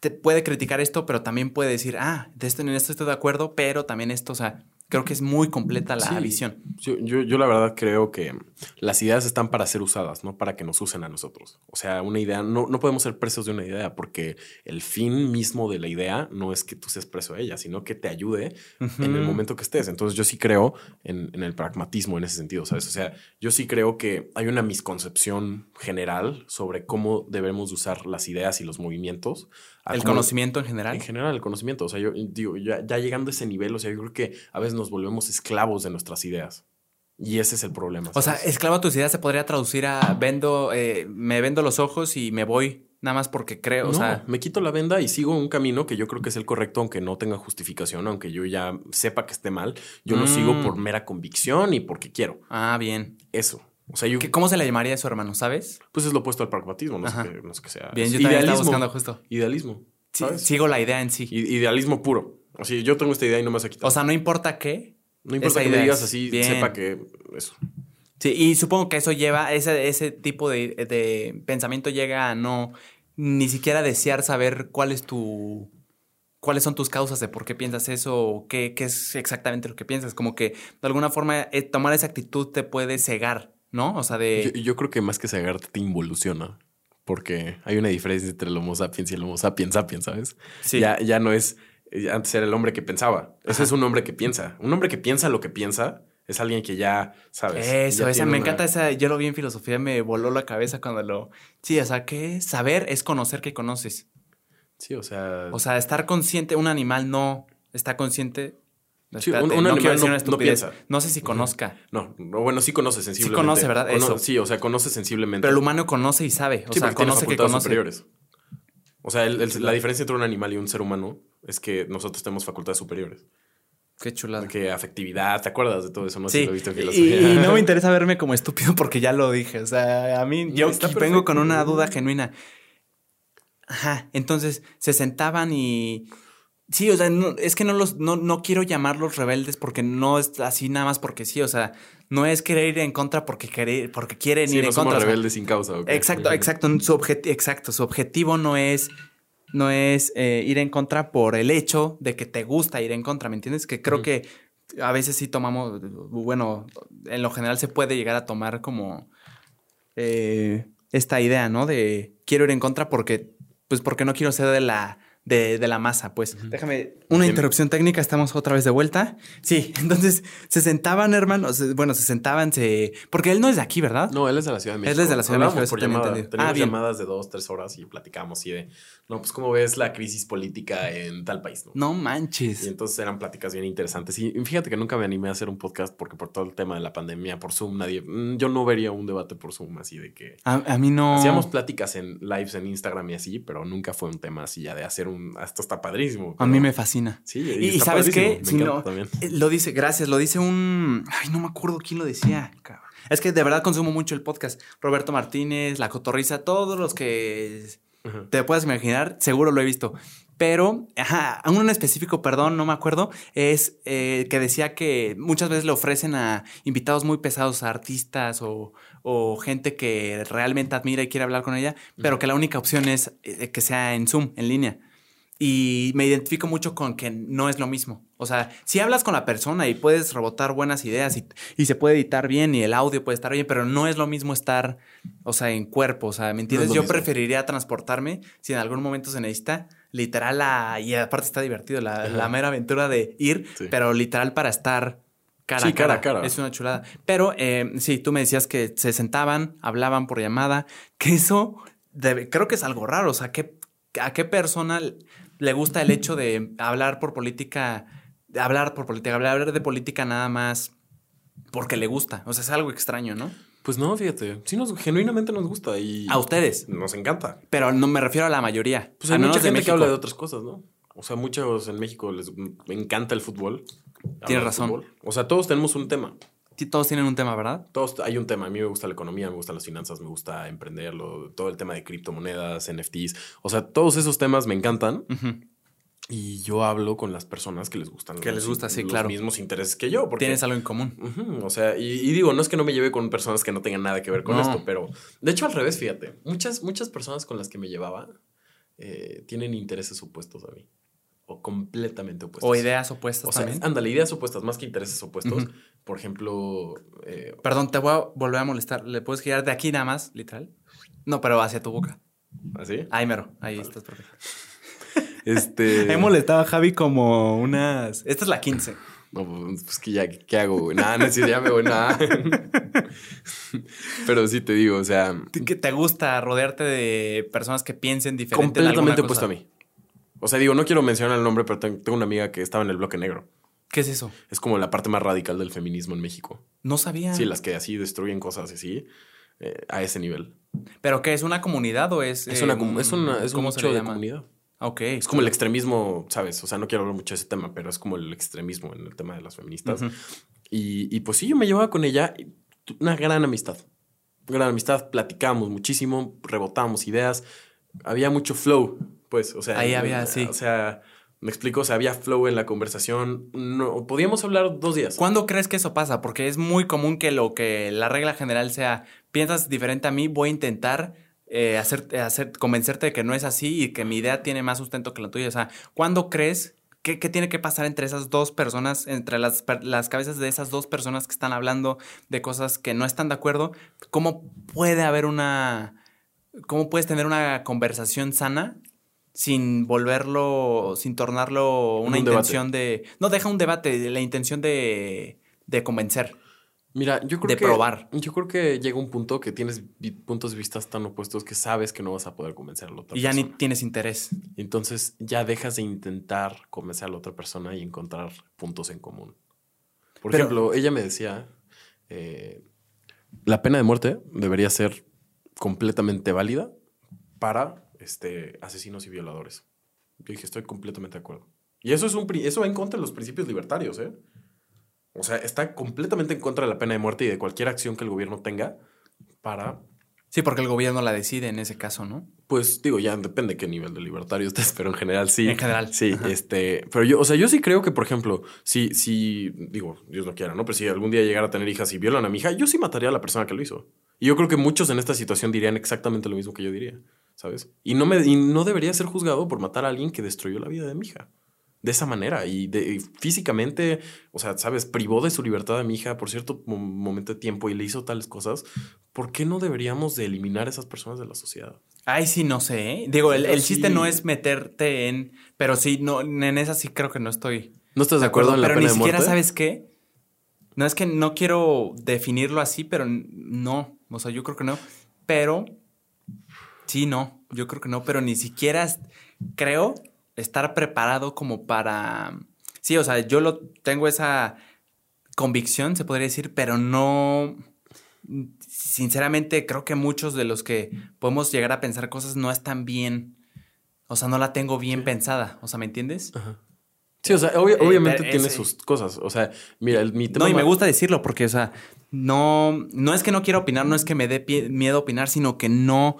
te puede criticar esto, pero también puede decir, ah, de esto en esto estoy de acuerdo, pero también esto, o sea, creo que es muy completa la Sí. visión. Yo, yo, yo la verdad creo que las ideas están para ser usadas, no para que nos usen a nosotros. O sea, una idea, no, no podemos ser presos de una idea porque el fin mismo de la idea no es que tú seas preso de ella, sino que te ayude en el momento que estés. Entonces yo sí creo en, en el pragmatismo en ese sentido, ¿sabes? O sea, yo sí creo que hay una misconcepción general sobre cómo debemos usar las ideas y los movimientos. A El conocimiento en general. en general, el conocimiento. O sea, yo digo, ya, ya llegando a ese nivel, o sea, yo creo que a veces nos volvemos esclavos de nuestras ideas. Y ese es el problema. O sea, esclavo a tus ideas se podría traducir a vendo, eh, me vendo los ojos y me voy nada más porque creo, o sea, me quito la venda y sigo un camino que yo creo que es el correcto, aunque no tenga justificación, aunque yo ya sepa que esté mal. Yo lo Mm. sigo por mera convicción y porque quiero. ah, bien. Eso. O sea, yo, ¿Qué- ¿Cómo se le llamaría eso, hermano? ¿Sabes? pues es lo opuesto al pragmatismo, no sé, qué, no sé qué sea. Bien, yo también estaba idealismo. buscando justo. Idealismo. Sigo la idea en sí. I- Idealismo puro. O sea, yo tengo esta idea y no me vas a quitar. O sea, no importa qué. no importa que me digas así, bien. sepa que eso. Sí, y supongo que eso lleva, ese, ese tipo de, de pensamiento llega a no ni siquiera desear saber cuál es tu. cuáles son tus causas de por qué piensas eso o qué, qué es exactamente lo que piensas. Como que de alguna forma eh, tomar esa actitud te puede cegar, ¿no? O sea, de. Yo, yo creo que más que cegarte te involuciona. Porque hay una diferencia entre el Homo sapiens y el Homo sapiens sapiens, ¿sabes? Sí. Ya, ya no es. eh, Antes era el hombre que pensaba. Ese Ajá. es un hombre que piensa. Un hombre que piensa lo que piensa es alguien que ya, ¿sabes? Eso, Ya esa, me una- encanta esa, yo lo vi en filosofía, me voló la cabeza cuando lo... Sí, o sea, que saber es conocer que conoces. Sí, o sea. O sea, estar consciente, un animal no está consciente. Sí, un- no animal no- piensa. No sé si conozca, no, no, bueno, sí conoce sensiblemente. conoce, ¿verdad? Eso. Sí, o sea, conoce sensiblemente. pero el humano conoce y sabe. O Sí, sea, conoce que conoce. superiores. O sea, el- el- la diferencia entre un animal y un ser humano es que nosotros tenemos facultades superiores. Qué chulada. Que afectividad, ¿te acuerdas de todo eso? No sé Sí, si lo viste en y, filosofía. y no me interesa verme como estúpido porque ya lo dije. O sea, a mí yo vengo con una duda genuina. Ajá, entonces se sentaban y... Sí, o sea, no- es que no los, no, no quiero llamarlos rebeldes porque no es así nada más porque sí, o sea, no es querer ir en contra porque querer, porque quieren Sí, ir no en somos contra. o sea, rebeldes sin causa. ¿ok? Exacto, exacto. Su exacto. Su objetivo no es, no es eh, ir en contra por el hecho de que te gusta ir en contra, ¿me entiendes? Que creo que a veces sí tomamos, bueno, en lo general se puede llegar a tomar como eh, esta idea, ¿no? De quiero ir en contra porque, pues porque no quiero ser de la, de, de la masa, pues. Déjame, una interrupción técnica, estamos otra vez de vuelta. Sí, entonces se sentaban, hermanos, bueno, se sentaban, se... Porque él no es de aquí, ¿verdad? No, él es de la Ciudad de Él México. es de la Ciudad de México, por llamada. Teníamos Ah, llamadas de dos, tres horas y platicamos y de, no, pues cómo ves la crisis política en tal país, ¿no? No Y manches. entonces eran pláticas bien interesantes. Y fíjate que nunca me animé a hacer un podcast porque por todo el tema de la pandemia, por Zoom, nadie, mm, yo no vería un debate por Zoom así de que... A, a mí no. Hacíamos pláticas en lives en Instagram y así, pero nunca fue un tema así ya de hacer un... Esto está padrísimo. A mí me fascina. Sí, Y, y sabes qué? Si no, eh, lo dice, gracias, lo dice un. Ay, no me acuerdo quién lo decía. cabrón. Es que de verdad consumo mucho el podcast. Roberto Martínez, La Cotorriza, todos los que Ajá. te puedas imaginar, seguro lo he visto. Pero, ajá, uno en específico, perdón, no me acuerdo, es eh, que decía que muchas veces le ofrecen a invitados muy pesados, a artistas o, o gente que realmente admira y quiere hablar con ella, pero que la única opción es eh, que sea en Zoom, en línea. Y me identifico mucho con que no es lo mismo. O sea, si hablas con la persona y puedes rebotar buenas ideas y, y se puede editar bien y el audio puede estar bien, pero no es lo mismo estar, o sea, en cuerpo. O sea, ¿me entiendes? Yo mismo. preferiría transportarme si en algún momento se necesita, literal, a- y aparte está divertido, la, la mera aventura de ir, Sí. pero literal para estar cara, Sí, a cara. cara cara. Es una chulada. Pero eh, sí, tú me decías que se sentaban, hablaban por llamada, que eso debe- creo que es algo raro. O sea, ¿qué, ¿a qué persona le gusta el hecho de hablar por política, de hablar por política, hablar de política nada más porque le gusta? O sea, es algo extraño, ¿no? Pues no, fíjate. Sí, nos, genuinamente nos gusta y A ustedes. nos encanta. Pero no me refiero a la mayoría. Pues hay menos mucha gente que habla de otras cosas, ¿no? O sea, muchos en México les encanta el fútbol. Tienes razón. fútbol. O sea, todos tenemos un tema. Todos tienen un tema, ¿verdad? Todos, hay un tema. A mí me gusta la economía, me gustan las finanzas, me gusta emprenderlo, todo el tema de criptomonedas, NFTs. O sea, todos esos temas me encantan. Y yo hablo con las personas que les gustan Que les gusta, sí, los claro. mismos intereses que yo. Porque, Tienes algo en común. O sea, y, y digo, no es que no me lleve con personas que no tengan nada que ver con No. esto, pero de hecho al revés, fíjate. Muchas, muchas personas con las que me llevaba eh, tienen intereses opuestos a mí. O completamente opuestos. O ideas opuestas O sea, también. ándale, ideas opuestas, más que intereses opuestos. Por ejemplo, eh, Perdón, te voy a volver a molestar. ¿Le puedes girar de aquí nada más, literal? No, pero hacia tu boca. ¿así? Ahí mero. Ahí estás perfecto. Este. He molestado a Javi como unas. Esta es la 15. No, pues que ya, ¿qué hago, güey? Nada, no sé, ya me voy, nada. Pero sí te digo, o sea, ¿Que te gusta rodearte de personas que piensen diferente en completamente cosa? opuesto a mí. O sea, digo, no quiero mencionar el nombre, pero ten- tengo una amiga que estaba en el bloque negro. ¿Qué es eso? Es como la parte más radical del feminismo en México. No sabía. Sí, las que así destruyen cosas así, eh, a ese nivel. ¿Pero qué? ¿Es una comunidad o es.? Es, eh, una, com- es, una, es un ¿Cómo se nicho le de llama? comunidad. Ok. Es como el extremismo, ¿sabes? O sea, no quiero hablar mucho de ese tema, pero es como el extremismo en el tema de las feministas. Y, y pues sí, yo me llevaba con ella una gran amistad. Gran amistad, platicábamos muchísimo, rebotábamos ideas. Había mucho flow, pues, o sea. Ahí había, sí. O sea, me explico, o sea, había flow en la conversación. No, podíamos hablar dos días. ¿Cuándo crees que eso pasa? Porque es muy común que lo que la regla general sea, piensas diferente a mí, voy a intentar eh, hacer, convencerte de que no es así y que mi idea tiene más sustento que la tuya. O sea, ¿cuándo crees? ¿Qué, qué tiene que pasar entre esas dos personas, entre las, las cabezas de esas dos personas que están hablando de cosas que no están de acuerdo? ¿Cómo puede haber una... ¿Cómo puedes tener una conversación sana sin volverlo, sin tornarlo una Un debate. intención de... No, deja un debate, la intención de, de convencer. Mira, yo creo de que. probar. Yo creo que llega un punto que tienes puntos de vista tan opuestos que sabes que no vas a poder convencer a la otra Y ya ni persona. tienes interés. Entonces ya dejas de intentar convencer a la otra persona y encontrar puntos en común. Por Pero- ejemplo, ella me decía, eh, la pena de muerte debería ser completamente válida para este, asesinos y violadores. Yo dije, estoy completamente de acuerdo. Y eso, es un, eso va en contra de los principios libertarios, ¿eh? O sea, está completamente en contra de la pena de muerte y de cualquier acción que el gobierno tenga para Sí, porque el gobierno la decide en ese caso, ¿no? pues digo, ya depende qué nivel de libertario estés, pero en general sí. En general. Sí, Ajá. este, pero yo, o sea, yo sí creo que, por ejemplo, si, si, digo, Dios no quiera, ¿no? Pero si algún día llegara a tener hijas y violan a mi hija, yo sí mataría a la persona que lo hizo. Y yo creo que muchos en esta situación dirían exactamente lo mismo que yo diría, ¿sabes? Y no, me, y no debería ser juzgado por matar a alguien que destruyó la vida de mi hija. De esa manera y, de, y físicamente, o sea, sabes, privó de su libertad a mi hija por cierto mo- momento de tiempo y le hizo tales cosas. ¿Por qué no deberíamos de eliminar a esas personas de la sociedad? Ay, sí, no sé. ¿eh? Digo, el, el chiste no es meterte en. Pero sí, no, en esa sí creo que no estoy ¿No estás de acuerdo, en la pero pena ni de siquiera muerte? sabes qué. No es que no quiero definirlo así, pero no. O sea, yo creo que no. Pero sí, no. Yo creo que no, pero ni siquiera creo estar preparado como para. Sí, o sea, yo lo tengo esa convicción, se podría decir, pero no. Sinceramente, creo que muchos de los que podemos llegar a pensar cosas no están bien. O sea, no la tengo bien pensada. O sea, ¿me entiendes? Sí, o sea, obvia- Eh, obviamente pero tiene ese- sus cosas. O sea, mira, el, mi tema. No, y me gusta decirlo porque, o sea, no, no es que no quiera opinar, no es que me dé miedo opinar, sino que no.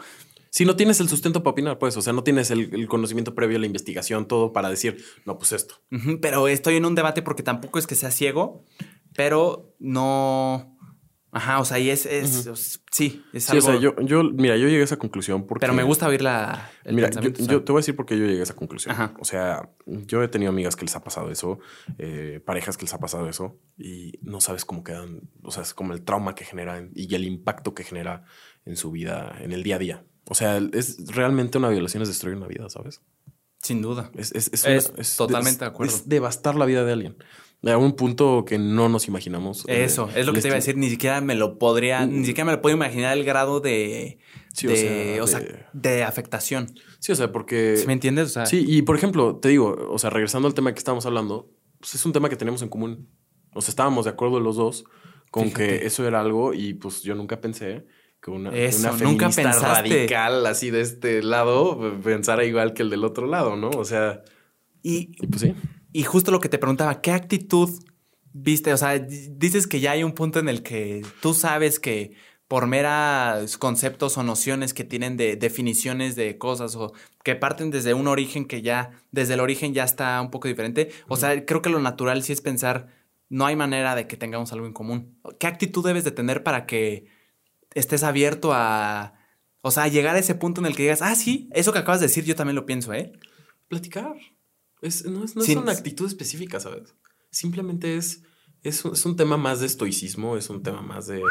Si no tienes el sustento para opinar, pues, o sea, no tienes el, el conocimiento previo, la investigación, todo para decir, no, pues esto. Pero estoy en un debate porque tampoco es que sea ciego, pero no. Ajá, o sea, y es. es sí, es Sí, algo. o sea, yo, yo, mira, yo llegué a esa conclusión porque. pero me gusta oír la, el Mira, yo, te voy a decir por qué yo llegué a esa conclusión. Ajá. O sea, yo he tenido amigas que les ha pasado eso, eh, parejas que les ha pasado eso, y no sabes cómo quedan, o sea, es como el trauma que genera y el impacto que genera en su vida, en el día a día. O sea, es realmente una violación, es destruir una vida, ¿sabes? Sin duda. Es, es, es Es una- totalmente de acuerdo. Es devastar la vida de alguien. A un punto que no nos imaginamos. eh, Eso, es lo que te iba a decir. Ni siquiera me lo podría, ni siquiera me lo puedo imaginar el grado de. Sí, o de, sea, o sea, de- de afectación. Sí, o sea, porque. ¿Sí ¿Me entiendes? O sea, Sí, y por ejemplo, te digo, o sea, regresando al tema que estábamos hablando, pues es un tema que tenemos en común. O sea, estábamos de acuerdo los dos con Fíjate. que eso era algo y pues yo nunca pensé que una, Eso, una nunca feminista pensaste. radical así de este lado pensara igual que el del otro lado, ¿no? O sea, y, y pues sí. Y justo lo que te preguntaba, ¿qué actitud viste, o sea, dices que ya hay un punto en el que tú sabes que por meras conceptos o nociones que tienen de definiciones de cosas o que parten desde un origen que ya, desde el origen ya está un poco diferente. O sea, creo que lo natural sí es pensar, no hay manera de que tengamos algo en común. ¿Qué actitud debes de tener para que estés abierto a, o sea, llegar a ese punto en el que digas, ah, sí, eso que acabas de decir yo también lo pienso, ¿eh? Platicar. Es, no es, no es una actitud específica, ¿sabes? Simplemente es, es, es un tema más de estoicismo, es un tema más de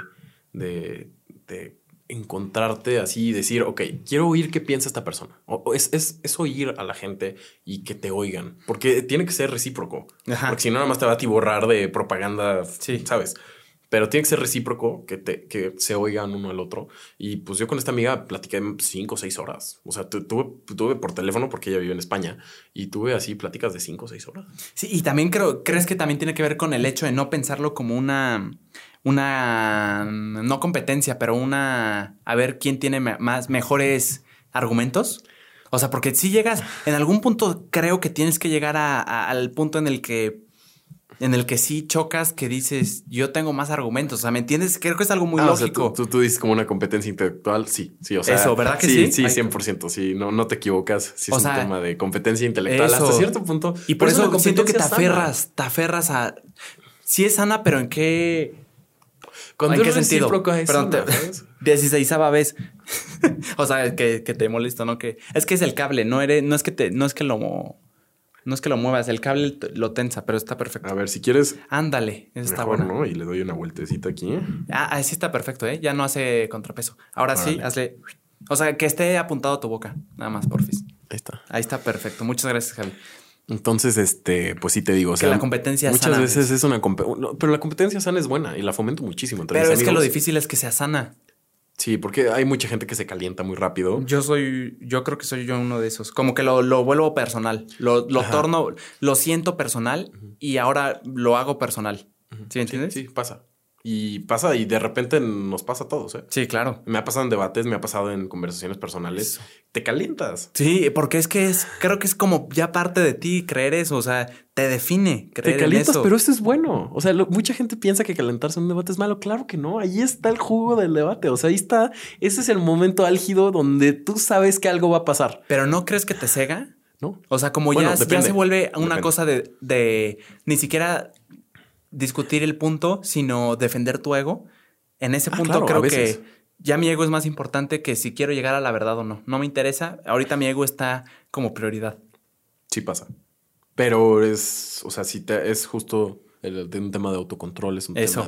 de, encontrarte así y decir, ok, quiero oír qué piensa esta persona. O, es, es, oír a la gente y que te oigan, porque tiene que ser recíproco. Porque si no, nada más te va a borrar de propaganda, ¿sabes? Pero tiene que ser recíproco, que, te, que se oigan uno al otro. Y pues yo con esta amiga platiqué cinco o seis horas. O sea, tuve, tuve por teléfono porque ella vive en España y tuve así pláticas de cinco o seis horas. Sí, y también creo, ¿crees que también tiene que ver con el hecho de no pensarlo como una una, no competencia, pero una, a ver quién tiene más, mejores argumentos. O sea, porque si llegas, en algún punto creo que tienes que llegar al punto en el que, en el que sí chocas, que dices, yo tengo más argumentos. O sea, ¿me entiendes? Creo que es algo muy ah, lógico. tú, dices como una competencia intelectual, sí, sí, o sea. Eso, ¿verdad que sí? Sí, sí, 100%, sí, no, no te equivocas. Sí, es un tema de competencia intelectual hasta cierto punto. Y por, eso, siento que te aferras, te aferras a, sí es sana, pero ¿en qué ¿En qué sentido? Perdón, te, 16 vez. o sea, que, que, te molesta, ¿no? Que es que es el cable, no eres, no es que te, no es que lo no es que lo muevas, el cable lo tensa, pero está perfecto. A ver, si quieres. Ándale, eso está bueno. ¿no? Y le doy una vueltecita aquí. Ah, sí está perfecto, ¿eh? Ya no hace contrapeso. Ahora sí, hazle. O sea, que esté apuntado a tu boca, nada más, porfis. Ahí está. Ahí está perfecto. Muchas gracias, Javi. Entonces, este, pues sí te digo. que la competencia muchas veces es una pero la competencia sana es buena y la fomento muchísimo. pero es que lo difícil es que sea sana. Sí, porque hay mucha gente que se calienta muy rápido. Yo soy, yo creo que soy yo uno de esos. Como que lo, lo vuelvo personal. Lo, lo torno, lo siento personal y ahora lo hago personal. ¿Sí entiendes? sí, pasa. Y pasa, y de repente nos pasa a todos, ¿eh? Sí, claro. Me ha pasado en debates, me ha pasado en conversaciones personales. Te calientas. Sí, porque es que es, creo que es como ya parte de ti creer eso, o sea, te define creer Te calientas, eso. pero esto es bueno. O sea, mucha gente piensa que calentarse en un debate es malo. Claro que no. Ahí está el jugo del debate. O sea, ahí está. Ese es el momento álgido donde tú sabes que algo va a pasar. Pero no crees que te cega. No. O sea, como ya, se vuelve una cosa de, de ni siquiera discutir el punto, sino defender tu ego. En ese ah, punto creo que ya mi ego es más importante que si quiero llegar a la verdad o no. No me interesa. Ahorita mi ego está como prioridad. Sí pasa. Pero es, o sea, si te, es justo el, un tema de autocontrol, es un tema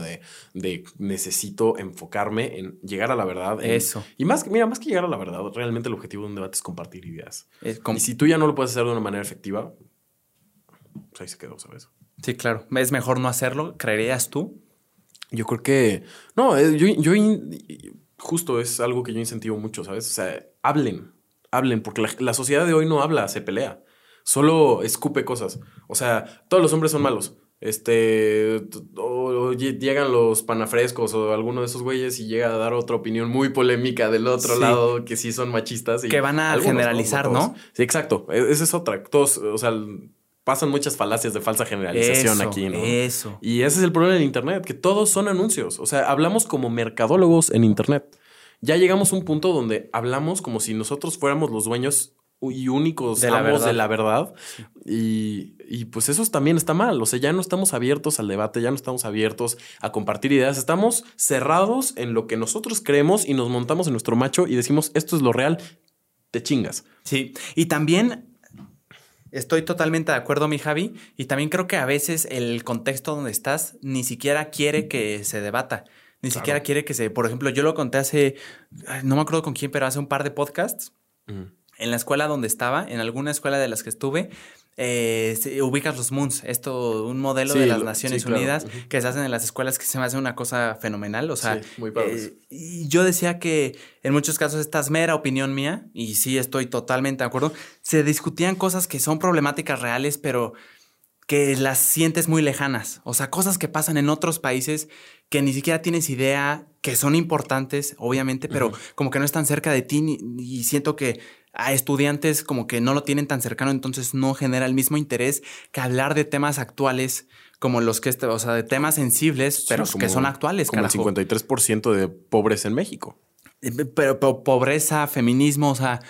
de, necesito enfocarme en llegar a la verdad. Eso. Y más, mira, más que llegar a la verdad, realmente el objetivo de un debate es compartir ideas. y si tú ya no lo puedes hacer de una manera efectiva, pues ahí se quedó, ¿sabes? Sí, claro. ¿Es mejor no hacerlo? ¿Creerías tú? Yo creo que. No, eh, yo, yo justo es algo que yo incentivo mucho, ¿sabes? O sea, hablen, hablen, porque la, sociedad de hoy no habla, se pelea. Solo escupe cosas. O sea, todos los hombres son malos. Este, o, llegan los panafrescos o alguno de esos güeyes y llega a dar otra opinión muy polémica del otro lado que sí son machistas. Y que van a generalizar, ¿no? Sí, exacto. E, esa es otra. Todos, o sea, pasan muchas falacias de falsa generalización aquí, ¿no? Eso. Y ese es el problema del Internet, que todos son anuncios. O sea, hablamos como mercadólogos en Internet. Ya llegamos a un punto donde hablamos como si nosotros fuéramos los dueños y únicos de la verdad. de la verdad. Y, y, pues eso también está mal. O sea, ya no estamos abiertos al debate, ya no estamos abiertos a compartir ideas. Estamos cerrados en lo que nosotros creemos y nos montamos en nuestro macho y decimos esto es lo real. Te chingas. Sí. Y también Estoy totalmente de acuerdo, mi Javi, y también creo que a veces el contexto donde estás ni siquiera quiere que se debata, ni siquiera quiere que se, por ejemplo, yo lo conté hace, no me acuerdo con quién, pero hace un par de podcasts, en la escuela donde estaba, en alguna escuela de las que estuve, eh, ubicas los Moons, esto, un modelo de las Naciones Unidas que se hacen en las escuelas que se me hace una cosa fenomenal. O sea, muy eh, y yo decía que en muchos casos esta es mera opinión mía, y sí estoy totalmente de acuerdo. Se discutían cosas que son problemáticas reales, pero que las sientes muy lejanas. O sea, cosas que pasan en otros países que ni siquiera tienes idea, que son importantes, obviamente, pero como que no están cerca de ti y siento que a estudiantes como que no lo tienen tan cercano, entonces no genera el mismo interés que hablar de temas actuales como los que, este, o sea, de temas sensibles, pero Sí, que son actuales, Como el carajo. 53% de pobres en México. Eh, Pero, pero pobreza, feminismo, o sea,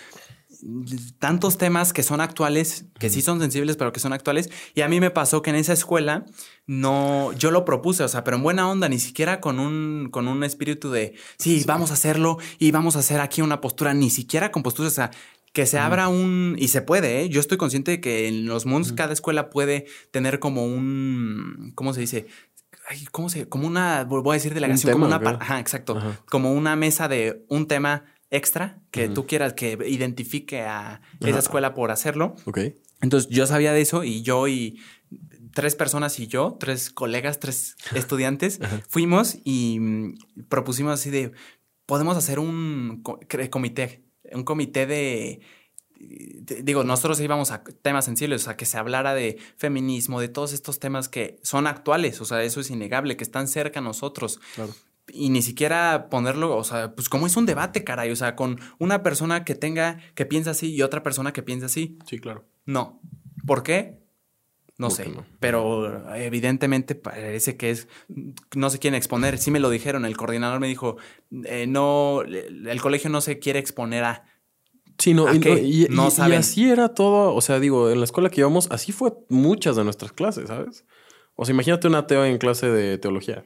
tantos temas que son actuales, que sí son sensibles, pero que son actuales. Y a mí me pasó que en esa escuela no, yo lo propuse, o sea, pero en buena onda, ni siquiera con un, con un espíritu de, sí, vamos a hacerlo y vamos a hacer aquí una postura, ni siquiera con posturas, o sea, que se abra un, y se puede, ¿eh? yo estoy consciente de que en los mundos cada escuela puede tener como un, ¿cómo se dice? Ay, ¿Cómo se? Como una, voy a decir delegación, como tema, una, ¿o qué? par- ajá, exacto, Ajá. como una mesa de un tema extra que tú quieras que identifique a esa escuela por hacerlo. Ok. Entonces yo sabía de eso y yo y tres personas y yo, tres colegas, tres estudiantes, fuimos y mm, propusimos así de, podemos hacer un comité, un comité de... de- Digo, nosotros íbamos a temas sensibles, o sea, que se hablara de feminismo, de todos estos temas que son actuales, o sea, eso es innegable, que están cerca a nosotros Claro. Y ni siquiera ponerlo, o sea, pues como es un debate, caray, o sea, con una persona que tenga, que piensa así y otra persona que piensa así. Sí, claro. No. ¿Por qué? No ¿Por sé. no? Pero evidentemente parece que es, no se quieren exponer. Sí me lo dijeron, el coordinador me dijo, eh, no, el colegio no se quiere exponer a... Sí, no, ¿A y, qué? y- No y- y saben. así era todo. O sea, digo, en la escuela que íbamos, así fue muchas de nuestras clases, ¿sabes? O sea, imagínate un ateo en clase de teología.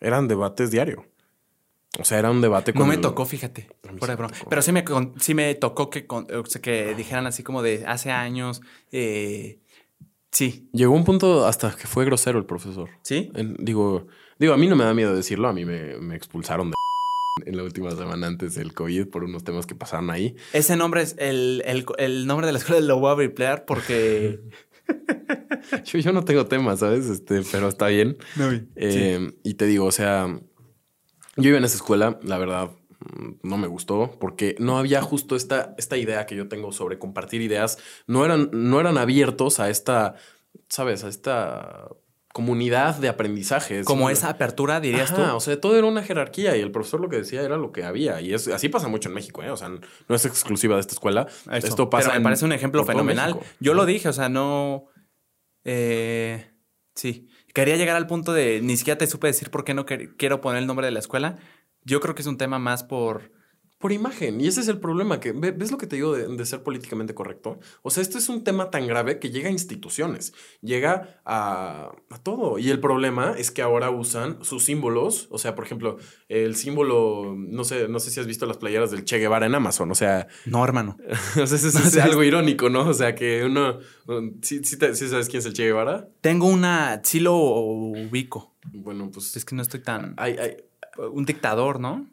Eran debates diario. O sea, era un debate con. No me el- tocó, fíjate. Broma. tocó. Pero sí me, con- sí me tocó que, que dijeran así como de hace años. eh, sí. Llegó un punto hasta que fue grosero el profesor. ¿Sí? Digo, digo, a mí no me da miedo decirlo. A mí me, me expulsaron de en la última semana antes del COVID por unos temas que pasaron ahí. Ese nombre es el, el- el nombre de la escuela lo voy a porque. Yo, yo no tengo temas, ¿sabes? Este, pero está bien. Eh, Y te digo, o sea, yo iba en esa escuela, la verdad, no me gustó porque no había justo esta, esta idea que yo tengo sobre compartir ideas. No eran, no eran abiertos a esta, ¿sabes? A esta comunidad de aprendizaje. Como Es- esa apertura, dirías Ajá, tú. O sea, todo era una jerarquía y el profesor lo que decía era lo que había. Y es, así pasa mucho en México, ¿eh? O sea, no es exclusiva de esta escuela. Eso. Esto pasa. Pero me en- parece un ejemplo fenomenal. Yo lo dije, o sea, no. Eh, sí. Quería llegar al punto de ni siquiera te supe decir por qué no quiero poner el nombre de la escuela. Yo creo que es un tema más por. Por imagen. Y ese es el problema. Que, ve- ¿Ves lo que te digo de, de ser políticamente correcto? O sea, esto es un tema tan grave que llega a instituciones, llega a, a todo. Y el problema es que ahora usan sus símbolos. O sea, por ejemplo, el símbolo, no sé, no sé si has visto las playeras del Che Guevara en Amazon. O sea, No, hermano. o sea, es, es algo irónico, ¿no? O sea, que uno... un- ¿sí, sí te- sí sabes quién es el Che Guevara? Tengo una. Sí lo ubico. Bueno, pues... Es que no estoy tan. Hay, hay, Un dictador, ¿no?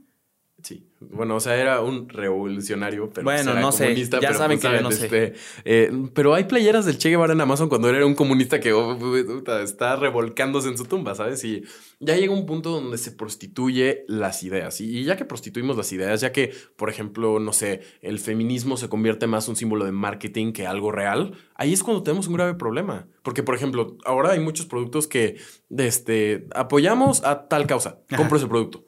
Sí, bueno, o sea, era un revolucionario, pero Bueno, pues era no sé. Ya pero, saben pues, que yo no ¿saben? sé. Este, eh, pero hay playeras del Che Guevara en Amazon cuando él era un comunista que oh, está revolcándose en su tumba, ¿sabes? Y ya llega un punto donde se prostituye las ideas. Y, y ya que prostituimos las ideas, ya que, por ejemplo, no sé, el feminismo se convierte más un símbolo de marketing que algo real, ahí es cuando tenemos un grave problema. Porque, por ejemplo, ahora hay muchos productos que este, apoyamos a tal causa, Ajá. compro ese producto.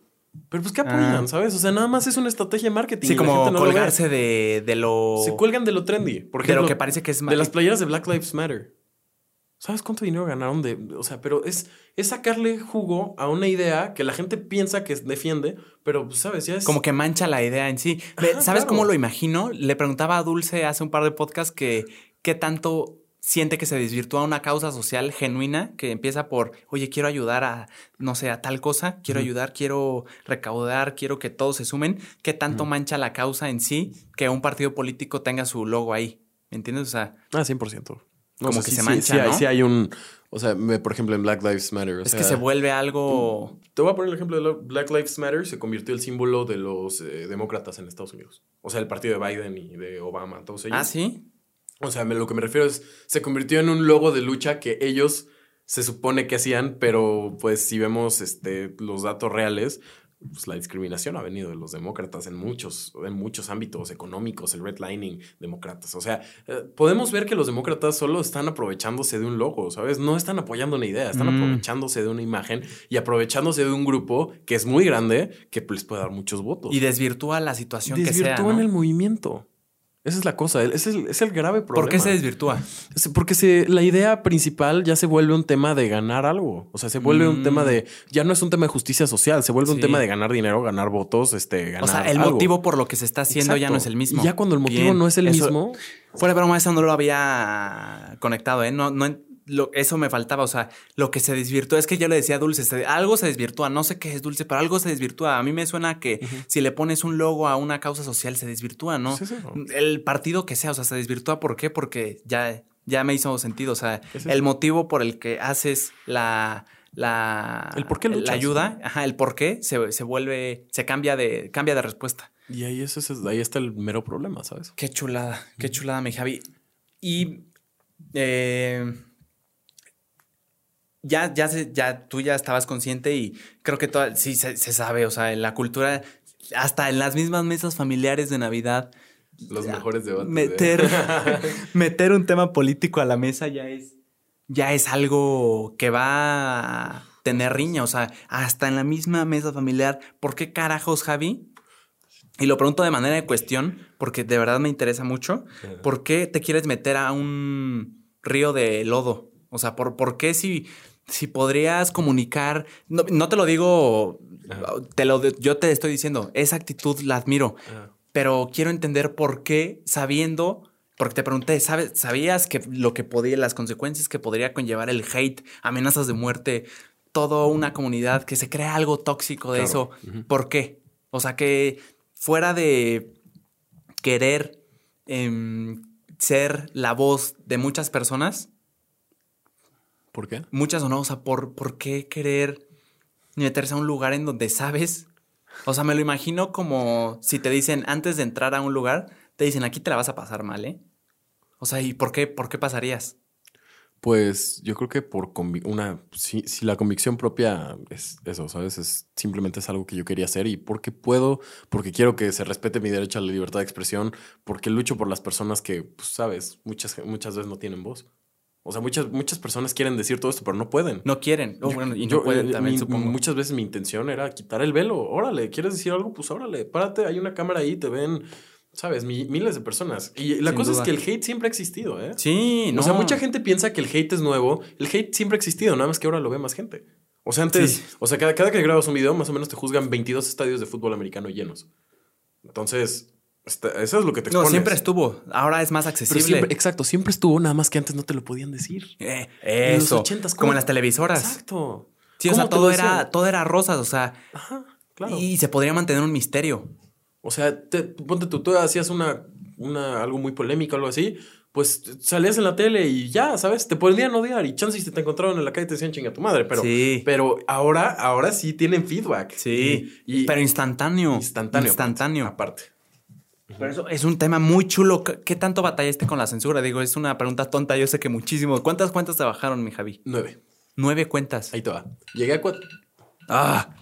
Pero pues, ¿qué apoyan? Ah. ¿Sabes? O sea, nada más es una estrategia de marketing. Sí, y como lo colgarse de, de lo. Se cuelgan de lo trendy. Por de lo que parece que es de las playeras de Black Lives Matter. ¿Sabes cuánto dinero ganaron de...? O sea, pero es, es sacarle jugo a una idea que la gente piensa que defiende, pero, pues, ¿sabes? Ya es... Como que mancha la idea en sí. Ajá, ¿Sabes claro. cómo lo imagino? Le preguntaba a Dulce hace un par de podcasts que qué tanto siente que se desvirtúa una causa social genuina que empieza por, oye, quiero ayudar a, no sé, a tal cosa, quiero ayudar, quiero recaudar, quiero que todos se sumen. ¿Qué tanto mancha la causa en sí que un partido político tenga su logo ahí? ¿Me entiendes? O sea, Ah, 100%. No, Como o sea, que sí, se mancha, sí sí hay un... O sea, me- por ejemplo, en Black Lives Matter. o es sea, que se vuelve algo... Te voy a poner el ejemplo de lo- Black Lives Matter. Se convirtió el símbolo de los eh, demócratas en Estados Unidos. O sea, el partido de Biden y de Obama, todos ellos. Ah, sí. O sea, me- lo que me refiero es, se convirtió en un logo de lucha que ellos se supone que hacían, pero pues si vemos este, los datos reales, pues la discriminación ha venido de los demócratas en muchos, en muchos ámbitos económicos, el redlining, demócratas. O sea, eh, podemos ver que los demócratas solo están aprovechándose de un logo, ¿sabes? No están apoyando una idea, están Mm. aprovechándose de una imagen y aprovechándose de un grupo que es muy grande, que les puede dar muchos votos. Y desvirtúa la situación que sea, Desvirtúan ¿no? el movimiento. Esa es la cosa, ese es el, es el grave problema. ¿Por qué se desvirtúa? Es Porque se, la idea principal ya se vuelve un tema de ganar algo. O sea, se vuelve un Mm. tema de. Ya no es un tema de justicia social, se vuelve un tema de ganar dinero, ganar votos, este, ganar. O sea, el algo. motivo por lo que se está haciendo ya no es el mismo. Y ya cuando el motivo Bien, no es el eso- mismo. Fuera de broma, eso no lo había conectado, ¿eh? No, no, lo- eso me faltaba. O sea, lo que se desvirtúa es que yo le decía Dulce, se- algo se desvirtúa. No sé qué es Dulce, pero algo se desvirtúa. A mí me suena que si le pones un logo a una causa social, se desvirtúa, ¿no? Sí, sí, no. El partido que sea, o sea, se desvirtúa. ¿Por qué? Porque ya, ya me hizo sentido. O sea, Es el motivo por el que haces la. La, El por qué luchas. la ayuda, ajá, el por qué se, se vuelve, se cambia de, cambia de respuesta. Y ahí, eso es- ahí está el mero problema, ¿sabes? Qué chulada, qué chulada, mi Javi. Y eh, ya, ya, se- ya tú ya estabas consciente y creo que toda, sí se, se sabe, o sea, en la cultura, hasta en las mismas mesas familiares de Navidad, Los Ya, mejores debates. meter, meter un tema político a la mesa ya es, ya es algo que va a tener riña, o sea, hasta en la misma mesa familiar. ¿Por qué carajos, Javi? Y lo pregunto de manera de cuestión, porque de verdad me interesa mucho. ¿Por qué te quieres meter a un río de lodo? O sea, ¿por, por qué si, si podrías comunicar? No, no te lo digo, Ajá. te lo, yo te estoy diciendo, esa actitud la admiro pero quiero entender por qué, sabiendo, porque te pregunté, ¿sabes, ¿sabías que lo que podía, las consecuencias que podría conllevar el hate, amenazas de muerte, toda una comunidad, que se crea algo tóxico de Claro. eso? ¿Por qué? O sea, que fuera de querer em, ser la voz de muchas personas, ¿Por qué? muchas o no, o sea, ¿por, por qué querer meterse a un lugar en donde sabes? O sea, me lo imagino como si te dicen antes de entrar a un lugar, te dicen aquí te la vas a pasar mal, ¿eh? O sea, ¿y por qué, por qué pasarías? Pues yo creo que por una, si, si la convicción propia es eso, ¿sabes? Es simplemente es algo que yo quería hacer y porque puedo, porque quiero que se respete mi derecho a la libertad de expresión, porque lucho por las personas que, pues, sabes, muchas, muchas veces no tienen voz. O sea, muchas, muchas personas quieren decir todo esto, pero no pueden. No quieren. Oh, Yo- bueno, y no yo, pueden eh, también, mi- supongo. Muchas veces mi intención era quitar el velo. Órale, ¿quieres decir algo? Pues órale, párate, hay una cámara ahí, te ven, sabes, Mi- miles de personas. Y la Sin cosa duda. es que el hate siempre ha existido, ¿eh? Sí, no. O sea, mucha gente piensa que el hate es nuevo. El hate siempre ha existido, nada más que ahora lo ve más gente. O sea, antes, Sí. o sea, cada, cada que grabas un video, más o menos te juzgan 22 estadios de fútbol americano llenos. Entonces, está- eso es lo que te No, expones. siempre estuvo. Ahora es más accesible. siempre, exacto, siempre estuvo, nada más que antes no te lo podían decir. Eh, En los eso. 80s, como en las televisoras. Exacto. Sí, o ¿Cómo sea, te todo era, todo era rosas, o sea, Ajá, claro. y se podría mantener un misterio. O sea, te- ponte tú, tú hacías una, una, algo muy polémico, algo así, pues salías en la tele y ya, ¿sabes? Te podrían odiar y chances si te encontraron en la calle y te decían chinga tu madre, pero, Sí. pero ahora, ahora sí tienen feedback. Sí, Y, y pero instantáneo. instantáneo. Instantáneo. Aparte. Pero eso es un tema muy chulo. ¿Qué, tanto batallaste con la censura? Digo, es una pregunta tonta. Yo sé que muchísimo. ¿Cuántas cuentas te bajaron, mi Javi? Nueve. Nueve cuentas. Ahí te va. Llegué a cuatro. Ah,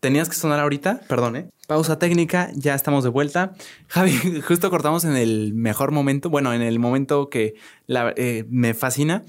¿tenías que sonar ahorita? Perdón, ¿eh? Pausa técnica, ya estamos de vuelta. Javi, justo cortamos en el mejor momento. Bueno, en el momento que la- eh, me fascina.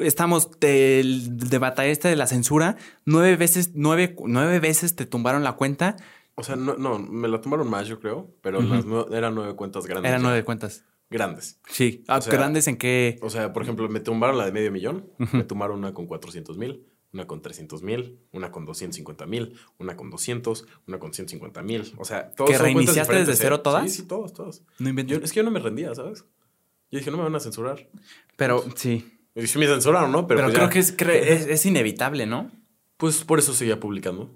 Estamos del de batalla este de la censura. Nueve veces, nueve, nueve veces te tumbaron la cuenta. O sea, no, no, me la tomaron más, yo creo, pero las eran nueve cuentas grandes. Eran nueve cuentas. Grandes. Sí. Ah, O sea, ¿Grandes en qué? O sea, por ejemplo, me tumbaron la de medio millón, me tumbaron una con 400 mil, una con 300 mil, una con 250 mil, una con 200, una con 150 mil. O sea, todos ¿Que reiniciaste desde cero ¿eh? todas? Sí, sí, todos, todos. No Yo, es que yo no me rendía, ¿sabes? Yo dije, no me van a censurar. Pero sí. Y sí me censuraron, ¿no? Pero, pues creo ya. que es, es inevitable, ¿no? Pues por eso seguía publicando.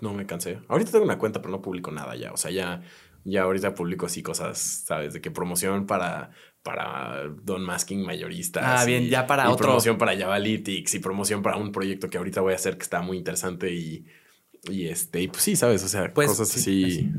No me cansé. Ahorita tengo una cuenta, pero no publico nada ya. O sea, ya, ya ahorita publico así cosas, ¿sabes? De que promoción para, para Don Masking mayoristas. Ah, bien, y- ya para y otro. promoción para Javalytics y promoción para un proyecto que ahorita voy a hacer que está muy interesante y, y este, y pues sí, ¿sabes? O sea, Pues, cosas sí, así.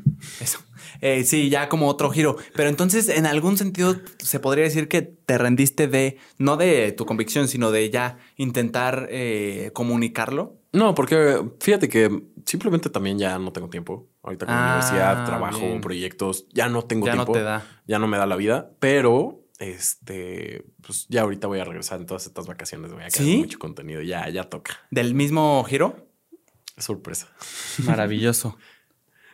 Eso. Eh, sí, ya como otro giro. Pero entonces, en algún sentido, se podría decir que te rendiste de, no de tu convicción, sino de ya intentar eh, comunicarlo. No, porque fíjate que simplemente también ya no tengo tiempo. Ahorita con la Ah, universidad, trabajo, bien. proyectos, ya no tengo ya tiempo. no te da. ya no me da la vida, pero este, pues ya ahorita voy a regresar en todas estas vacaciones, voy a ¿Sí? mucho contenido, ya, ya toca. ¿Del mismo giro? Es sorpresa. Maravilloso.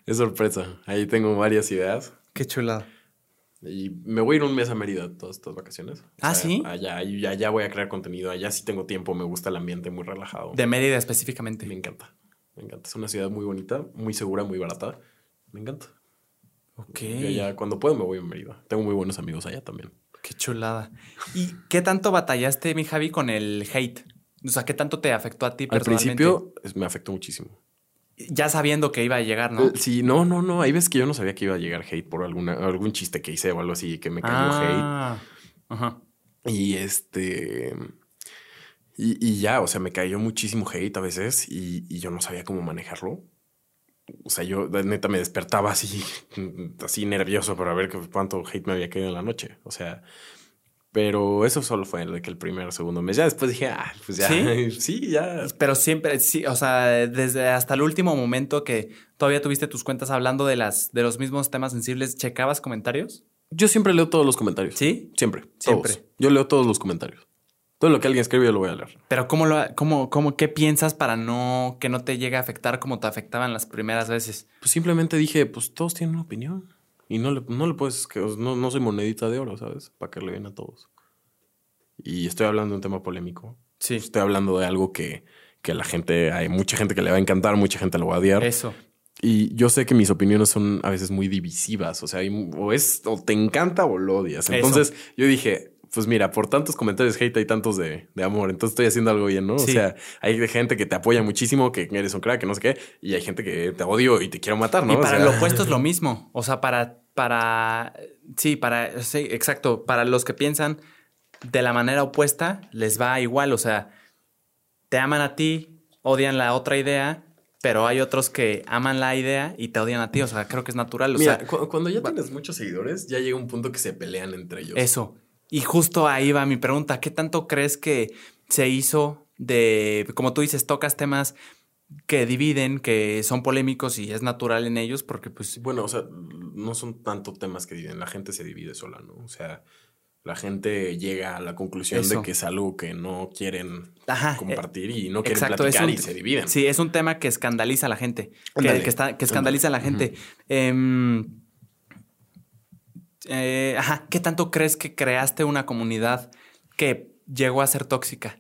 Es sorpresa. Ahí tengo varias ideas, Qué chulada. Y me voy a ir un mes a Mérida todas estas vacaciones. O Ah, ¿sí? Allá, y allá voy a crear contenido. Allá sí tengo tiempo, me gusta el ambiente muy relajado. De Mérida específicamente. Me encanta. Me encanta. Es una ciudad muy bonita, muy segura, muy barata. Me encanta. Ok. Y allá, cuando puedo, me voy a Mérida. Tengo muy buenos amigos allá también. Qué chulada. ¿Y qué tanto batallaste, mi Javi, con el hate? O sea, ¿qué tanto te afectó a ti Al personalmente? principio es- me afectó muchísimo. Ya sabiendo que iba a llegar, ¿no? Eh, Sí, no, no, no. Hay veces que yo no sabía que iba a llegar hate por alguna, algún chiste que hice o algo así, que me cayó ah, ajá. hate. Y este. Y, y ya, o sea, me cayó muchísimo hate a veces y, y yo no sabía cómo manejarlo. O sea, yo neta me despertaba así, así nervioso para ver cuánto hate me había caído en la noche. O sea, pero eso solo fue de que el primer o segundo mes. Ya después dije, ah, pues ya, ¿Sí? sí, ya. Pero siempre, sí, o sea, desde hasta el último momento que todavía tuviste tus cuentas hablando de las de los mismos temas sensibles, ¿checabas comentarios? Yo siempre leo todos los comentarios. ¿Sí? Siempre. Siempre. Yo leo todos los comentarios. Todo lo que alguien escribe yo lo voy a leer. Pero ¿cómo lo, cómo, cómo, qué piensas para no, que no te llegue a afectar como te afectaban las primeras veces? Pues simplemente dije, pues todos tienen una opinión. Y no le, no le puedes, que no, no soy monedita de oro, ¿sabes? Para que le bien a todos. Y estoy hablando de un tema polémico. Sí. Estoy hablando de algo que, que la gente, hay mucha gente que le va a encantar, mucha gente lo va a odiar. Eso. Y yo sé que mis opiniones son a veces muy divisivas. O sea, o es, o te encanta o lo odias. Eso. Entonces yo dije, pues mira, por tantos comentarios hate hay tantos de, de amor. Entonces estoy haciendo algo bien, ¿no? Sí. O sea, hay gente que te apoya muchísimo, que eres un crack, que no sé qué. Y hay gente que te odio y te quiero matar, ¿no? Y O para sea, lo opuesto es lo mismo. O sea, para, para, sí, para, sí, exacto. Para los que piensan de la manera opuesta, les va igual. O sea, te aman a ti, odian la otra idea, pero hay otros que aman la idea y te odian a ti. O sea, creo que es natural. O Mira, sea, cu- cuando ya tienes muchos seguidores, ya llega un punto que se pelean entre ellos. eso. Y justo ahí va mi pregunta. ¿Qué tanto crees que se hizo de, como tú dices, tocas temas que dividen, que son polémicos y es natural en ellos? Porque pues Bueno, o sea, no son tanto temas que dividen, la gente se divide sola, ¿no? O sea, la gente llega a la conclusión Eso. de que es algo que no quieren Ajá, compartir y no quieren Exacto, platicar un- y se dividen. Sí, es un tema que escandaliza a la gente. Que, que está, que escandaliza a la gente. Eh, ajá, ¿qué tanto crees que creaste una comunidad que llegó a ser tóxica?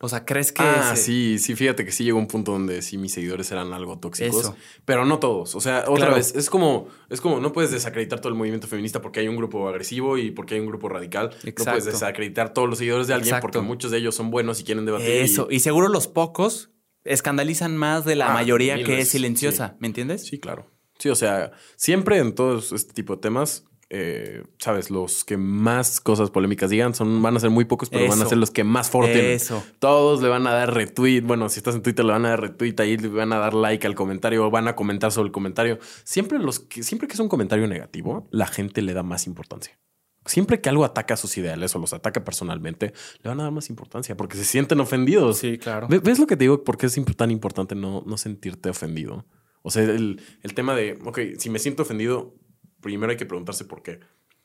O sea, ¿crees que Ah, sí, sí, fíjate que sí llegó un punto donde sí mis seguidores eran algo tóxicos, Eso. pero no todos. O sea, otra Claro. vez, es como, es como, no puedes desacreditar todo el movimiento feminista porque hay un grupo agresivo y porque hay un grupo radical. No Exacto. puedes desacreditar todos los seguidores de alguien Exacto. porque muchos de ellos son buenos y quieren debatir. Eso, y seguro los pocos escandalizan más de la Ah, mayoría que es silenciosa, sí. ¿me entiendes? Sí, claro. Sí, o sea, siempre en todos este tipo de temas, eh, sabes, los que más cosas polémicas digan son, van a ser muy pocos, pero van a ser los que más foro tienen. Eso. Todos le van a dar retweet. Bueno, si estás en Twitter, le van a dar retweet ahí, le van a dar like al comentario, van a comentar sobre el comentario. Siempre los que, siempre que es un comentario negativo, la gente le da más importancia. Siempre que algo ataca sus ideales o los ataca personalmente, le van a dar más importancia porque se sienten ofendidos. Sí, claro. Ve- ¿Ves lo que te digo? ¿Por qué es tan importante no, no sentirte ofendido? O sea, el, el tema de, ok, si me siento ofendido, primero hay que preguntarse por qué.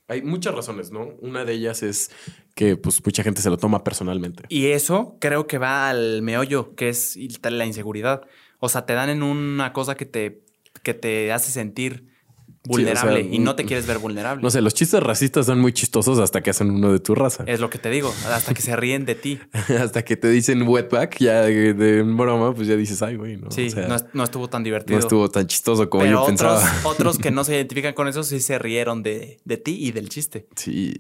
Hay muchas razones, ¿no? Una de ellas es que pues mucha gente se lo toma personalmente. Y eso creo que va al meollo, que es la inseguridad. O sea, te dan en una cosa que te, que te hace sentir vulnerable o sea, y no te quieres ver vulnerable. No sé, los chistes racistas son muy chistosos hasta que hacen uno de tu raza. Es lo que te digo, hasta que se ríen de ti. hasta que te dicen wetback, ya de, de broma, pues ya dices, ay, güey, ¿no? Sí, O sea, no, no estuvo tan divertido. no estuvo tan chistoso como Pero yo otros, pensaba. otros que no se identifican con eso sí se rieron de, de ti y del chiste. Sí,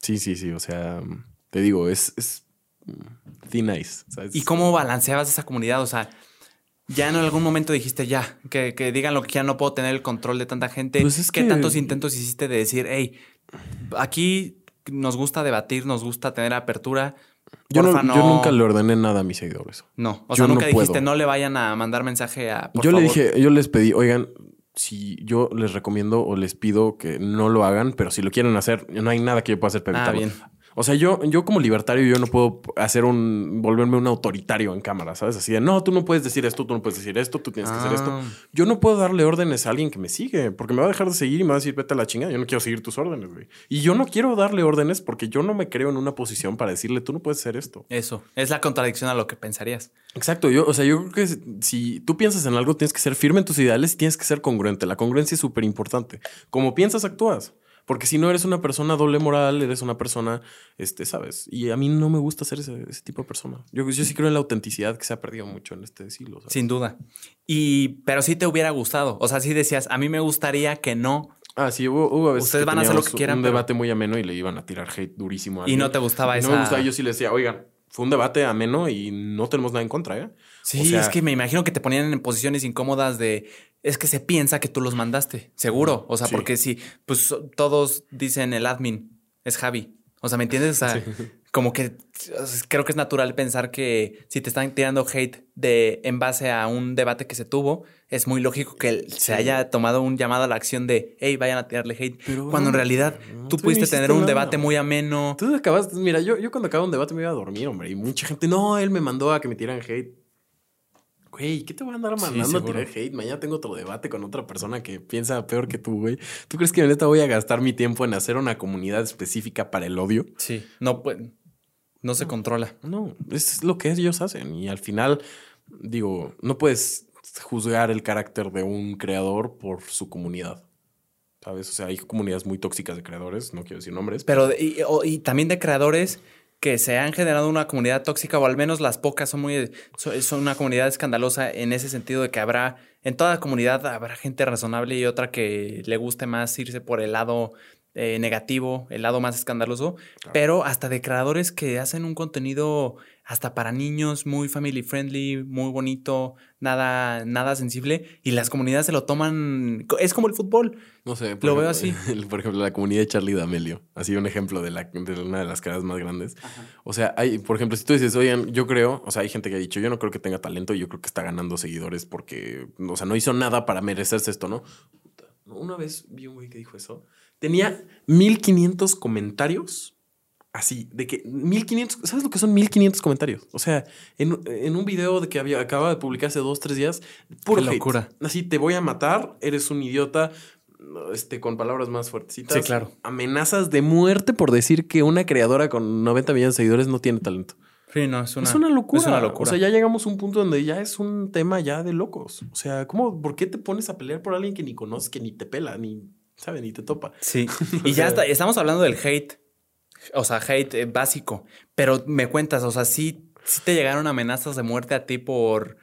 sí, sí, sí. O sea, te digo, es, es thin ice. ¿sabes? ¿Y cómo balanceabas esa comunidad? O sea, ya en algún momento dijiste, ya, que, que digan lo que ya no puedo tener el control de tanta gente. Pues es ¿Qué que- tantos intentos hiciste de decir, hey, aquí nos gusta debatir, nos gusta tener apertura? Yo, no- yo nunca le ordené nada a mis seguidores. No, o yo sea, nunca no dijiste, puedo. no le vayan a mandar mensaje a. por yo le favor". dije, yo les pedí, oigan, si yo les recomiendo o les pido que no lo hagan, pero si lo quieren hacer, no hay nada que yo pueda hacer para Ah, bien. O sea, yo, yo como libertario, yo no puedo hacer un, volverme un autoritario en cámara, ¿sabes? Así de, no, tú no puedes decir esto, tú no puedes decir esto, tú tienes que hacer esto. Ah. Yo no puedo darle órdenes a alguien que me sigue, porque me va a dejar de seguir y me va a decir, vete a la chingada, yo no quiero seguir tus órdenes, güey. Y yo no quiero darle órdenes porque yo no me creo en una posición para decirle, tú no puedes hacer esto. Eso, es la contradicción a lo que pensarías. Exacto, yo, o sea, yo creo que si- si tú piensas en algo, tienes que ser firme en tus ideales y tienes que ser congruente. La congruencia es súper importante. Como piensas, actúas. Porque si no eres una persona doble moral, eres una persona, este, ¿sabes? Y a mí no me gusta ser ese, ese tipo de persona. Yo, yo sí creo en la autenticidad que se ha perdido mucho en este siglo. ¿sabes? Sin duda. Y, pero sí te hubiera gustado. O sea, sí decías, a mí me gustaría que no. Ah, sí, hubo, hubo veces Ustedes van a hacer lo que quieran, Un pero- debate muy ameno y le iban a tirar hate durísimo a Y no te gustaba Y esa. No me gustaba. Yo sí le decía, oigan, fue un debate ameno y no tenemos nada en contra, ¿eh? Sí, O sea- es que me imagino que te ponían en posiciones incómodas de. Es que se piensa que tú los mandaste, seguro. O sea, Sí. porque si, pues todos dicen el admin es Javi. O sea, ¿me entiendes? O sea, como que creo que es natural pensar que si te están tirando hate de en base a un debate que se tuvo, es muy lógico que se haya tomado un llamado a la acción de hey, vayan a tirarle hate. Pero, cuando en realidad no, tú tú pudiste tener un nada. debate muy ameno. Tú acabas, mira, yo, yo cuando acabo un debate me iba a dormir, hombre, y mucha gente, no, él me mandó a que me tiraran hate. Güey, ¿qué te voy a andar Sí, mandando a seguro. tirar hate? Mañana tengo otro debate con otra persona que piensa peor que tú, güey. ¿Tú crees que neta voy a gastar mi tiempo en hacer una comunidad específica para el odio? Sí, no puede, no se controla. No, es lo que ellos hacen. Y al final, digo, no puedes juzgar el carácter de un creador por su comunidad. ¿Sabes? O sea, hay comunidades muy tóxicas de creadores, no quiero decir nombres. Pero y también de creadores que se han generado una comunidad tóxica, o al menos las pocas son muy son, una comunidad escandalosa en ese sentido de que habrá, en toda comunidad habrá gente razonable y otra que le guste más irse por el lado eh, negativo, el lado más escandaloso, pero hasta de creadores que hacen un contenido hasta para niños, muy family friendly, muy bonito, nada, nada sensible, y las comunidades se lo toman, es como el fútbol. No sé. Lo veo ejemplo, Por ejemplo, la comunidad de Charlie D'Amelio. Así un ejemplo de, la, de una de las caras más grandes. O sea, hay, por ejemplo, si tú dices, oigan, yo creo, o sea, hay gente que ha dicho, yo no creo que tenga talento y yo creo que está ganando seguidores porque, o sea, no hizo nada para merecerse esto, ¿no? Una vez vi un güey que dijo eso. Tenía 1500 comentarios. Así, de que 1500, ¿sabes lo que son 1500 comentarios? O sea, en, en un video de que había, acaba de publicar hace dos, tres días, puro Qué hate. locura. Así, te voy a matar, eres un idiota, este, con palabras más fuertecitas. Sí, claro. Amenazas de muerte por decir que una creadora con 90 millones de seguidores no tiene talento. Sí, no, es una, es una locura. Es una locura. O sea, ya llegamos a un punto donde ya es un tema ya de locos. O sea, ¿cómo, por qué te pones a pelear por alguien que ni conoces, que ni te pela, ni sabe, ni te topa? Sí. Y ya está, estamos hablando del hate. O sea, hate eh, básico. Pero me cuentas, o sea, sí, sí te llegaron amenazas de muerte a ti por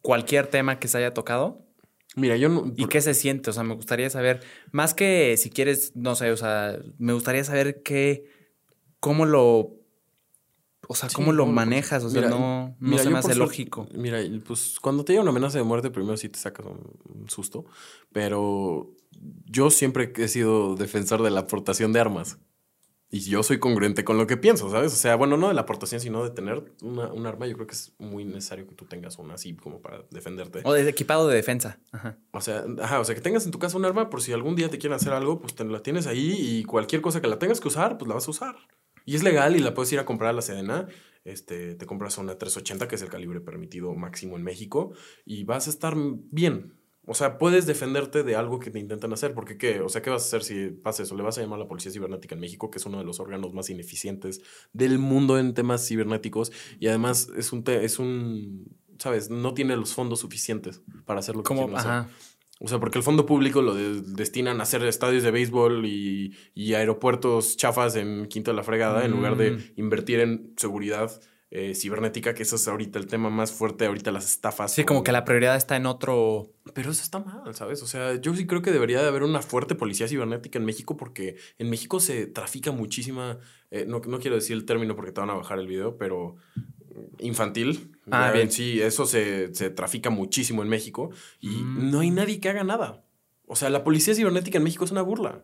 cualquier tema que se haya tocado. Mira, yo no. ¿Y qué se siente? O sea, me gustaría saber, más que si quieres, no sé, o sea, me gustaría saber qué, cómo lo, o sea, Sí, cómo lo no, manejas. O sea, mira, no, no mira, se me hace lógico. Mira, pues cuando te llega una amenaza de muerte, primero sí te sacas un susto, pero yo siempre he sido defensor de la aportación de armas. Y yo soy congruente con lo que pienso, ¿sabes? O sea, bueno, no de la aportación, sino de tener una, un arma. Yo creo que es muy necesario que tú tengas una así como para defenderte. O de equipado de defensa. Ajá. O sea, ajá, o sea, que tengas en tu casa un arma por si algún día te quieren hacer algo, pues te la tienes ahí y cualquier cosa que la tengas que usar, pues la vas a usar. Y es legal y la puedes ir a comprar a la Sedena. Este, te compras una 380, que es el calibre permitido máximo en México, y vas a estar bien. O sea, puedes defenderte de algo que te intentan hacer, porque ¿qué? O sea, ¿qué vas a hacer si pasa eso? Le vas a llamar a la Policía Cibernética en México, que es uno de los órganos más ineficientes del mundo en temas cibernéticos, y además es un, te- es un, ¿sabes? No tiene los fondos suficientes para hacer lo que quieren hacer. ajá. O sea, porque el fondo público lo de- destinan a hacer estadios de béisbol y, y aeropuertos chafas en Quinto de la Fregada, en lugar Mm. de invertir en seguridad eh, cibernética, que eso es ahorita el tema más fuerte, ahorita las estafas. Sí, o- como que la prioridad está en otro. Pero eso está mal, ¿sabes? O sea, yo sí creo que debería de haber una fuerte policía cibernética en México porque en México se trafica muchísima, eh, no, no quiero decir el término porque te van a bajar el video, pero infantil. Ah, bien. Sí, eso se, se trafica muchísimo en México y Mm. no hay nadie que haga nada. O sea, la policía cibernética en México es una burla.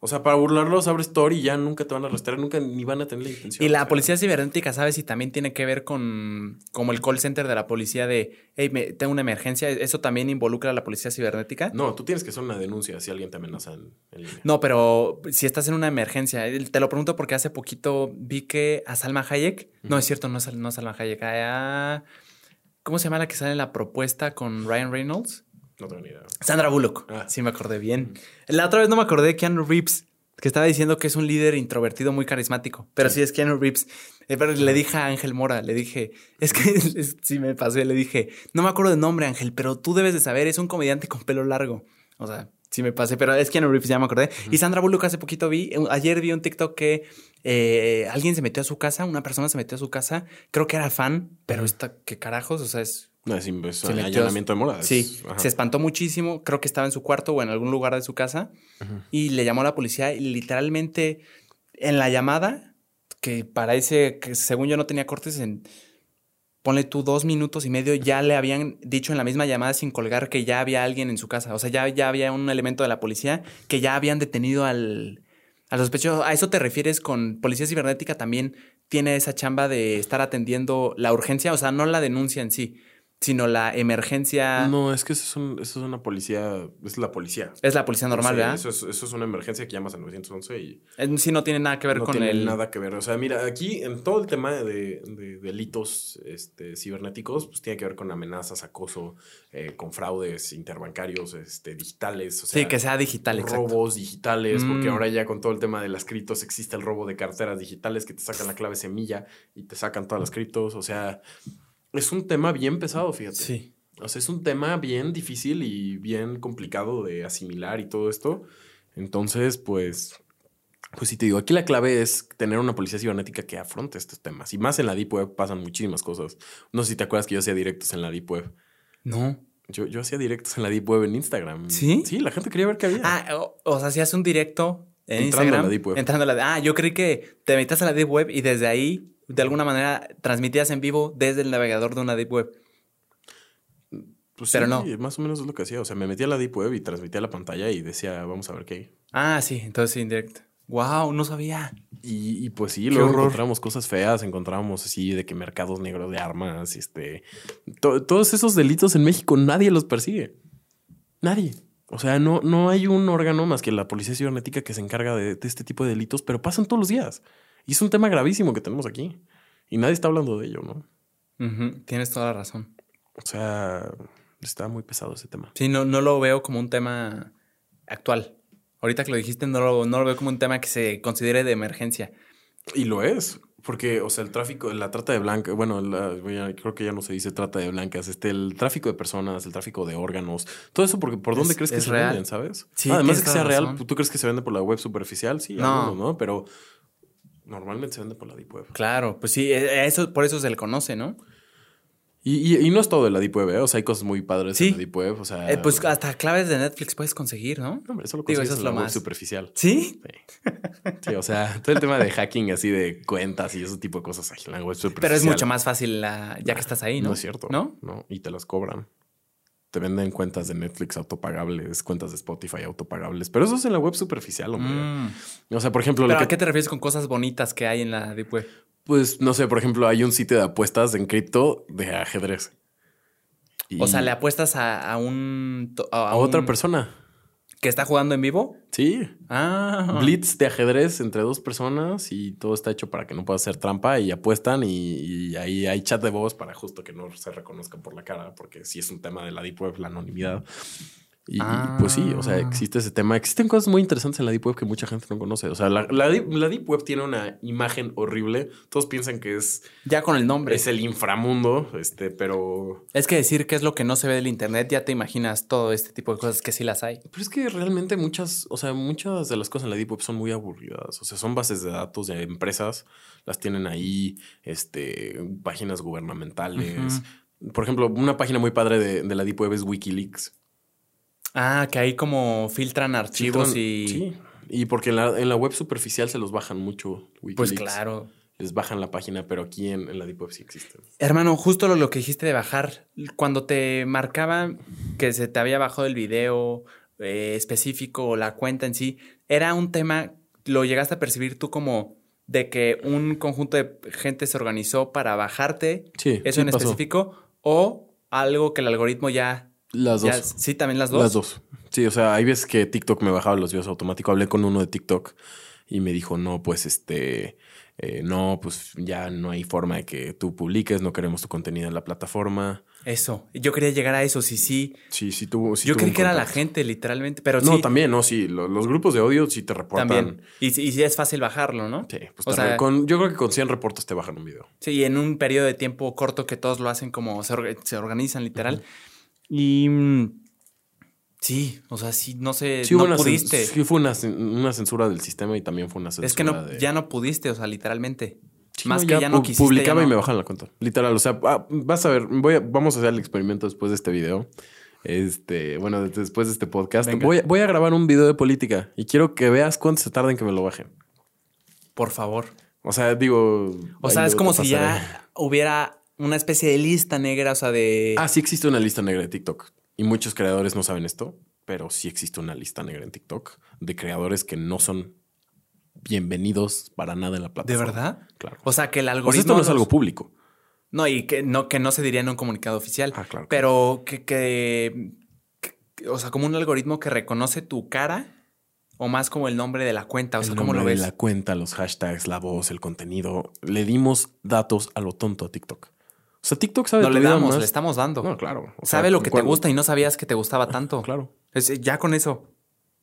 O sea, para burlarlos abres Tor y ya nunca te van a arrestar, nunca ni van a tener la intención. Y o la sea. policía cibernética, ¿sabes si también tiene que ver con como el call center de la policía de, hey, me, tengo una emergencia? ¿Eso también involucra a la policía cibernética? No, tú tienes que hacer una denuncia si alguien te amenaza en, en línea. No, pero si estás en una emergencia, te lo pregunto porque hace poquito vi que a Salma Hayek, no es cierto, no es, no es Salma Hayek, a, ¿cómo se llama la que sale en la propuesta con Ryan Reynolds? No tengo ni idea. Sandra Bullock. Ah. Sí, me acordé bien. La otra vez no me acordé de Keanu Reeves, que estaba diciendo que es un líder introvertido muy carismático. Pero sí, es Keanu Reeves. Eh, Pero le dije a Ángel Mora, le dije, es que es- sí me pasé, le dije, no me acuerdo del nombre, Ángel, pero tú debes de saber, es un comediante con pelo largo. O sea, sí me pasé, pero es Keanu Reeves, ya me acordé. Y Sandra Bullock hace poquito vi, ayer vi un TikTok que eh, alguien se metió a su casa, una persona se metió a su casa, creo que era fan, pero está, ¿qué carajos? O sea, es... No, es, allanamiento de morada. Sí, ajá. se espantó muchísimo, creo que estaba en su cuarto o en algún lugar de su casa y le llamó a la policía y literalmente en la llamada, que parece que según yo no tenía cortes, en, ponle tú dos minutos y medio, ya le habían dicho en la misma llamada sin colgar que ya había alguien en su casa. O sea, ya, ya había un elemento de la policía que ya habían detenido al, al sospechoso. ¿A eso te refieres con policía cibernética? También tiene esa chamba de estar atendiendo la urgencia, o sea, no la denuncia en sí, sino la emergencia. No, es que eso es, un- eso es una policía, es la policía. Es la policía normal, O sea, ¿verdad? Eso es, eso es una emergencia que llamas al 911 y En sí no tiene nada que ver no con tiene el. nada que ver. O sea, mira, aquí en todo el tema de, de delitos este, cibernéticos, pues tiene que ver con amenazas, acoso, eh, con fraudes interbancarios, este, digitales. O sea, sí, que sea digital, exacto. robos digitales, porque Mm. ahora ya con todo el tema de las criptos existe el robo de carteras digitales que te sacan la clave semilla y te sacan todas las criptos. O sea, es un tema bien pesado, fíjate. Sí. O sea, es un tema bien difícil y bien complicado de asimilar y todo esto. Entonces, pues, pues sí te digo, aquí la clave es tener una policía cibernética que afronte estos temas. Y más en la Deep Web pasan muchísimas cosas. No sé si te acuerdas que yo hacía directos en la Deep Web. No. Yo, yo hacía directos en la Deep Web en Instagram. ¿Sí? Sí, la gente quería ver qué había. Ah, o, o sea, si haces un directo en Entrando a Instagram. la Deep Web. Entrando a la Ah, yo creí que te metías a la Deep Web y desde ahí, de alguna manera, transmitías en vivo desde el navegador de una Deep Web. Pues pero sí, no. Más o menos es lo que hacía. O sea, me metía a la Deep Web y transmitía la pantalla y decía, vamos a ver qué hay. Ah, sí, entonces sí, en directo. Wow, no sabía. Y, y pues sí, Qué luego horror. encontramos cosas feas, encontramos así de que mercados negros de armas, este, to- todos esos delitos en México nadie los persigue. Nadie. O sea, no, no hay un órgano más que la policía cibernética que se encarga de, de este tipo de delitos, pero pasan todos los días. Y es un tema gravísimo que tenemos aquí. Y nadie está hablando de ello, ¿no? Tienes toda la razón. O sea, está muy pesado ese tema. Sí, no, no lo veo como un tema actual. Ahorita que lo dijiste, no lo, no lo veo como un tema que se considere de emergencia. Y lo es, porque, o sea, el tráfico, la trata de blancas, bueno, la- ya- creo que ya no se dice trata de blancas, este, el tráfico de personas, el tráfico de órganos, todo eso, porque ¿por dónde Es- crees que se real. venden, sabes? Sí, Además de que sea real. ¿tú crees que se vende por la web superficial? Sí, No. algunos, ¿no? Pero normalmente se vende por la deep web. Claro, pues sí, eh, eso, por eso se le conoce, ¿no? Y, y- y no es todo de la deep web, ¿eh? O sea, hay cosas muy padres Sí. en la deep web, o sea... Eh, pues hasta claves de Netflix puedes conseguir, ¿no? No, hombre, eso lo Digo, eso es en lo la web más. superficial. ¿Sí? Sí. Sí, o sea, todo el tema de hacking así de cuentas y ese tipo de cosas en la web superficial. Pero es mucho más fácil la- ya que estás ahí, ¿no? No es cierto. ¿No? No, y te las cobran. Te venden cuentas de Netflix autopagables, cuentas de Spotify autopagables. Pero eso es en la web superficial, hombre. Mm. O sea, por ejemplo, lo ¿Pero que- a qué te refieres con cosas bonitas que hay en la Deep Web? pues no sé, por ejemplo, hay un sitio de apuestas en cripto de ajedrez. Y O sea, le apuestas a, a un... A, a otra un- persona. ¿Que está jugando en vivo? Sí. Ah. Blitz de ajedrez entre dos personas y todo está hecho para que no pueda hacer trampa y apuestan y, y ahí hay chat de voz para justo que no se reconozcan por la cara, porque sí es un tema de la Deep Web, la anonimidad. Y, y, pues sí, o sea, Ah. existe ese tema. Existen cosas muy interesantes en la Deep Web que mucha gente no conoce. O sea, la, la Deep, la Deep Web tiene una imagen horrible. Todos piensan que es, Ya con el nombre. es el inframundo, este, pero Es que decir qué es lo que no se ve del internet, ya te imaginas todo este tipo de cosas que sí las hay. Pero es que realmente muchas, o sea, muchas de las cosas en la Deep Web son muy aburridas. O sea, son bases de datos de empresas, las tienen ahí, este, páginas gubernamentales. Por ejemplo, una página muy padre de, de la Deep Web es Wikileaks. Ah, que ahí como filtran archivos Filtran- y... Sí. Y porque en la, en la web superficial se los bajan mucho. Wikileaks. Pues claro. Les bajan la página, pero aquí en, en la Deep Web sí existen. Hermano, justo lo, lo que dijiste de bajar, cuando te marcaba que se te había bajado el video eh, específico o la cuenta en sí, era un tema, lo llegaste a percibir tú como de que un conjunto de gente se organizó para bajarte Sí, eso sí en pasó. específico o algo que el algoritmo ya... Las ya- dos. sí, también las dos. Las dos. Sí, o sea, hay veces que TikTok me bajaba los videos automáticos. Hablé con uno de TikTok y me dijo, no, pues este, eh, no, pues ya no hay forma de que tú publiques, no queremos tu contenido en la plataforma. Eso. Yo quería llegar a eso, sí, sí. Sí, sí tuvo. sí Yo tuvo creí que era la gente, literalmente, pero No, sí. también, no, sí. lo- Los, grupos de odio sí te reportan. También. Y, sí- y sí es fácil bajarlo, ¿no? Sí, pues O sea- con- yo creo que con 100 reportes te bajan un video. Sí, y en un periodo de tiempo corto que todos lo hacen como se, orga- se organizan literal. Y mm, Sí, o sea, sí, no sé, Sí, no una, pudiste. sí fue una, una censura del sistema y también fue una censura es que no, de- ya no pudiste, o sea, literalmente. Sí, Más no, que ya no quisiste. Publicaba ya y me bajan la cuenta. Literal. O sea, ah, vas a ver, voy a- vamos a hacer el experimento después de este video. Este, bueno, de- después de este podcast. Voy, a- voy a grabar un video de política y quiero que veas cuánto se tarda en que me lo bajen. Por favor. O sea, digo. O sea, es como si ya hubiera una especie de lista negra, o sea, de... Ah, sí existe una lista negra de TikTok. Y muchos creadores no saben esto, pero sí existe una lista negra en TikTok de creadores que no son bienvenidos para nada en la ¿De plataforma. verdad? Claro. O sea, que el algoritmo... sea, esto no es algo público. No, y que no, que no se diría en un comunicado oficial. Ah, claro. Pero que, que, que- O sea, como un algoritmo que reconoce tu cara o más como el nombre de la cuenta. O sea, el ¿cómo lo nombre ves? de la cuenta, los hashtags, la voz, el contenido. Le dimos datos a lo tonto a TikTok. O sea, TikTok sabe No le damos, más- le estamos dando. No, claro. O sea, Sabe lo que te gusta y no sabías que te gustaba tanto. Claro. Es- ya con eso.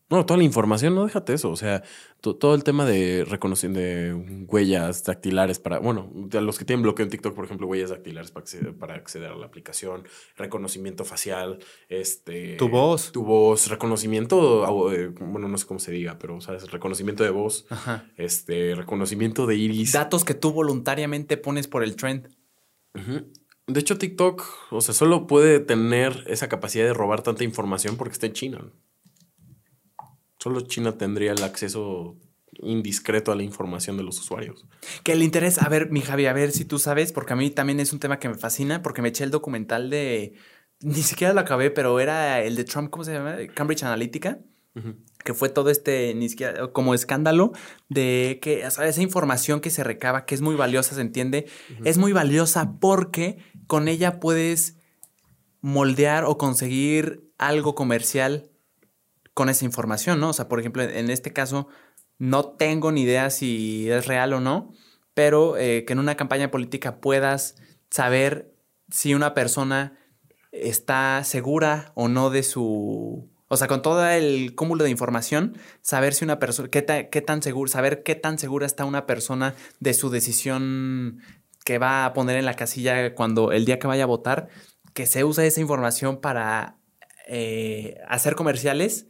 No, toda la información, no déjate eso. O sea, to- todo el tema de reconocimiento de huellas dactilares para, bueno, de los que tienen bloqueo en TikTok, por ejemplo, huellas dactilares para acceder, para acceder a la aplicación, reconocimiento facial, este. Tu voz. Tu voz, reconocimiento, eh, bueno, no sé cómo se diga, pero, ¿sabes? Reconocimiento de voz, Ajá. este, reconocimiento de iris. Datos que tú voluntariamente pones por el trend. Ujú. De hecho, TikTok, o sea, solo puede tener esa capacidad de robar tanta información porque está en China. Solo China tendría el acceso indiscreto a la información de los usuarios. Que el interés, a ver, mi Javi, a ver si tú sabes, porque a mí también es un tema que me fascina, porque me eché el documental de. Ni siquiera lo acabé, pero era el de Trump, ¿cómo se llama? Cambridge Analytica. Que fue todo este, ni siquiera, como escándalo de que, esa información que se recaba, que es muy valiosa, se entiende, es muy valiosa porque con ella puedes moldear o conseguir algo comercial con esa información, ¿no? O sea, por ejemplo, en este caso, no tengo ni idea si es real o no, pero eh, que en una campaña política puedas saber si una persona está segura o no de su... O sea, con todo el cúmulo de información, saber si una persona, qué, ta- qué tan seguro, saber qué tan segura está una persona de su decisión que va a poner en la casilla cuando el día que vaya a votar, que se usa esa información para eh, hacer comerciales,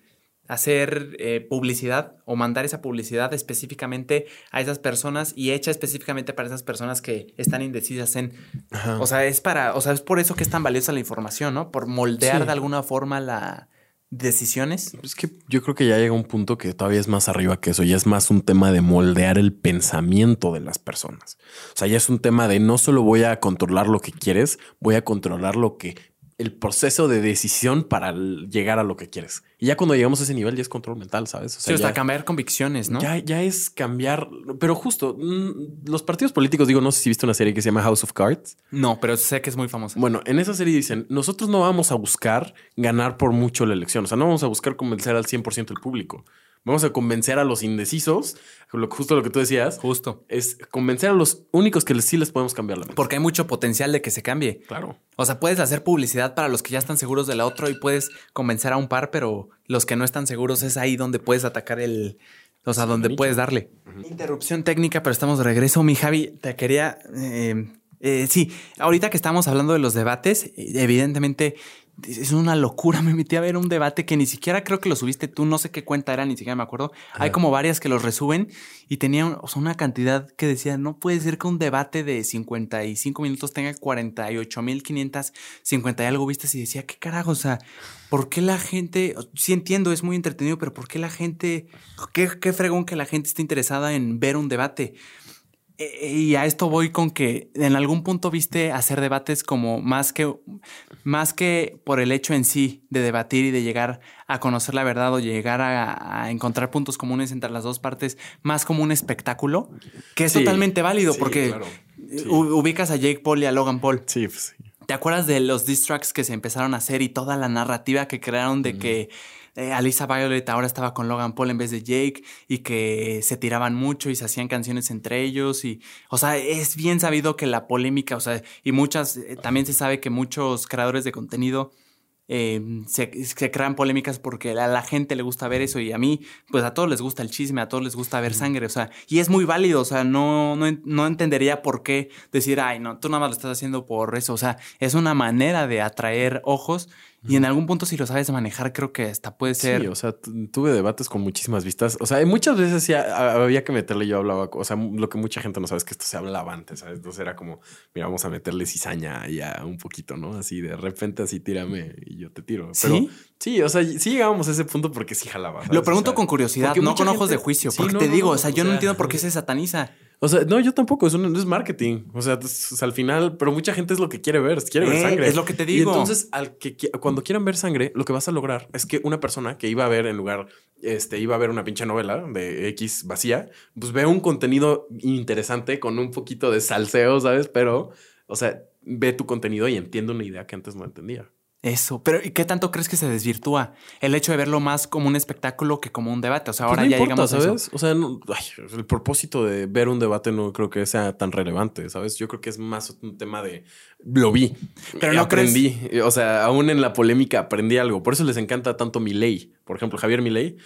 hacer eh, publicidad o mandar esa publicidad específicamente a esas personas y hecha específicamente para esas personas que están indecisas en... Ajá. O sea, es para, o sea, es por eso que es tan valiosa la información, ¿no? Por moldear Sí. de alguna forma la decisiones. Es que yo creo que ya llega un punto que todavía es más arriba que eso, ya es más un tema de moldear el pensamiento de las personas. O sea, ya es un tema de no solo voy a controlar lo que quieres, voy a controlar lo que el proceso de decisión para llegar a lo que quieres. Y ya cuando llegamos a ese nivel ya es control mental, ¿sabes? O Sí, hasta ya- cambiar convicciones, ¿no? Ya, ya es cambiar, pero justo mm, los partidos políticos, digo, no sé si viste una serie que se llama House of Cards. No, pero sé que es muy famosa. Bueno, en esa serie dicen, nosotros no vamos a buscar ganar por mucho la elección, o sea, no vamos a buscar convencer al 100% del público. Vamos a convencer a los indecisos, lo- justo lo que tú decías, Justo. es convencer a los únicos que les- sí les podemos cambiar la mente. Porque hay mucho potencial de que se cambie. Claro. O sea, puedes hacer publicidad para los que ya están seguros de la otra y puedes convencer a un par, pero los que no están seguros es ahí donde puedes atacar el. O sea, donde puedes darle. Interrupción técnica, pero estamos de regreso. Mi Javi, te quería. eh, eh, sí, ahorita que estamos hablando de los debates, evidentemente es una locura. Me metí a ver un debate que ni siquiera creo que lo subiste tú, no sé qué cuenta era, ni siquiera me acuerdo. Hay como varias que los resuben y tenía un- o sea, una cantidad que decía, no puede ser que un debate de 55 minutos tenga 48.550 y algo vistas y decía, ¿qué carajo? O sea, ¿por qué la gente, sí entiendo, es muy entretenido, pero ¿por qué la gente, qué, qué fregón que la gente esté interesada en ver un debate? Eh, Y a esto voy con que en algún punto viste hacer debates como más que, más que por el hecho en sí de debatir y de llegar a conocer la verdad o llegar a, a encontrar puntos comunes entre las dos partes, más como un espectáculo, que es Sí, totalmente válido sí, porque claro. Sí. u- ubicas a Jake Paul y a Logan Paul. Sí, pues sí. ¿Te acuerdas de los diss tracks que se empezaron a hacer y toda la narrativa que crearon de que eh, Alisa Violet ahora estaba con Logan Paul en vez de Jake y que se tiraban mucho y se hacían canciones entre ellos y, o sea, es bien sabido que la polémica, o sea, y muchas, eh, también se sabe que muchos creadores de contenido eh, se, se crean polémicas porque a la gente le gusta ver eso y a mí, pues a todos les gusta el chisme, a todos les gusta ver sangre, o sea, y es muy válido, o sea, no, no, no entendería por qué decir, ay, no, tú nada más lo estás haciendo por eso, o sea, es una manera de atraer ojos Y en algún punto, si lo sabes manejar, creo que hasta puede ser. Sí, o sea, tu- tuve debates con muchísimas vistas. O sea, muchas veces sí había que meterle, yo hablaba, o sea, lo que mucha gente no sabe es que esto se hablaba antes, ¿sabes? Entonces era como, mira, vamos a meterle cizaña ya un poquito, ¿no? Así de repente, así tírame y yo te tiro. Pero ¿Sí? sí, o sea, sí llegábamos a ese punto porque sí jalaba. ¿sabes? Lo pregunto O sea, con curiosidad, no con ojos de juicio. Sí, porque no, te digo, no, o sea, yo no entiendo por qué se sataniza. O sea, no, yo tampoco, es, un, es marketing. O sea, es- al final, pero mucha gente es lo que quiere ver, quiere ver Eh, sangre. es lo que te Y digo. entonces, al que cuando quieran ver sangre, lo que vas a lograr es que una persona que iba a ver en lugar, este, iba a ver una pinche novela de X vacía, pues ve un contenido interesante con un poquito de salseo, ¿sabes? Pero, o sea, ve tu contenido y entiende una idea que antes no entendía. Eso. Pero ¿y qué tanto crees que se desvirtúa? El hecho de verlo más como un espectáculo que como un debate. O sea, ahora Pues no ya importa, llegamos a. O sea, no- ay, el propósito de ver un debate no creo que sea tan relevante, ¿sabes? Yo creo que es más un tema de lo vi, Pero y no aprendí. O sea, aún en la polémica aprendí algo. Por eso les encanta tanto Milei. Por ejemplo, Javier Milei,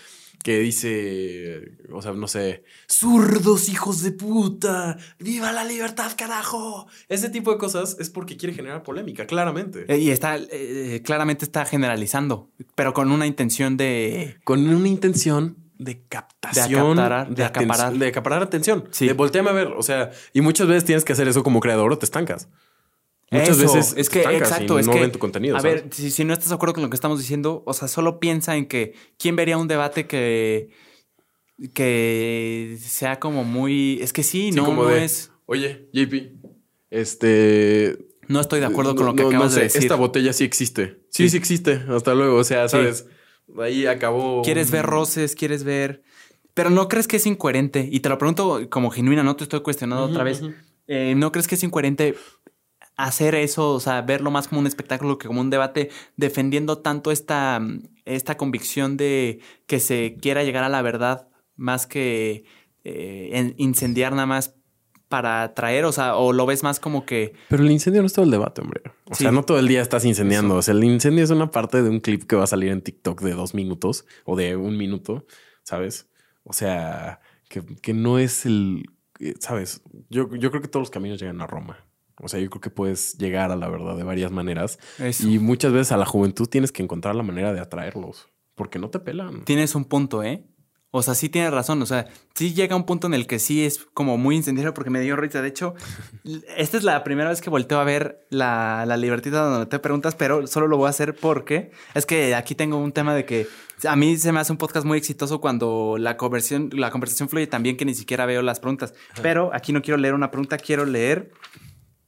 que dice, o sea, no sé, zurdos hijos de puta, viva la libertad, carajo. Ese tipo de cosas es porque quiere generar polémica, claramente. Eh, Y está, eh, claramente está generalizando, pero con una intención de... con una intención de captación, De acaparar- de aten- acaparar. de acaparar atención. Sí. De volteame a ver. O sea, y muchas veces tienes que hacer eso como creador o te estancas. Muchas Eso, veces es que exacto, y es no que ven tu contenido. A ¿sabes? ver, si, si no estás de acuerdo con lo que estamos diciendo, o sea, solo piensa en que quién vería un debate que que sea como muy, es que sí, Sí, no, como no de, es, Oye, JP, este. no estoy de acuerdo con no- lo que no- acabas no sé, de decir. Esta botella sí existe. Sí, sí, Sí. existe. Hasta luego. O sea, Sí. sabes. Ahí acabó. Quieres ver roces, quieres ver, pero no crees que es incoherente y te lo pregunto como genuina, no te estoy cuestionando Ujú, otra vez. ujú. Eh, ¿No crees que es incoherente hacer eso, o sea, verlo más como un espectáculo que como un debate, defendiendo tanto esta, esta convicción de que se quiera llegar a la verdad más que eh, en- incendiar nada más para atraer, o sea, o lo ves más como que... Pero el incendio no es todo el debate, hombre. O Sí. sea, no todo el día estás incendiando. O sea, el incendio es una parte de un clip que va a salir en TikTok de dos minutos o de un minuto, ¿sabes? O sea, que, que no es el, eh, ¿sabes? Yo, yo creo que todos los caminos llegan a Roma. O sea, yo creo que puedes llegar a la verdad de varias maneras. Eso. Y muchas veces a la juventud tienes que encontrar la manera de atraerlos. Porque no te pelan. Tienes un punto, ¿eh? O sea, sí tienes razón. O sea, sí llega un punto en el que sí es como muy incendiario porque me dio risa. De hecho, esta es la primera vez que volteo a ver la, la libertad donde te preguntas, pero solo lo voy a hacer porque es que aquí tengo un tema de que a mí se me hace un podcast muy exitoso cuando la conversión, la conversación fluye tan bien que ni siquiera veo las preguntas. Pero aquí no quiero leer una pregunta, quiero leer.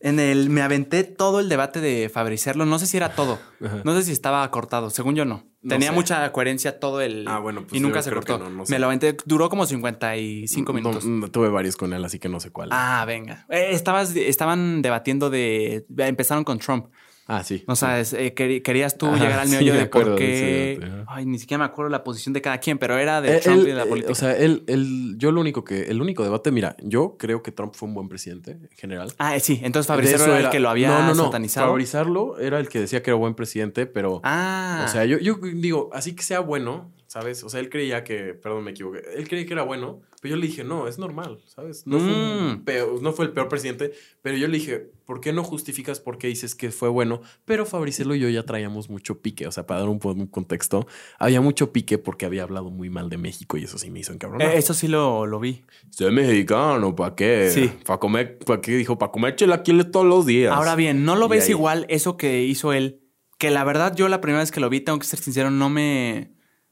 En el me aventé todo el debate de Fabricerlo. No sé si era todo. Ajá. No sé si estaba cortado. Según yo, no. No Tenía sé. mucha coherencia todo el. Ah, bueno, pues y nunca se cortó. no, no sé. Me lo aventé. Duró como 55 No, minutos. tuve varios con él, así que no sé cuál. Ah, venga. Eh, estabas, estaban debatiendo de. Empezaron con Trump. Ah, sí. O sea, es, eh, querías tú Ajá, llegar al sí, meollo me de acuerdo por qué. Ay, ni siquiera me acuerdo la posición de cada quien, pero era de Eh, Trump él, y de la eh, política. O sea, él, yo lo único que, el único debate, mira, yo creo que Trump fue un buen presidente en general. ah, sí. Entonces eso era, el que lo había no, no, no. satanizado. Favorizarlo era el que decía que era buen presidente, pero, Ah. o sea, yo, yo digo, así que sea bueno, ¿sabes? O sea, él creía que, perdón, me equivoqué, él creía que era bueno, pero yo le dije, no, es normal, ¿sabes? No, fue, un Mm. peor- no fue el peor presidente, pero yo le dije, ¿por qué no justificas por qué dices que fue bueno? Pero Fabricelo y yo ya traíamos mucho pique, o sea, para dar un, contexto, había mucho pique porque había hablado muy mal de México y eso sí me hizo encabronar. Eh, eso sí lo, lo vi. Soy mexicano, ¿para qué? Sí. ¿Para comer? ¿Para qué dijo? Para comer chilaquiles todos los días. Ahora bien, ¿no lo Y ves ahí- igual eso que hizo él? Que la verdad yo la primera vez que lo vi, tengo que ser sincero, no me,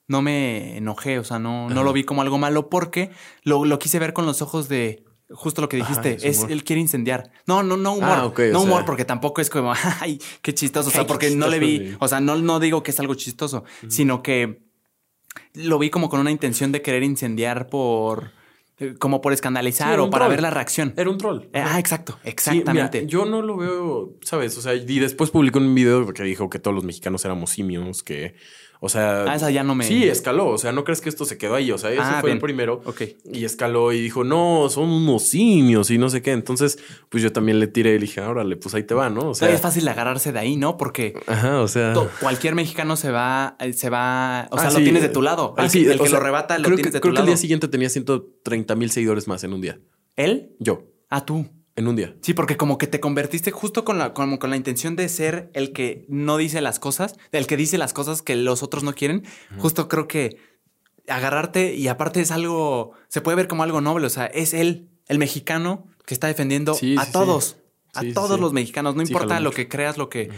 no me enojé, o sea, no, no lo vi como algo malo porque lo, lo quise ver con los ojos de justo lo que dijiste, es él quiere incendiar. No, no, no humor, Ah, ok, o no humor sea- porque tampoco es como, ay, qué chistoso, o sea, porque no le vi, o sea, no, no digo que es algo chistoso, sino que lo vi como con una intención de querer incendiar por, como por escandalizar o para troll. ver la reacción. Era un troll. Eh, ah, exacto, Sí, exactamente. mira, yo no lo veo, ¿sabes? O sea, y después publicó un video que dijo que todos los mexicanos éramos simios, que, o sea... Ah, esa ya no me- Sí, escaló. O sea, no crees que esto se quedó ahí. O sea, ese Ah, fue bien. el primero. Ok. Y escaló y dijo, no, son unos simios y no sé qué. Entonces, pues yo también le tiré y dije, órale, pues ahí te va, ¿no? O sea... es fácil agarrarse de ahí, ¿no? Porque Ajá, o sea... cualquier mexicano se va, eh, se va, o sea, Ah, lo sí. tienes de tu lado. Ah, el sí, que, el o que sea, lo rebata lo tienes que, de tu creo que lado. el día siguiente tenía 130 mil seguidores más en un día. ¿Él? Yo. Ah, tú. En un día. Sí, porque como que te convertiste justo con la, como con la intención de ser el que no dice las cosas, el que dice las cosas que los otros no quieren. Justo creo que agarrarte y aparte es algo, se puede ver como algo noble, o sea, es él, el mexicano que está defendiendo Sí, a sí, todos, sí. a todos los mexicanos, no importa lo mucho. que creas, lo que...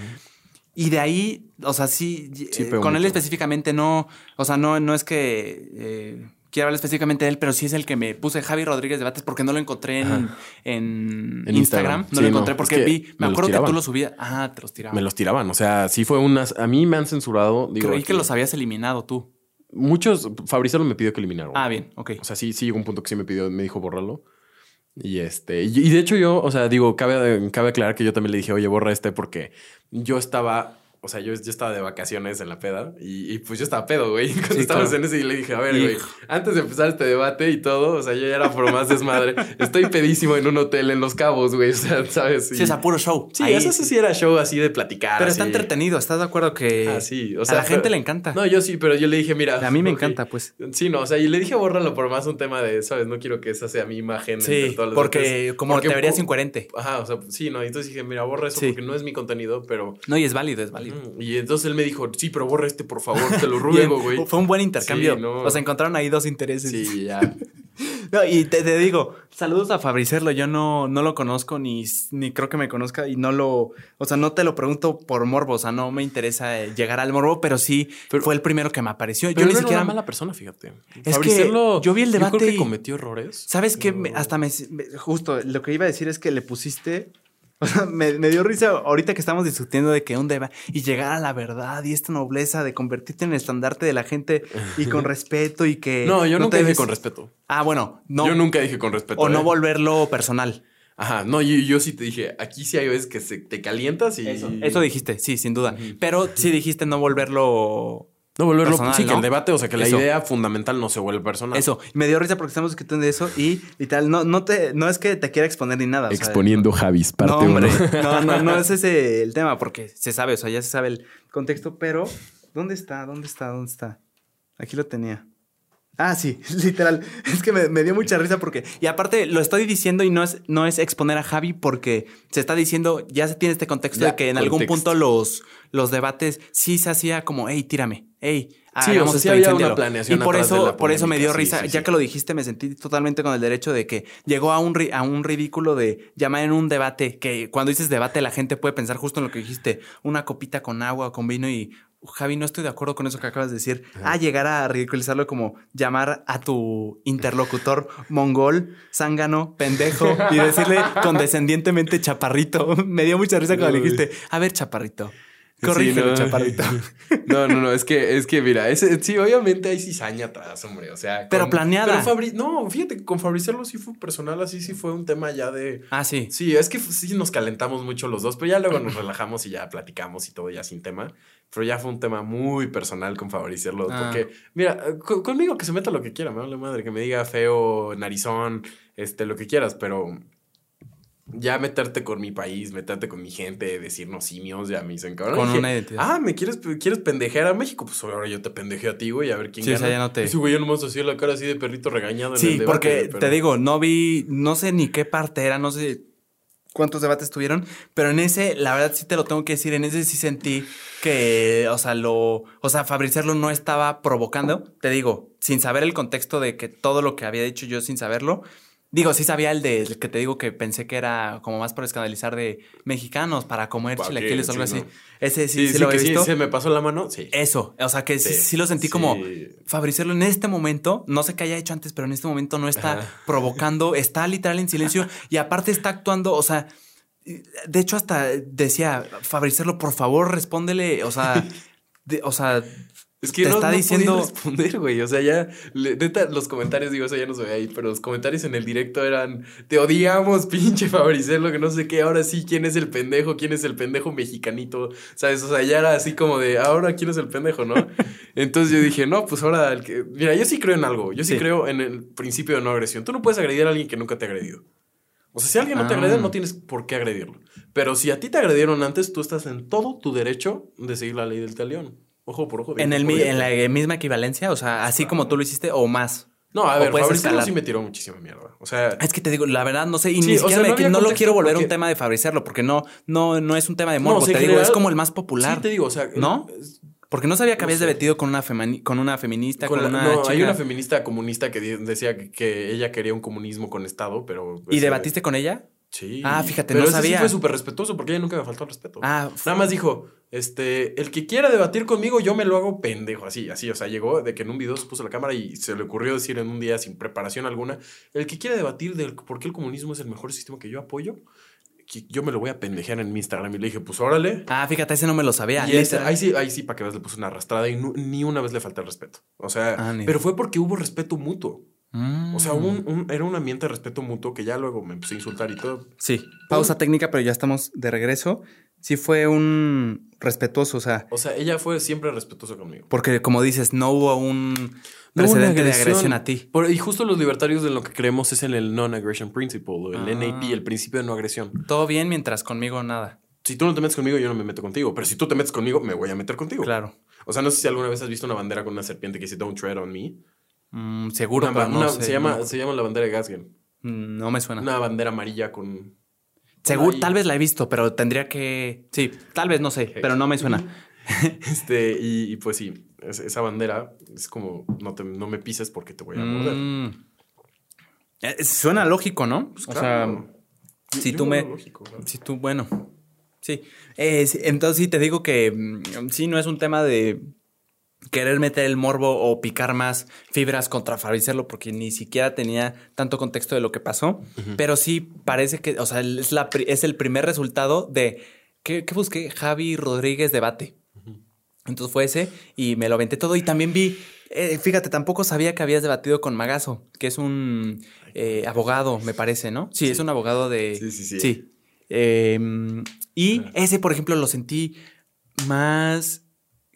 Y de ahí, o sea, sí, eh, con él específicamente no, o sea, no, no es que eh, quiera hablar específicamente de él, pero sí es el que me puse Javi Rodríguez Debates porque no lo encontré en, en, En Instagram. Instagram. No Sí, lo encontré no, porque es que vi, me acuerdo que tú tiraban. lo subías. Ah, te los tiraba. Me los tiraban. O sea, sí fue unas. A mí me han censurado. Digo, Creí que aquí- los habías eliminado tú. Muchos. Fabrizio me pidió que eliminara. Ah, bien, ok. O sea, sí, sí llegó un punto que sí me pidió, me dijo borrarlo. Y este, y, y de hecho yo, o sea, digo, cabe, cabe aclarar que yo también le dije, oye, borra este porque yo estaba, o sea, yo, yo estaba de vacaciones en la peda y, y pues yo estaba pedo, güey. Cuando Sí, estábamos claro. en ese y le dije, a ver, güey, antes de empezar este debate y todo, o sea, yo ya era por más desmadre. Estoy pedísimo en un hotel en Los Cabos, güey, o sea, ¿sabes? Y- Sí, es a puro show. Sí, Ahí- eso sí era show así de platicar. Pero está entretenido, ¿estás de acuerdo que Ah, sí, o a sea, la gente le encanta? No, yo sí, pero yo le dije, mira. a mí me encanta, pues. Sí, no, o sea, y le dije bórralo por más un tema de, ¿sabes? No quiero que esa sea mi imagen. Sí, todos los porque como Porque te verías incoherente. Ajá, o sea, sí, no. y Entonces dije, mira, borra eso Sí. porque no es mi contenido, pero. No, y es válido, es válido. Y entonces él me dijo, sí, pero borra este, por favor, te lo ruego, güey. Fue un buen intercambio. Sí, no. O sea, encontraron ahí dos intereses. Sí, ya. No, y te, te digo, saludos a Fabricerlo. Yo no, no lo conozco ni, ni creo que me conozca y no lo. O sea, no te lo pregunto por morbo. O sea, no me interesa eh, llegar al morbo, pero sí Pero- fue el primero que me apareció. Pero yo no ni era siquiera. una mala persona, fíjate. que Fabricerlo, yo vi el Yo debate creo que y- cometió errores. ¿Sabes qué? hasta me- Justo lo que iba a decir es que le pusiste. O sea, me, me dio risa ahorita que estamos discutiendo de que un deba y llegar a la verdad y esta nobleza de convertirte en el estandarte de la gente y con respeto y que. No, yo nunca te dije con respeto. Ah, bueno, no. Yo nunca dije con respeto. o no ¿eh? volverlo personal. Ajá, no, yo, yo sí te dije, aquí sí hay veces que se, te calientas y. Eso dijiste, sí, sin duda. Pero sí dijiste no volverlo. No volverlo. personal, sí, que el debate, o sea, que la Eso. idea fundamental no se vuelve personal. Eso. Me dio risa porque estamos discutiendo de eso y, y tal. No, no, te, no es que te quiera exponer ni nada. o sea, Javis, no, hombre. No, no, no es ese el tema porque se sabe, o sea, ya se sabe el contexto, pero ¿dónde está? ¿Dónde está? ¿Dónde está? Aquí lo tenía. Ah, sí, literal. Es que me, me dio mucha risa porque. Y aparte, lo estoy diciendo y no es, no es exponer a Javi porque se está diciendo, ya se tiene este contexto Ya, de que en algún punto los, los debates sí se hacía como, hey, tírame, hey. Sí, o sea, sí había una planeación Y por atrás de eso, la por eso me dio sí, risa. sí, ya que lo dijiste, me sentí totalmente con el derecho de que llegó a un, ri- a un ridículo de llamar en un debate, que cuando dices debate la gente puede pensar justo en lo que dijiste, una copita con agua o con vino y Javi, no estoy de acuerdo con eso que acabas de decir. Ah, llegar a ridiculizarlo como llamar a tu interlocutor mongol, zángano, pendejo y decirle condescendientemente chaparrito. Me dio mucha risa cuando le dijiste, a ver, chaparrito. Corrígelo, no. chaparrito. No, no, no, es que, es que mira, sí, obviamente hay cizaña atrás, hombre, o sea. Pero planeada. Pero Fabri- no, fíjate, con Fabricerlo sí fue personal, así sí fue un tema ya de. Ah, sí. Sí, es que sí nos calentamos mucho los dos, pero ya luego nos relajamos y ya platicamos y todo ya sin tema. Pero ya fue un tema muy personal con Fabricerlo, Ah. porque, mira, co- conmigo que se meta lo que quiera, me vale madre, que me diga feo, narizón, este, lo que quieras, pero ya meterte con mi país, meterte con mi gente, decirnos simios, ya me dicen cabrón. Con Dije, una identidad. Ah, ¿me quieres, quieres pendejear a México? Pues ahora yo te pendejeo a ti, güey, a ver quién Sí, o gana. sea, ya no te- Ese güey ya nomás hacía la cara así de perrito regañado en Sí, el porque pero- te digo, no vi, no sé ni qué parte era, no sé cuántos debates tuvieron, pero en ese, la verdad sí te lo tengo que decir, en ese sí sentí que, o sea, lo, o sea, Fabricerlo no estaba provocando, te digo, sin saber el contexto de que todo lo que había dicho yo sin saberlo. Digo, sí sabía el de el que te digo que pensé que era como más por escandalizar de mexicanos para comer ¿Para qué? chilaquiles o algo Sí, así. no. Ese sí, Sí, sí, sí, lo que he sí, visto. se me pasó la mano, sí. Eso, o sea que sí, lo sentí como Fabricerlo en este momento, no sé qué haya hecho antes, pero en este momento no está Ajá. provocando, está literal en silencio y aparte está actuando, o sea, de hecho hasta decía, Fabricerlo, por favor, respóndele, o sea, de- o sea, Es que Te no, está no diciendo- responder, güey. O sea, ya, le- neta, los comentarios, digo, eso ya no se ve ahí, pero los comentarios en el directo eran, te odiamos, pinche Fabricello, que no sé qué, ahora sí, ¿quién es el pendejo? ¿Quién es el pendejo mexicanito? ¿Sabes? O sea, ya era así como de, ahora, ¿quién es el pendejo, no? Entonces yo dije, no, pues ahora, el que... mira, yo sí creo en algo, yo sí, Sí. creo en el principio de no agresión. Tú no puedes agredir a alguien que nunca te ha agredido. O sea, si alguien no te Ah. agrede, no tienes por qué agredirlo. Pero si a ti te agredieron antes, tú estás en todo tu derecho de seguir la ley del talión. Ojo por ojo. en, el, por en la misma equivalencia, o sea, así como tú lo hiciste o más. No, a O ver, escalar. sí me tiró muchísima mierda. O sea, Es que te digo, la verdad, no sé, y Sí, ni o siquiera sea, me- no lo quiero volver porque- un tema de fabricarlo, porque no, no, no es un tema de No, morbo. o sea, te digo, es como el más popular. sí te digo, o sea, ¿No? es- Porque no sabía que No habías sé. debatido con una, con una feminista, con, con la- una no, chica. hay una feminista comunista que decía que, que ella quería un comunismo con Estado, pero... ¿Y ese- debatiste con ella? Sí. Ah, fíjate, pero no ese sabía. sí fue súper respetuoso porque ella nunca me faltó el respeto. Ah, Nada más dijo, este, el que quiera debatir conmigo, yo me lo hago pendejo, así, así, o sea, llegó de que en un video se puso la cámara y se le ocurrió decir en un día sin preparación alguna, el que quiera debatir del por qué el comunismo es el mejor sistema que yo apoyo, que yo me lo voy a pendejear en mi Instagram. Y le dije, pues órale. Ah, fíjate, ese no me lo sabía. y ese- ahí sí, ahí sí, para que veas, le puse una arrastrada y nu- ni una vez le falté el respeto. O sea, Ah, pero fue porque hubo respeto mutuo. Mm. O sea, hubo un- un- era un ambiente de respeto mutuo que ya luego me empecé a insultar y todo. Sí, pausa técnica, pero ya estamos de regreso. Sí fue un respetuoso, o sea, O sea, ella fue siempre respetuosa conmigo. porque como dices, no hubo un No hubo una precedente de agresión a ti. Por- y justo los libertarios de lo que creemos es en el non-aggression principle, o el Ah. NAP, el principio de no agresión. Todo bien mientras conmigo nada. Si tú no te metes conmigo, yo no me meto contigo. Pero si tú te metes conmigo, me voy a meter contigo. Claro. O sea, no sé si alguna vez has visto una bandera con una serpiente que dice Don't tread on me. Mm, seguro, Una pero ba- no una- sé, se, llama, no. se llama la bandera de Gasgen. Mm, No me suena. Una bandera amarilla con. Seguro, tal vez la he visto, pero tendría que. Sí, tal vez no sé, pero no me suena. Este, y, y pues sí, es- esa bandera es como no, te- no me pises porque te voy a morder. Mm. Eh, Suena lógico, ¿no? Pues o claro. sea, si Yo tú me. lógico. Si tú, bueno. Sí. Eh, sí, entonces sí te digo que sí, no es un tema de querer meter el morbo o picar más fibras contra Fabricerlo porque ni siquiera tenía tanto contexto de lo que pasó. Pero sí parece que, o sea, es, la, es el primer resultado de. ¿Qué, qué busqué? Javi Rodríguez debate. Entonces fue ese y me lo aventé todo y también vi, eh, fíjate, tampoco sabía que habías debatido con Magazo, que es un eh, abogado, me parece, ¿no? Sí, es un abogado de... Sí, sí, sí. Sí. Eh, y ese, por ejemplo, lo sentí más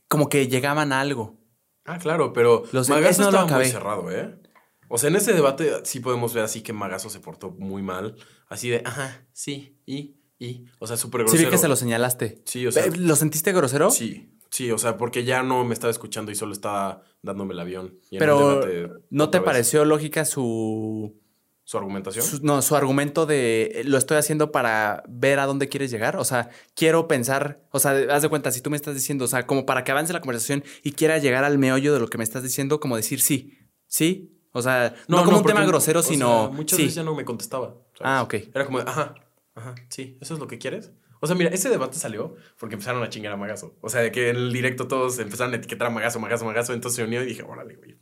como que llegaban a algo. Ah, claro, pero Los Magazo no lo estaba muy cerrado, ¿eh? O sea, en ese debate sí podemos ver así que Magazo se portó muy mal. Así de, ajá, sí, y, y. O sea, súper Sí, grosero. vi que se lo señalaste. Sí, o sea- ¿Lo sentiste grosero? Sí, sí, o sea, porque ya no me estaba escuchando y solo estaba dándome el avión. Y en Pero el debate, ¿no te vez, pareció lógica su, ¿Su argumentación? su- no, su argumento de eh, lo estoy haciendo para ver a dónde quieres llegar? O sea, quiero pensar, o sea, haz de cuenta, si tú me estás diciendo, o sea, como para que avance la conversación y quiera llegar al meollo de lo que me estás diciendo, como decir sí, sí. O sea, no, como un tema grosero, sino. sea, muchas sí. veces ya no me contestaba. ¿sabes? Ah, ok. Era como, ajá, ajá, sí, ¿eso es lo que quieres? O sea, mira, ese debate salió porque empezaron a chingar a Magazo. O sea, de que en el directo todos empezaron a etiquetar a Magazo, Magazo, Magazo. Entonces se unió y dije, órale, güey.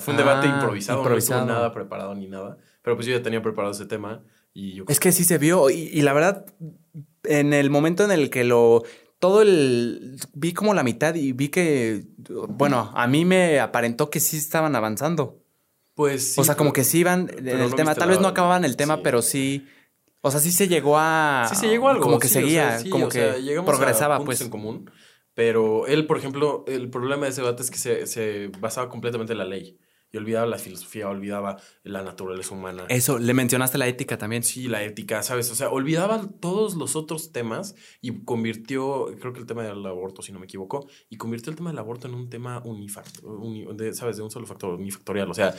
Fue un Ah, debate improvisado, improvisado. no estuvo nada preparado ni nada. Pero pues yo ya tenía preparado ese tema y yo... Es que sí se vio. Y, y la verdad, en el momento en el que lo. Todo el. Vi como la mitad y vi que. Bueno, a mí me aparentó que sí estaban avanzando. Pues sí, o sea, como que sí iban en pero el no tema. Tal vez no acababan el tema, sí. pero sí. O sea, sí se llegó a. Sí, se llegó a algo. Como que sí, o seguía, sea, sí, como o que sea, a progresaba, puntos pues. en común. Pero él, por ejemplo, el problema de ese debate es que se, se basaba completamente en la ley. Y olvidaba la filosofía, olvidaba la naturaleza humana. Eso, le mencionaste la ética también. Sí, la ética, ¿sabes? O sea, olvidaba todos los otros temas y convirtió, creo que el tema del aborto, si no me equivoco, y convirtió el tema del aborto en un tema unifact uni- de, ¿sabes? De un solo factor, unifactorial. O sea,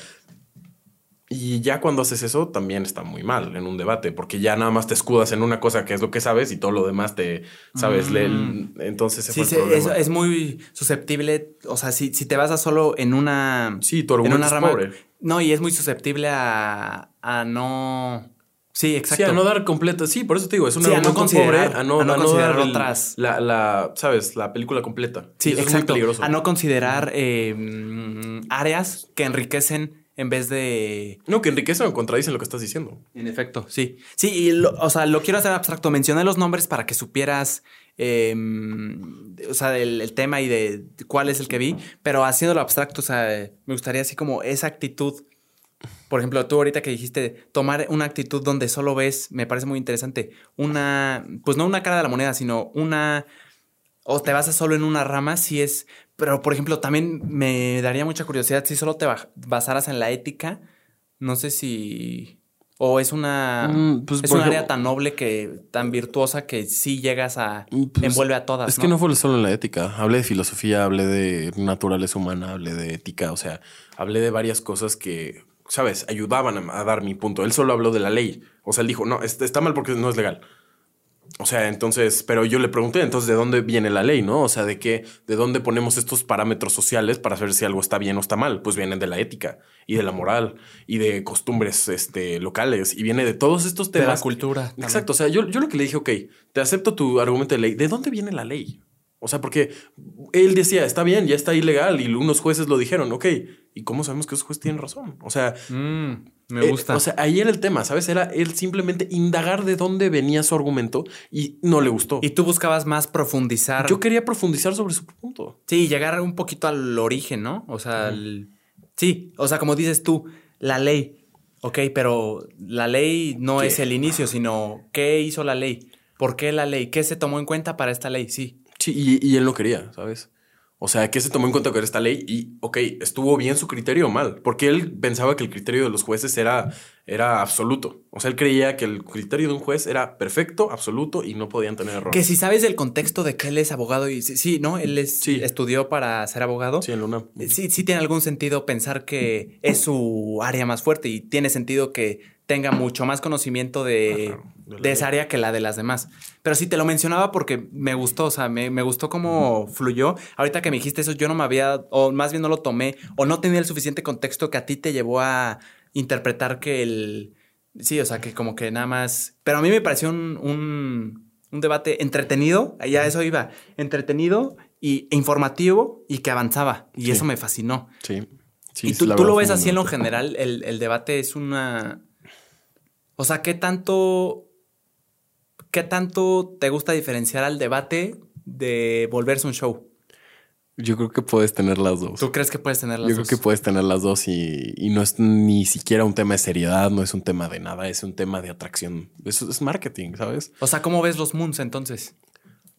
y ya cuando haces eso, también está muy mal en un debate, porque ya nada más te escudas en una cosa que es lo que sabes y todo lo demás te, ¿sabes? Le- Mm. entonces ese Sí, fue el sí, problema. es, es muy susceptible. O sea, si, si te basas solo en una. Sí, tu en una es rama. pobre. No, y es muy susceptible a, a no. Sí, exacto. Sí, a no dar completo. Sí, por eso te digo, es un Sí, a no considerar- pobre, a no, a no a no considerar el- otras. La, la, ¿sabes? La película completa. Sí, es muy exacto. peligroso. A no considerar eh, mm, áreas que enriquecen en vez de. No, que enriquecen o contradicen lo que estás diciendo. En efecto, sí. Sí, y lo- o sea, lo quiero hacer abstracto. Mencioné los nombres para que supieras. eh, o sea, el, el tema y de cuál es el que vi, pero haciéndolo abstracto, o sea, me gustaría así como esa actitud. Por ejemplo, tú ahorita que dijiste tomar una actitud donde solo ves, me parece muy interesante, una, pues no una cara de la moneda, sino una, o te basas solo en una rama, si es, pero por ejemplo, también me daría mucha curiosidad si solo te ba- basaras en la ética, no sé si, ¿O es una. Mm, pues, es un área tan noble que. tan virtuosa que sí llegas a. Mm, pues, envuelve a todas. Es que no fue solo en la ética. Hablé de filosofía, hablé de naturaleza humana, hablé de ética. O sea, hablé de varias cosas que, ¿sabes? Ayudaban a, a dar mi punto. Él solo habló de la ley. O sea, él dijo, no, est- está mal porque no es legal. O sea, entonces, pero yo le pregunté, entonces, ¿de dónde viene la ley, no? O sea, ¿de qué, de dónde ponemos estos parámetros sociales para saber si algo está bien o está mal? Pues vienen de la ética y de la moral y de costumbres, este, locales y viene de todos estos De temas. la cultura. también. Exacto. O sea, yo, yo lo que le dije, ok, te acepto tu argumento de ley. ¿De dónde viene la ley? O sea, porque él decía, está bien, ya está ilegal y unos jueces lo dijeron, ok. ¿Y cómo sabemos que esos jueces tienen razón? O sea, Mm, me eh, gusta. o sea, ahí era el tema, ¿sabes? Era él simplemente indagar de dónde venía su argumento y no le gustó. y tú buscabas más profundizar. yo quería profundizar sobre su punto. Sí, llegar un poquito al origen, ¿no? O sea, al- sí, o sea, como dices tú, la ley. Ok, pero la ley no ¿Qué? es el inicio, sino qué hizo la ley. ¿Por qué la ley? ¿Qué se tomó en cuenta para esta ley? Sí. Sí, y, y él no quería, ¿sabes? O sea, que se tomó en cuenta que era esta ley y, ok, estuvo bien su criterio o mal, porque él pensaba que el criterio de los jueces era, era absoluto. O sea, él creía que el criterio de un juez era perfecto, absoluto y no podían tener error. Que si sabes el contexto de que él es abogado y sí, sí, ¿no? Él es, Sí. estudió para ser abogado. Sí, en Luna. Sí, sí tiene algún sentido pensar que es su área más fuerte y tiene sentido que tenga mucho más conocimiento de, Ajá, de esa área que la de las demás. Pero sí te lo mencionaba porque me gustó, o sea, me, me gustó cómo fluyó. Ahorita que me dijiste eso, yo no me había, o más bien no lo tomé, o no tenía el suficiente contexto que a ti te llevó a interpretar que el... Sí, o sea, que como que nada más... Pero a mí me pareció un, un, un debate entretenido, ya eso iba, entretenido y, e informativo y que avanzaba. Y Sí. eso me fascinó. Sí. sí y tú, tú lo ves así en lo general, el, el debate es una... O sea, ¿qué tanto... ¿Qué tanto te gusta diferenciar al debate de volverse un show? Yo creo que puedes tener las dos. ¿Tú crees que puedes tener las Yo dos? creo que puedes tener las dos y, y no es ni siquiera un tema de seriedad, no es un tema de nada, es un tema de atracción. Eso es marketing, ¿sabes? O sea, ¿cómo ves los Moons entonces?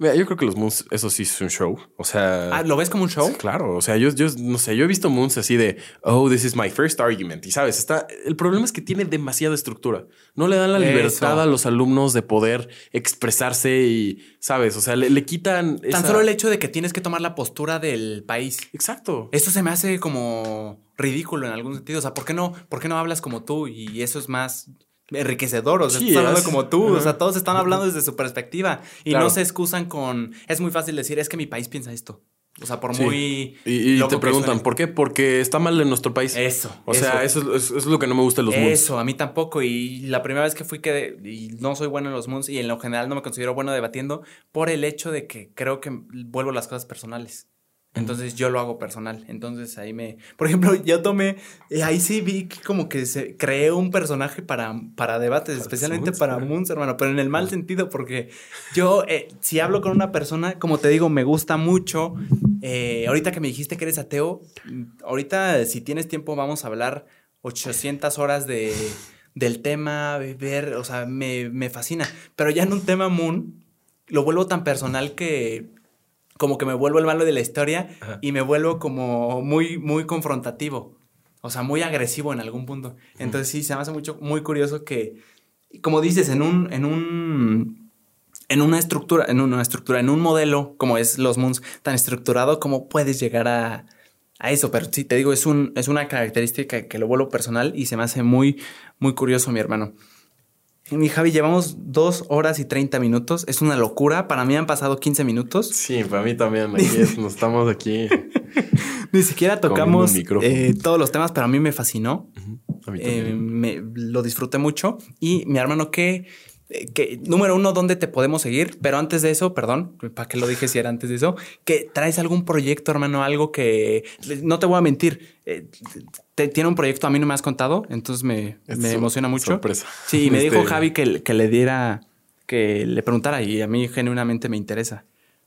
Mira, yo creo que los Moons, eso sí es un show. O sea. Ah, ¿Lo ves como un show? Sí, claro, o sea, yo, yo no sé, yo he visto Moons así de, oh, this is my first argument. Y sabes, está, el problema es que tiene demasiada estructura. No le dan la Eso. libertad a los alumnos de poder expresarse y, sabes, o sea, le, le quitan. Tan esa- solo el hecho de que tienes que tomar la postura del país. Exacto. Eso se me hace como ridículo en algún sentido. O sea, ¿por qué no, por qué no hablas como tú? Y eso es más enriquecedor. O sea, Sí, estás hablando es- como tú. O Ajá. sea, todos están hablando desde su perspectiva. Y Claro. no se excusan con. Es muy fácil decir, es que mi país piensa esto. O sea, por Sí. muy. Y, y te preguntan. ¿por qué? Porque está mal en nuestro país. Eso. O sea, eso, es, eso es lo que no me gusta de los Moons. Eso, a mí tampoco. Y la primera vez que fui que y no soy bueno en los moons y en lo general no me considero bueno debatiendo por el hecho de que creo que vuelvo las cosas personales. Entonces yo lo hago personal. Entonces ahí me. Por ejemplo, yo tomé. eh, ahí sí vi que como que se creé un personaje para, para debates, Para especialmente Moons, para. Moons, hermano. Pero en el mal sentido, porque yo, eh, si hablo con una persona, como te digo, me gusta mucho. eh, ahorita que me dijiste que eres ateo, ahorita si tienes tiempo, vamos a hablar 800 horas de, del tema, ver, o sea, me, me fascina. Pero ya en un tema Moon, lo vuelvo tan personal que como que me vuelvo el malo de la historia Ajá. y me vuelvo como muy, muy confrontativo. O sea, muy agresivo en algún punto. Entonces sí, se me hace mucho, muy curioso que, como dices, en un, en un, en una estructura, en una estructura, en un modelo como es los Moons tan estructurado, ¿cómo puedes llegar a, a eso? Pero sí, te digo, es, un, es una característica que lo vuelvo personal y se me hace muy, muy curioso, mi hermano. Mi Javi, llevamos dos horas y 30 minutos. Es una locura. Para mí han pasado 15 minutos. Sí, para mí también. Aquí es- nos estamos aquí. Ni siquiera tocamos eh, todos los temas, pero a mí me fascinó. A mí Eh, me, lo disfruté mucho. Y mi hermano, ¿qué, eh, qué- número uno, ¿dónde te podemos seguir? Pero antes de eso, perdón, ¿para qué lo dije si era antes de eso? Que traes algún proyecto, hermano, algo que no te voy a mentir. eh, te- tiene un proyecto, a mí no me has contado, entonces me, emociona mucho. sorpresa. Sí, y me Este- dijo Javi que, que le diera, que le preguntara y a mí genuinamente me interesa.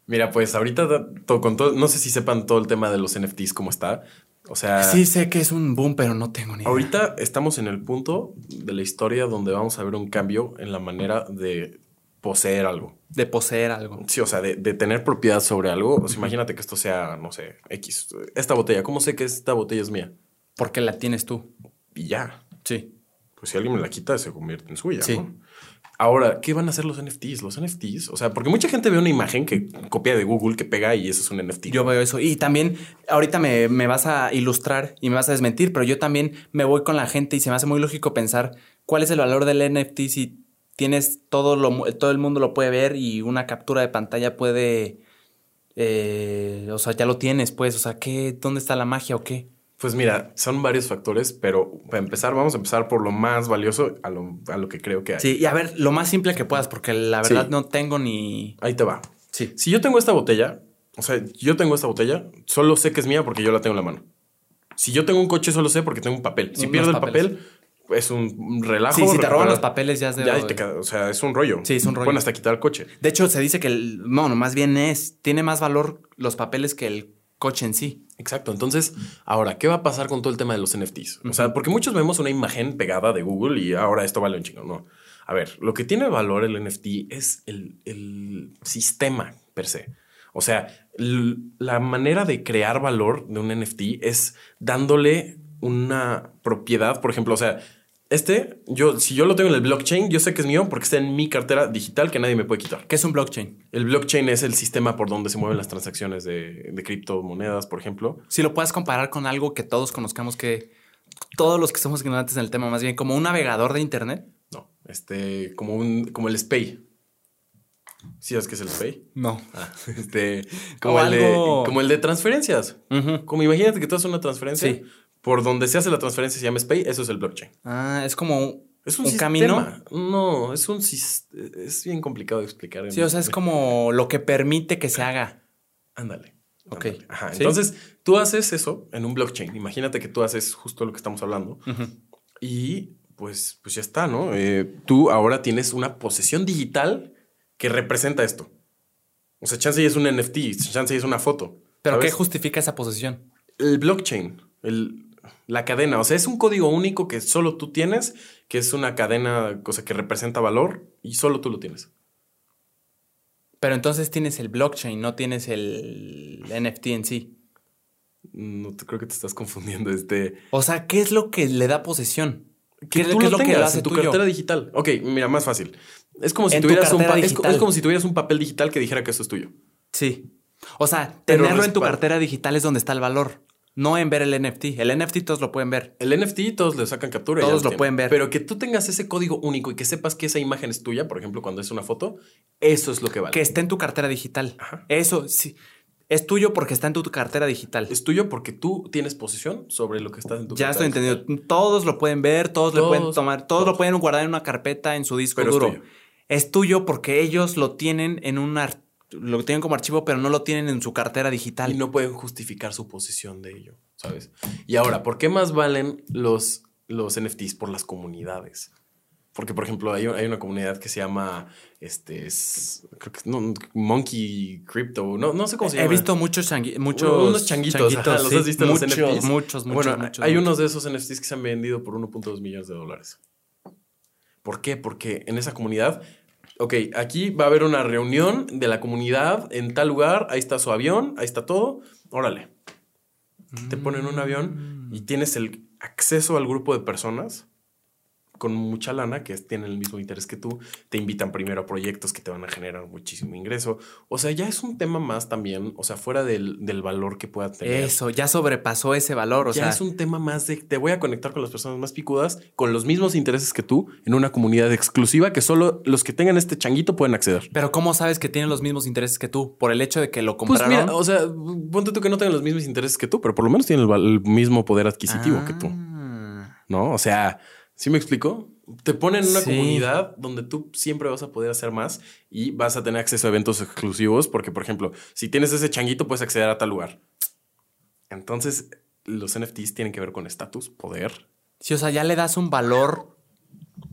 Mira, pues ahorita da- to- con todo, no sé si sepan todo el tema de los NFTs, cómo está. O sea, Sí, sé que es un boom, pero no tengo ni idea. ahorita estamos en el punto de la historia donde vamos a ver un cambio en la manera de poseer algo. De poseer algo. Sí, o sea, de, de tener propiedad sobre algo. O sea, imagínate que esto sea, no sé, X. Esta botella, ¿cómo sé que esta botella es mía? Porque la tienes tú. Y ya. Sí. pues si alguien me la quita, se convierte en suya, Sí. ¿no? Ahora, ¿qué van a hacer los NFTs? Los NFTs, o sea, porque mucha gente ve una imagen que copia de Google, que pega y eso es un NFT. Yo veo eso. Y también, ahorita me, me vas a ilustrar y me vas a desmentir, pero yo también me voy con la gente y se me hace muy lógico pensar cuál es el valor del NFT si tienes todo lo todo el mundo lo puede ver y una captura de pantalla puede. eh, o sea, ya lo tienes, pues. O sea, ¿qué? ¿Dónde está la magia o qué? Pues mira, son varios factores, pero para empezar, vamos a empezar por lo más valioso, a lo, a lo que creo que hay. Sí, y a ver, lo más simple que puedas, porque la verdad Sí. no tengo ni. Ahí te va. Sí. Si yo tengo esta botella, o sea, yo tengo esta botella, solo sé que es mía porque yo la tengo en la mano. Si yo tengo un coche, solo sé porque tengo un papel. Si Unos pierdo el papel, es un relajo. Sí, si te roban los papeles ya es de. Ya, te o sea, es un rollo. Sí, es un rollo. Pueden hasta quitar el coche. De hecho, se dice que el. No, no, más bien es. Tiene más valor los papeles que el coche en sí. Exacto. Entonces, ahora, ¿qué va a pasar con todo el tema de los NFTs? O sea, porque muchos vemos una imagen pegada de Google y ahora esto vale un chingo. No. A ver, lo que tiene valor el NFT es el, el sistema per se. O sea, la manera de crear valor de un NFT es dándole una propiedad, por ejemplo, o sea, este, yo, si yo lo tengo en el blockchain, yo sé que es mío porque está en mi cartera digital que nadie me puede quitar. ¿Qué es un blockchain? El blockchain es el sistema por donde se mueven las transacciones de, de criptomonedas, por ejemplo. Si lo puedes comparar con algo que todos conozcamos que. Todos los que somos ignorantes en el tema, más bien como un navegador de internet. No, este, como un, como el SPAY. ¿Sí sabes qué es el SPAY? No. Ah, este, como, el de, como el de transferencias. Como imagínate que tú haces una transferencia. Sí. Por donde se hace la transferencia se llama SPAY, eso es el blockchain. Ah, es como un, Es un, camino. No, es un es bien complicado de explicar. en- Sí, o sea, es como lo que permite que se haga. Ándale. Ok. ándale. Ajá. Sí. Entonces, tú haces eso en un blockchain. Imagínate que tú haces justo lo que estamos hablando. Y pues, pues ya está, ¿no? Eh, tú ahora tienes una posesión digital que representa esto. O sea, chance es un NFT, chance es una foto. ¿Pero ¿sabes? qué justifica esa posesión? El blockchain, el- la cadena. O sea, es un código único que solo tú tienes, que es una cadena, cosa que representa valor y solo tú lo tienes. Pero entonces tienes el blockchain, no tienes el NFT en sí. No te, creo que te estás confundiendo. Este, O sea, ¿qué es lo que le da posesión? ¿Qué, es- tú qué es lo lo que lo hace en tu tuyo? cartera digital. Ok, mira, más fácil. Es como si En tu tuvieras un cartera pa- es, co- digital. es como si tuvieras un papel digital que dijera que eso es tuyo. Sí. O sea, Pero tenerlo en tu cartera digital es donde está el valor. No en ver el NFT. El NFT todos lo pueden ver. El NFT todos le sacan captura. y ya Todos lo tienen. pueden ver. Pero que tú tengas ese código único y que sepas que esa imagen es tuya, por ejemplo, cuando es una foto, eso es lo que vale. Que esté en tu cartera digital. Ajá. Eso sí. Es tuyo porque está en tu cartera digital. Es tuyo porque tú tienes posesión sobre lo que está en tu Ya estoy cartera digital. entendido. Todos lo pueden ver, todos, lo pueden tomar, todos, lo pueden guardar en una carpeta en su disco Pero es duro. tuyo. Es tuyo porque ellos lo tienen en un ar- lo tienen como archivo, pero no lo tienen en su cartera digital. Y no pueden justificar su posesión de ello, ¿sabes? Y ahora, ¿por qué más valen los, los NFTs? Por las comunidades. Porque, por ejemplo, hay, hay una comunidad que se llama, este, es- creo que, no, Monkey Crypto, no, no sé cómo se llama. He visto muchos, changui- muchos unos changuitos, ajá, los sí. has visto en los muchos, NFTs. muchos, muchos, bueno, muchos, hay muchos. unos de esos NFTs que se han vendido por 1.2 millones de dólares. ¿Por qué? Porque en esa comunidad, ok, aquí va a haber una reunión de la comunidad en tal lugar, ahí está su avión, ahí está todo, órale. Te ponen un avión y tienes el acceso al grupo de personas con mucha lana que tienen el mismo interés que tú, te invitan primero a proyectos que te van a generar muchísimo ingreso. O sea, ya es un tema más también, o sea, fuera del, del valor que pueda tener. Eso, ya sobrepasó ese valor. O ya sea, es un tema más de te voy a conectar con las personas más picudas, con los mismos intereses que tú, en una comunidad exclusiva que solo los que tengan este changuito pueden acceder. pero ¿cómo sabes que tienen los mismos intereses que tú? Por el hecho de que lo Pues compraron. mira, o sea, ponte tú que no tengan los mismos intereses que tú, pero por lo menos tienen el mismo poder adquisitivo que tú, Ah. ¿no? O sea, ¿sí me explico? Te ponen en una Sí. comunidad donde tú siempre vas a poder hacer más y vas a tener acceso a eventos exclusivos, porque, por ejemplo, si tienes ese changuito, puedes acceder a tal lugar. Entonces, los NFTs tienen que ver con estatus, poder, Sí, o sea, ya le das un valor.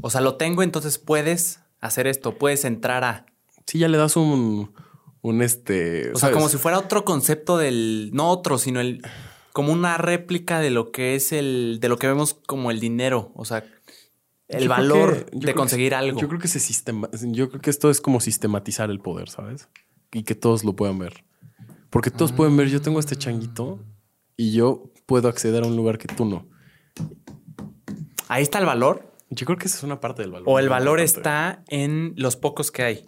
O sea, lo tengo, entonces puedes hacer esto, puedes entrar a. Sí, ya le das un, un este. O sea, como si fuera otro concepto del. No otro, sino el. Como una réplica de lo que es el. de lo que vemos como el dinero. O sea, el Yo valor que- de que- conseguir algo. Yo creo que se sistema, yo creo que esto es como sistematizar el poder, ¿sabes? Y que todos lo puedan ver. Porque todos pueden ver, yo tengo este changuito y yo puedo acceder a un lugar que tú no. Ahí está el valor. Yo creo que esa es una parte del valor. O el valor está en los pocos que hay.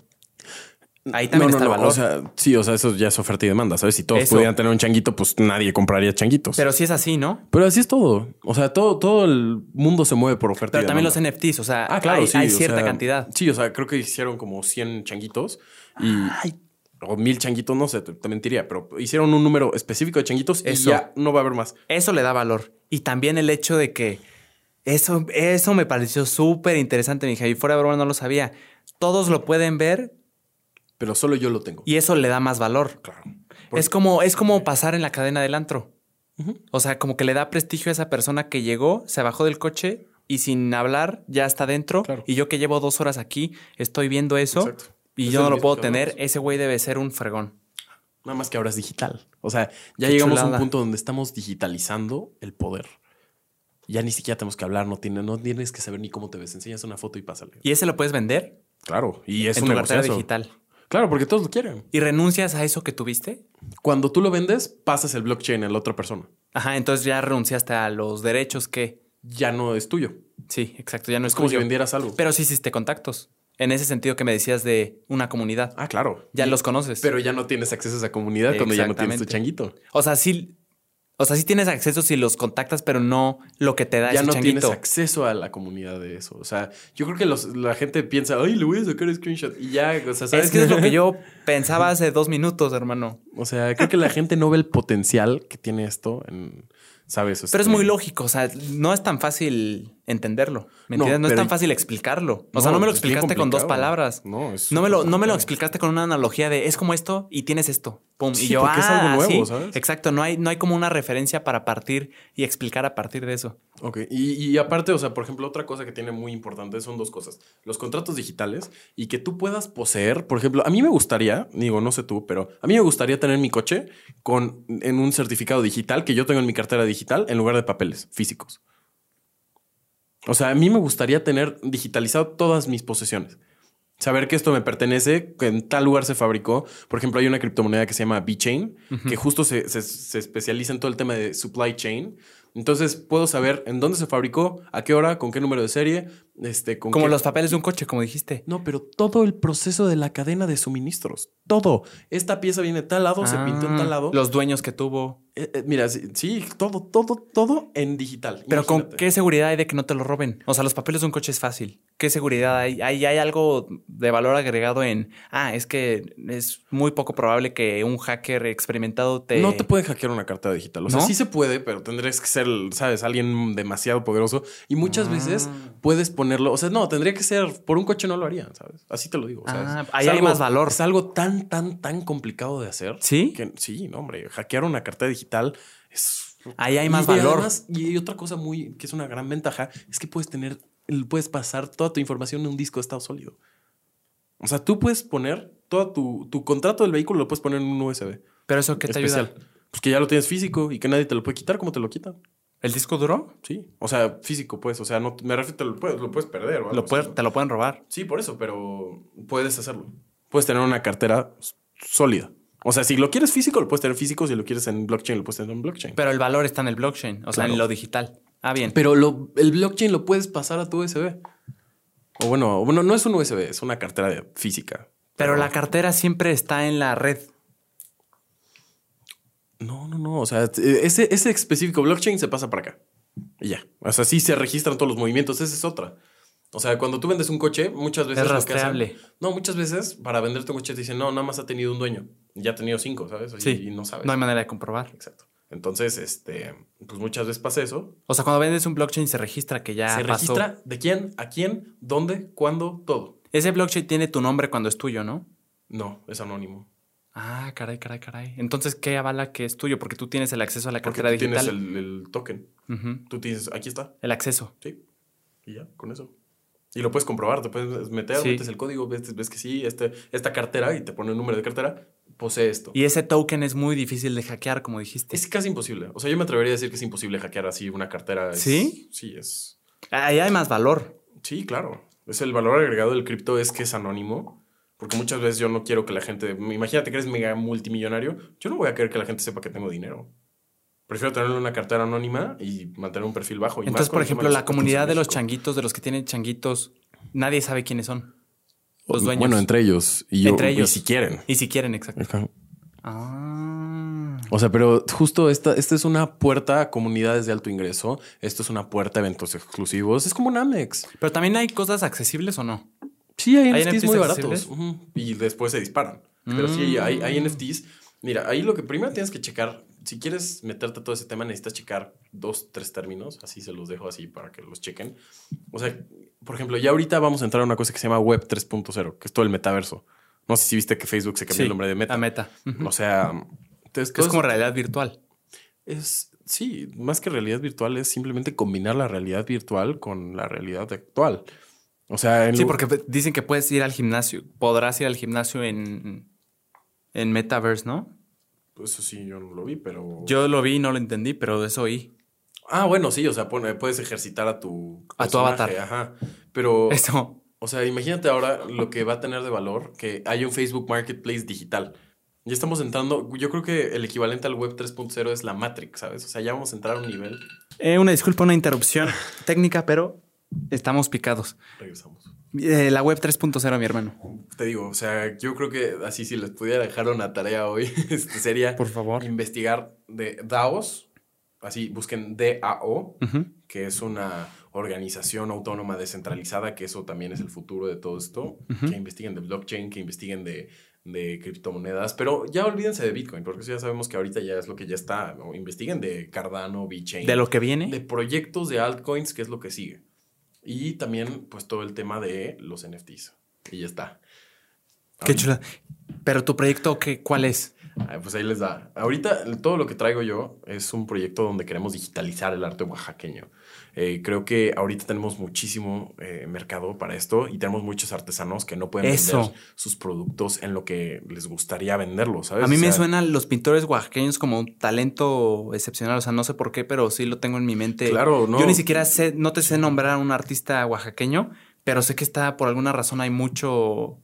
Ahí también No, está no, el valor. O sea, sí, o sea, eso ya es oferta y demanda, ¿sabes? Si todos Eso. pudieran tener un changuito, pues nadie compraría changuitos. Pero, Pero sí es así, ¿no? así es todo. O sea, todo, todo el mundo se mueve por oferta Pero y también los. NFTs, o sea, Ah, claro, hay, sí. hay o cierta sea, cantidad. Sí, o sea, creo que hicieron como 100 changuitos y... O mil changuitos, no sé, te, te mentiría, pero hicieron un número específico de changuitos Eso. y ya no va a haber más. Eso le da valor. Y también el hecho de que eso, eso me pareció súper interesante, mi hija. Y fuera de broma no lo sabía. Todos lo pueden ver Pero solo yo lo tengo. y eso le da más valor. Claro. Es como, es como pasar en la cadena del antro. O sea, como que le da prestigio a esa persona que llegó, se bajó del coche y sin hablar ya está dentro. Claro. Y yo que llevo dos horas aquí, estoy viendo eso Exacto. y Es yo no lo puedo tener. hablamos. Ese güey debe ser un fregón. Nada más que ahora es digital. O sea, ya Qué llegamos a un punto donde estamos digitalizando el poder. Ya ni siquiera tenemos que hablar, no, tiene, no tienes que saber ni cómo te ves. Enseñas una foto y pásale. Y ese lo puedes vender Claro, y es en un negociazo. digital. Claro, porque todos lo quieren. ¿Y renuncias a eso que tuviste? Cuando tú lo vendes, pasas el blockchain a la otra persona. Ajá, entonces ya renunciaste a los derechos que... Ya no es tuyo. Sí, exacto, ya no es, Es como si vendieras algo. Pero sí hiciste contactos. En ese sentido que me decías de una comunidad. ah, claro. Ya Y- los conoces. Pero ya no tienes acceso a esa comunidad cuando ya no tienes tu changuito. O sea, sí... O sea, sí tienes acceso si los contactas, pero no lo que te da Ya ese no changuito. tienes acceso a la comunidad de eso. O sea, yo creo que los- la gente piensa, ay, le voy a sacar screenshot. Y ya, o sea, ¿sabes? Es que es lo que yo pensaba hace dos minutos, hermano. O sea, creo que la gente no ve el potencial que tiene esto en, ¿sabes? Pero es Este, muy lógico, o sea, no es tan fácil entenderlo. ¿Me No, entiendes? No es tan fácil explicarlo. O No, sea, no me lo explicaste con dos palabras. No, es No me, lo, no me lo explicaste con una analogía de es como esto y tienes esto. Pum. Sí, y yo, porque es algo ah, nuevo, sí. ¿sabes? Exacto. No hay, no hay como una referencia para partir y explicar a partir de eso. Ok, y, y aparte, o sea, por ejemplo, otra cosa que tiene muy importante son dos cosas. Los contratos digitales y que tú puedas poseer, por ejemplo, a mí me gustaría, digo, no sé tú, pero a mí me gustaría tener mi coche con, en un certificado digital que yo tengo en mi cartera digital en lugar de papeles físicos. O sea, a mí me gustaría tener digitalizado todas mis posesiones. Saber que esto me pertenece, que en tal lugar se fabricó. Por ejemplo, hay una criptomoneda que se llama B-Chain, que justo se, se- se especializa en todo el tema de supply chain. Entonces puedo saber en dónde se fabricó, a qué hora, con qué número de serie, este, con Como qué- los papeles de un coche, como dijiste. No, pero todo el proceso de la cadena de suministros. Todo. Esta pieza viene de tal lado, se pintó en Ah, tal lado. Los dueños que tuvo. Eh, eh, mira, sí, sí, todo, todo, todo en digital. Pero ¿con qué seguridad hay de que no te lo roben? O sea, los papeles de un coche es fácil. ¿Qué seguridad hay? ¿Hay, hay algo de valor agregado en, ah, es que es muy poco probable que un hacker experimentado te... No te pueden hackear una cartera digital. O sea, ¿No? sí se puede, pero tendrías que ser, ¿sabes? Alguien demasiado poderoso. Y muchas Ah. veces puedes ponerlo. O sea, no, tendría que ser. Por un coche no lo harían, ¿sabes? Así te lo digo. Ah, ahí hay más valor. Es algo tan, tan, tan complicado de hacer. ¿Sí? Que, sí, no, hombre. Hackear una cartera digital es. Ahí hay más y valor. además- y otra cosa muy, que es una gran ventaja, es que puedes tener, puedes pasar toda tu información en un disco de estado sólido. O sea, tú puedes poner todo tu, tu contrato del vehículo, lo puedes poner en un USB. Pero eso, ¿qué te especial. ayuda? Pues que ya lo tienes físico y que nadie te lo puede quitar, ¿cómo te lo quitan? ¿El disco duro? Sí. O sea, físico, pues. O sea, no me refiero, te lo puedes, lo puedes perder. Lo puede- te lo pueden robar. Sí, por eso, pero puedes hacerlo. Puedes tener una cartera sólida. O sea, si lo quieres físico, lo puedes tener físico. Si lo quieres en blockchain, lo puedes tener en blockchain. Pero el valor está en el blockchain, o sea, en lo digital. Ah, bien. Pero lo- el blockchain lo puedes pasar a tu USB. O bueno, bueno, no es un USB, es una cartera de física. Pero la cartera siempre está en la red. No, no, no. O sea, t- ese, ese específico blockchain se pasa para acá. Y ya. O sea, sí se registran todos los movimientos. Esa es otra. O sea, cuando tú vendes un coche, muchas veces. Es lo que hacen- rastreable. no, muchas veces para venderte un coche te dicen, no, nada más ha tenido un dueño. Ya ha tenido cinco, ¿sabes? Y, Sí. y no sabes. No hay manera de comprobar. Exacto. Entonces, este, pues muchas veces pasa eso. O sea, cuando vendes un blockchain se registra que ya se pasó. registra de quién, a quién, dónde, cuándo, todo. Ese blockchain tiene tu nombre cuando es tuyo, ¿no? No, es anónimo. Ah, caray, caray, caray. Entonces, ¿qué avala que es tuyo? Porque tú tienes el acceso a la Porque cartera tú digital. tienes el, el token. Ujú, Tú tienes, aquí está. el acceso. Sí. Y ya, con eso. Y lo puedes comprobar, te puedes meter, Sí. metes el código, ves, ves que sí, este, esta cartera y te pone el número de cartera, posee esto. Y ese token es muy difícil de hackear, como dijiste. Es casi imposible. O sea, yo me atrevería a decir que es imposible hackear así una cartera. Es- ¿Sí? Sí, es. Ahí hay más valor. Sí, claro. Es el valor agregado del cripto es que es anónimo. Porque muchas veces yo no quiero que la gente. Imagínate que eres mega multimillonario. Yo no voy a querer que la gente sepa que tengo dinero. Prefiero tenerlo en una cartera anónima y mantener un perfil bajo. Y Entonces, por ejemplo, la comunidad de los changuitos, de los que tienen changuitos, nadie sabe quiénes son. Los dueños. Bueno, entre ellos. Y yo, Entre ellos. Y si quieren. Y si quieren, exacto. Ajá. Ah. O sea, pero justo esta, esta es una puerta a comunidades de alto ingreso. Esto es una puerta a eventos exclusivos. Es como un Amex. Pero también hay cosas accesibles o no. Sí, hay, ¿Hay NFTs, NFTs muy accesibles? baratos. Ujú. Y después se disparan. Pero sí, hay, hay Mm. NFTs. Mira, ahí lo que primero tienes que checar, si quieres meterte a todo ese tema, necesitas checar dos, tres términos. Así se los dejo así para que los chequen. O sea, por ejemplo, ya ahorita vamos a entrar a una cosa que se llama Web 3.0, que es todo el metaverso. No sé si viste que Facebook se cambió Sí, el nombre de Meta. a Meta. O sea, entonces, es como realidad virtual. es, sí, más que realidad virtual, es simplemente combinar la realidad virtual con la realidad actual. O sea, en Sí, porque dicen que puedes ir al gimnasio. Podrás ir al gimnasio en, en Metaverse, ¿no? Eso sí, yo no lo vi, pero. Yo lo vi y no lo entendí, pero de eso oí. Ah, bueno, sí, o sea, puedes ejercitar a tu. A tu avatar. Ajá. Pero. Eso. O sea, imagínate ahora lo que va a tener de valor que hay un Facebook Marketplace digital. Ya estamos entrando. Yo creo que el equivalente al Web 3.0 es la Matrix, ¿sabes? O sea, ya vamos a entrar a un nivel. Eh, una disculpa, una interrupción técnica, pero estamos picados. Regresamos. Eh, la web 3.0, mi hermano. Te digo, o sea, yo creo que así si les pudiera dejar una tarea hoy, este, sería Por favor. investigar de DAOs. Así, busquen DAO, que es una organización autónoma descentralizada, que eso también es el futuro de todo esto. Que investiguen de blockchain, que investiguen de, de criptomonedas, pero ya olvídense de Bitcoin, porque eso ya sabemos que ahorita ya es lo que ya está. Investiguen de Cardano, VeChain, De lo que viene. de proyectos de altcoins, que es lo que sigue. Y también, pues, todo el tema de los NFTs. Y ya está. Qué chula. Pero tu proyecto, ¿qué, ¿cuál es? Ah, Pues ahí les da. Ahorita todo lo que traigo yo es un proyecto donde queremos digitalizar el arte oaxaqueño. Eh, creo que ahorita tenemos muchísimo eh, mercado para esto y tenemos muchos artesanos que no pueden Eso. vender sus productos en lo que les gustaría venderlos, ¿sabes? A mí O me suenan los pintores oaxaqueños como un talento excepcional. O sea, no sé por qué, pero sí lo tengo en mi mente. Claro, no. Yo ni siquiera sé, no te sé nombrar a un artista oaxaqueño, pero sé que está, por alguna razón, hay mucho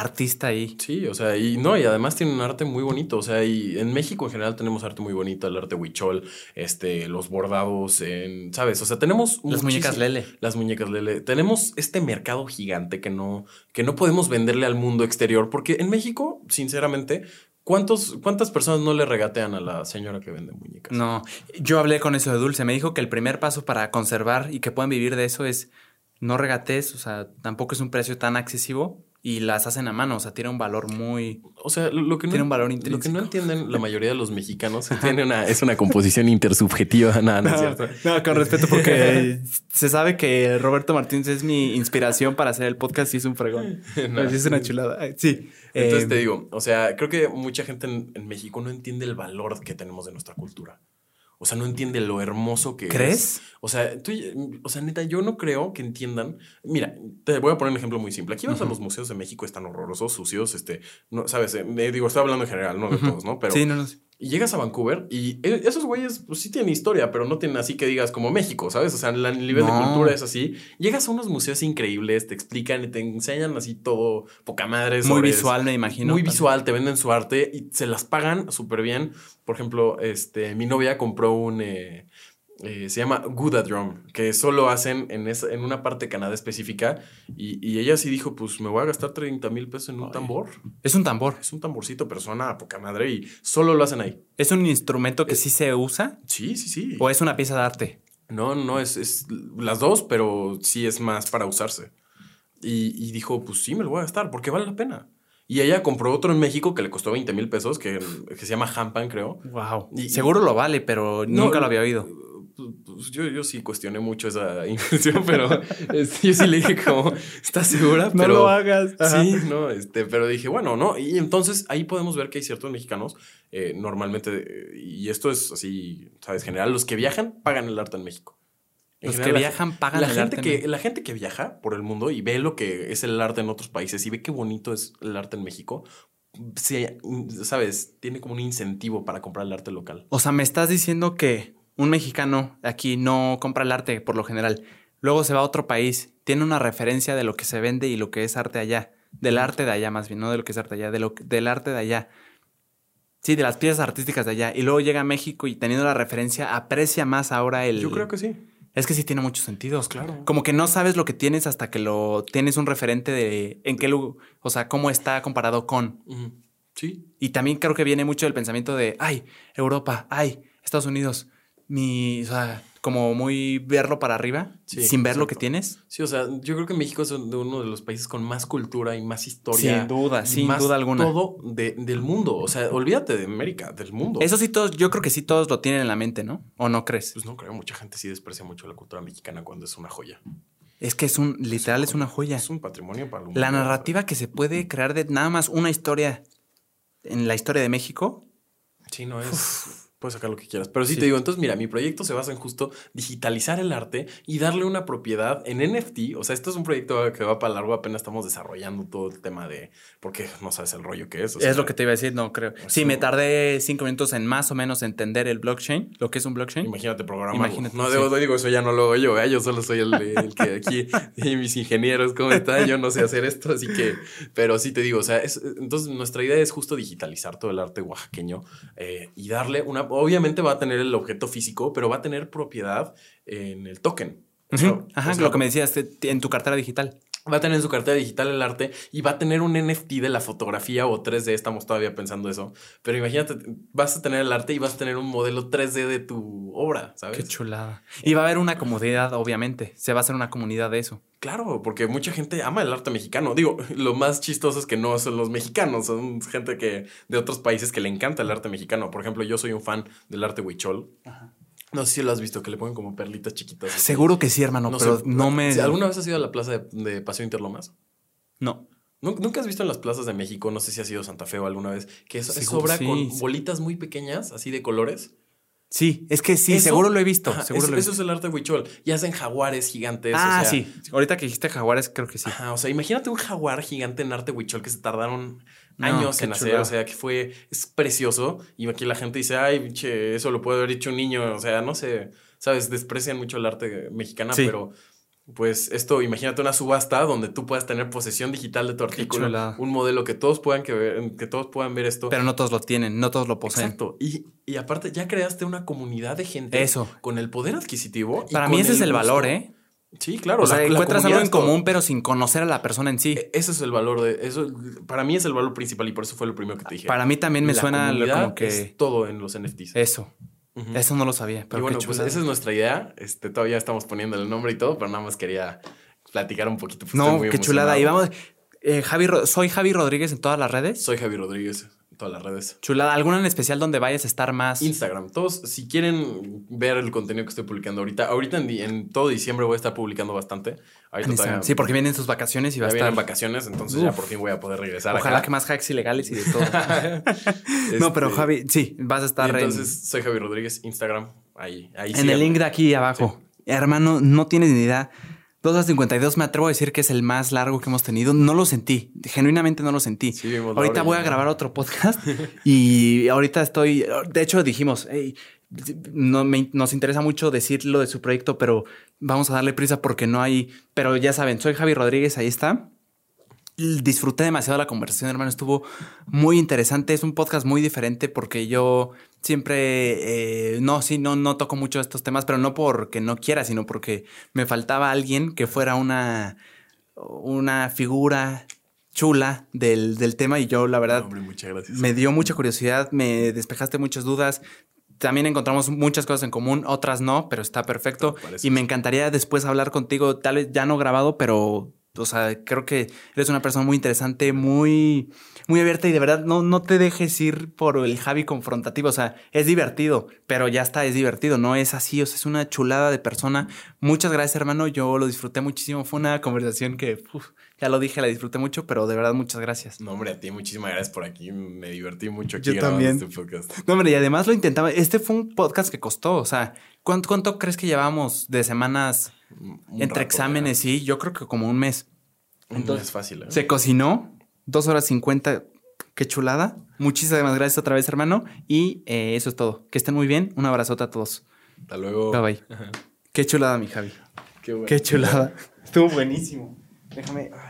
artista ahí. Sí, o sea, y no, y además tienen un arte muy bonito. O sea, y en México en general tenemos arte muy bonito, el arte huichol, este, los bordados, en, ¿sabes? O sea, tenemos Las muñecas Lele. Las muñecas Lele. Tenemos este mercado gigante que no, que no podemos venderle al mundo exterior, porque en México, sinceramente, ¿cuántos, ¿cuántas personas no le regatean a la señora que vende muñecas? No, yo hablé con eso de Dulce. Me dijo que el primer paso para conservar y que puedan vivir de eso es no regates, o sea, tampoco es un precio tan excesivo y las hacen a mano, o sea, tiene un valor muy... O sea, lo, que no, Tiene un valor Lo que no entienden la mayoría de los mexicanos tiene una, es una composición intersubjetiva. Nada, no es cierto. No, con respeto, porque se sabe que Roberto Martínez es mi inspiración para hacer el podcast y es un fregón. No. Es una chulada. Sí. Entonces Eh, te digo, o sea, creo que mucha gente en, en México no entiende el valor que tenemos de nuestra cultura. O sea, no entiende lo hermoso que ¿Crees? es. O sea, tú, o sea, neta, yo no creo que entiendan. Mira, te voy a poner un ejemplo muy simple. Aquí vas a los museos de México, están horrorosos, sucios, este, no, sabes, Eh, digo, estoy hablando en general, no de todos, ¿no? Pero sí, no, no. Y llegas a Vancouver y e- esos güeyes pues, sí tienen historia, pero no tienen así que digas como México, ¿sabes? O sea, el nivel de cultura es así. Llegas a unos museos increíbles, te explican y te enseñan así todo poca madre. Muy visual, me imagino. Muy visual, te venden su arte y se las pagan súper bien. Por ejemplo, este, mi novia compró un... eh, eh, se llama Gouda Drum, que solo hacen en, esa- en una parte de Canadá específica. Y, y ella sí dijo, pues me voy a gastar 30 mil pesos en un Ay. tambor. Es un tambor. Es un tamborcito, pero suena a poca madre y solo lo hacen ahí. ¿Es un instrumento que sí se usa Sí, sí, sí. o es una pieza de arte? No, no, es, es las dos, pero sí es más para usarse. Y, y dijo, pues sí, me lo voy a gastar, porque vale la pena. Y ella compró otro en México que le costó 20 mil pesos, que, que se llama Hampan, creo. Wow. Y- Seguro lo vale, pero nunca lo había oído. Pues, pues, yo, yo sí cuestioné mucho esa inversión, pero este, yo sí le dije como, ¿estás segura? pero, hagas. Sí, no, este, pero dije, bueno, no. Y entonces ahí podemos ver que hay ciertos mexicanos, eh, normalmente, y esto es así, ¿sabes? General, los que viajan pagan el arte en México. En Los que general, viajan pagan la el gente arte. que La gente que viaja por el mundo y ve lo que es el arte en otros países y ve qué bonito es el arte en México, se, ¿sabes? Tiene como un incentivo para comprar el arte local. O sea, me estás diciendo que un mexicano aquí no compra el arte por lo general. Luego se va a otro país, tiene una referencia de lo que se vende y lo que es arte allá. Del arte de allá, más bien, no de lo que es arte allá, de lo, del arte de allá. Sí, de las piezas artísticas de allá. Y luego llega a México y teniendo la referencia, aprecia más ahora el. Yo creo que sí. Es que sí tiene muchos sentidos. Claro. Como que no sabes lo que tienes hasta que lo tienes un referente de en qué lugar, o sea, cómo está comparado con. Sí. Y también creo que viene mucho del pensamiento de, ay, Europa, ay, Estados Unidos, mi, o sea, como muy verlo para arriba, Sí, sin ver lo que tienes. Sí, o sea, yo creo que México es uno de los países con más cultura y más historia. Sin duda, sin más duda alguna. Todo de- del mundo. O sea, olvídate de América, del mundo. Eso sí, todos, yo creo que sí todos lo tienen en la mente, ¿no? ¿O no crees? Pues no creo, mucha gente sí desprecia mucho la cultura mexicana cuando es una joya. Es que es un, literal, es una joya. Es un patrimonio para el La mundo. narrativa que se puede crear de nada más una historia en la historia de México. Sí, no es. Puedes sacar lo que quieras. Pero sí, Sí. te digo, entonces mira, mi proyecto se basa en justo digitalizar el arte y darle una propiedad en NFT. O sea, esto es un proyecto que va para largo, apenas estamos desarrollando todo el tema de. Porque no sabes el rollo que es. o sea, es lo que te iba a decir, no creo. Sí, me tardé cinco minutos en más o menos entender el blockchain, lo que es un blockchain. Imagínate programar. Imagínate, No, sí. digo, digo, eso ya no lo hago yo, ¿eh? yo solo soy el, el que aquí, y mis ingenieros, ¿cómo están? Yo no sé hacer esto, así que, pero sí te digo, o sea, es- entonces nuestra idea es justo digitalizar todo el arte oaxaqueño eh, y darle una, obviamente va a tener el objeto físico, pero va a tener propiedad en el token. O sea, Ujú. Ajá, o sea, lo que me decías en tu cartera digital. Va a tener en su cartera digital el arte y va a tener un NFT de la fotografía o 3D, estamos todavía pensando eso. Pero imagínate, vas a tener el arte y vas a tener un modelo 3D de tu obra, ¿sabes? Qué chulada. Y va a haber una comunidad, obviamente. Se va a hacer una comunidad de eso. Claro, porque mucha gente ama el arte mexicano. Digo, lo más chistoso es que no son los mexicanos, son gente que de otros países que le encanta el arte mexicano. Por ejemplo, yo soy un fan del arte huichol. No sé si lo has visto, que le ponen como perlitas chiquitas. así. Seguro que sí, hermano, No pero sé, no me. ¿sí, ¿Alguna vez has ido a la plaza de, de Paseo Interlomas? No. ¿Nu- ¿Nunca has visto en las plazas de México, no sé si has ido a Santa Fe o alguna vez, que es, es Seguro, obra sí. con bolitas muy pequeñas, así de colores? Sí, es que sí, Eso- seguro lo he visto. Ajá, seguro eso, lo he eso es el arte huichol. Y hacen jaguares gigantes. o ah, sea, sí. Ahorita que dijiste jaguares, creo que sí. Ajá, o sea, imagínate un jaguar gigante en arte huichol que se tardaron años en hacer, o sea, que fue, es precioso. Y aquí la gente dice, ay, pinche, eso lo puede haber hecho un niño, o sea, no sé, sabes, desprecian mucho el arte mexicana, Sí. pero pues esto, imagínate una subasta donde tú puedas tener posesión digital de tu artículo, un modelo que todos puedan que, ver- que todos puedan ver esto. Pero no todos lo tienen, no todos lo poseen. Exacto. Y, y aparte ya creaste una comunidad de gente Eso. con el poder adquisitivo. Para mí ese es el gusto. valor, ¿eh? Sí, claro. O sea, la- la encuentras algo en común, pero sin conocer a la persona en sí. E- Ese es el valor de eso. Para mí es el valor principal y por eso fue lo primero que te dije. Para mí también me La suena como que es todo en los NFTs. eso. Eso no lo sabía. Pero y bueno, pues esa es nuestra idea. Este, todavía estamos poniendo el nombre y todo, pero nada más quería platicar un poquito. pues, No, qué chulada. Y vamos, eh, Javi, soy Javi Rodríguez en todas las redes. Soy Javi Rodríguez todas las redes. Chulada. ¿Alguna en especial donde vayas a estar más? Instagram. Todos, si quieren ver el contenido que estoy publicando ahorita, ahorita en, en todo diciembre voy a estar publicando bastante. En Ahorita todavía- Sí, porque vienen sus vacaciones y va a estar. vienen vacaciones, entonces ya por fin voy a poder regresar Ojalá acá. que más hacks ilegales y de todo. No, pero Este, Javi, sí, vas a estar en- entonces soy Javi Rodríguez, Instagram. Ahí, ahí en, el link de aquí abajo. Hermano, no tienes ni idea. 2 a 52 me atrevo a decir que es el más largo que hemos tenido. No lo sentí, genuinamente no lo sentí. Sí, ahorita voy a grabar otro podcast y ahorita estoy, de hecho dijimos, "Ey, no me- nos interesa mucho decir lo de su proyecto, pero vamos a darle prisa porque no hay, pero ya saben, soy Javi Rodríguez, ahí está. Disfruté demasiado la conversación, hermano. Estuvo muy interesante. Es un podcast muy diferente porque yo siempre, eh, no, sí, no, no toco mucho estos temas, pero no porque no quiera, sino porque me faltaba alguien que fuera una, una figura chula del, del tema y yo, la verdad, Hombre, muchas gracias. me dio mucha curiosidad, me despejaste muchas dudas. También encontramos muchas cosas en común, otras no, pero está perfecto. Y me encantaría después hablar contigo, tal vez ya no grabado, pero, o sea, creo que eres una persona muy interesante, muy, muy abierta y de verdad no, no te dejes ir por el Javi confrontativo. O sea, es divertido, pero ya está, es divertido, no es así, o sea, es una chulada de persona. Muchas gracias, hermano. Yo lo disfruté muchísimo. Fue una conversación que, uf, ya lo dije, la disfruté mucho, pero de verdad muchas gracias. No, hombre, a ti muchísimas gracias por aquí. Me divertí mucho aquí Yo también. este podcast. No, hombre, y además lo intentaba. Este fue un podcast que costó. O sea, ¿cuánto, cuánto crees que llevamos de semanas Un entre rato, exámenes? Sí, yo creo que como un mes. No es fácil, ¿eh? Se cocinó, dos horas cincuenta. Qué chulada. Muchísimas gracias otra vez, hermano. Y eh, eso es todo. Que estén muy bien. Un abrazote a todos. Hasta luego. Bye bye. Qué chulada, mi Javi. Qué bueno. Qué chulada. Estuvo buenísimo. Déjame. ay.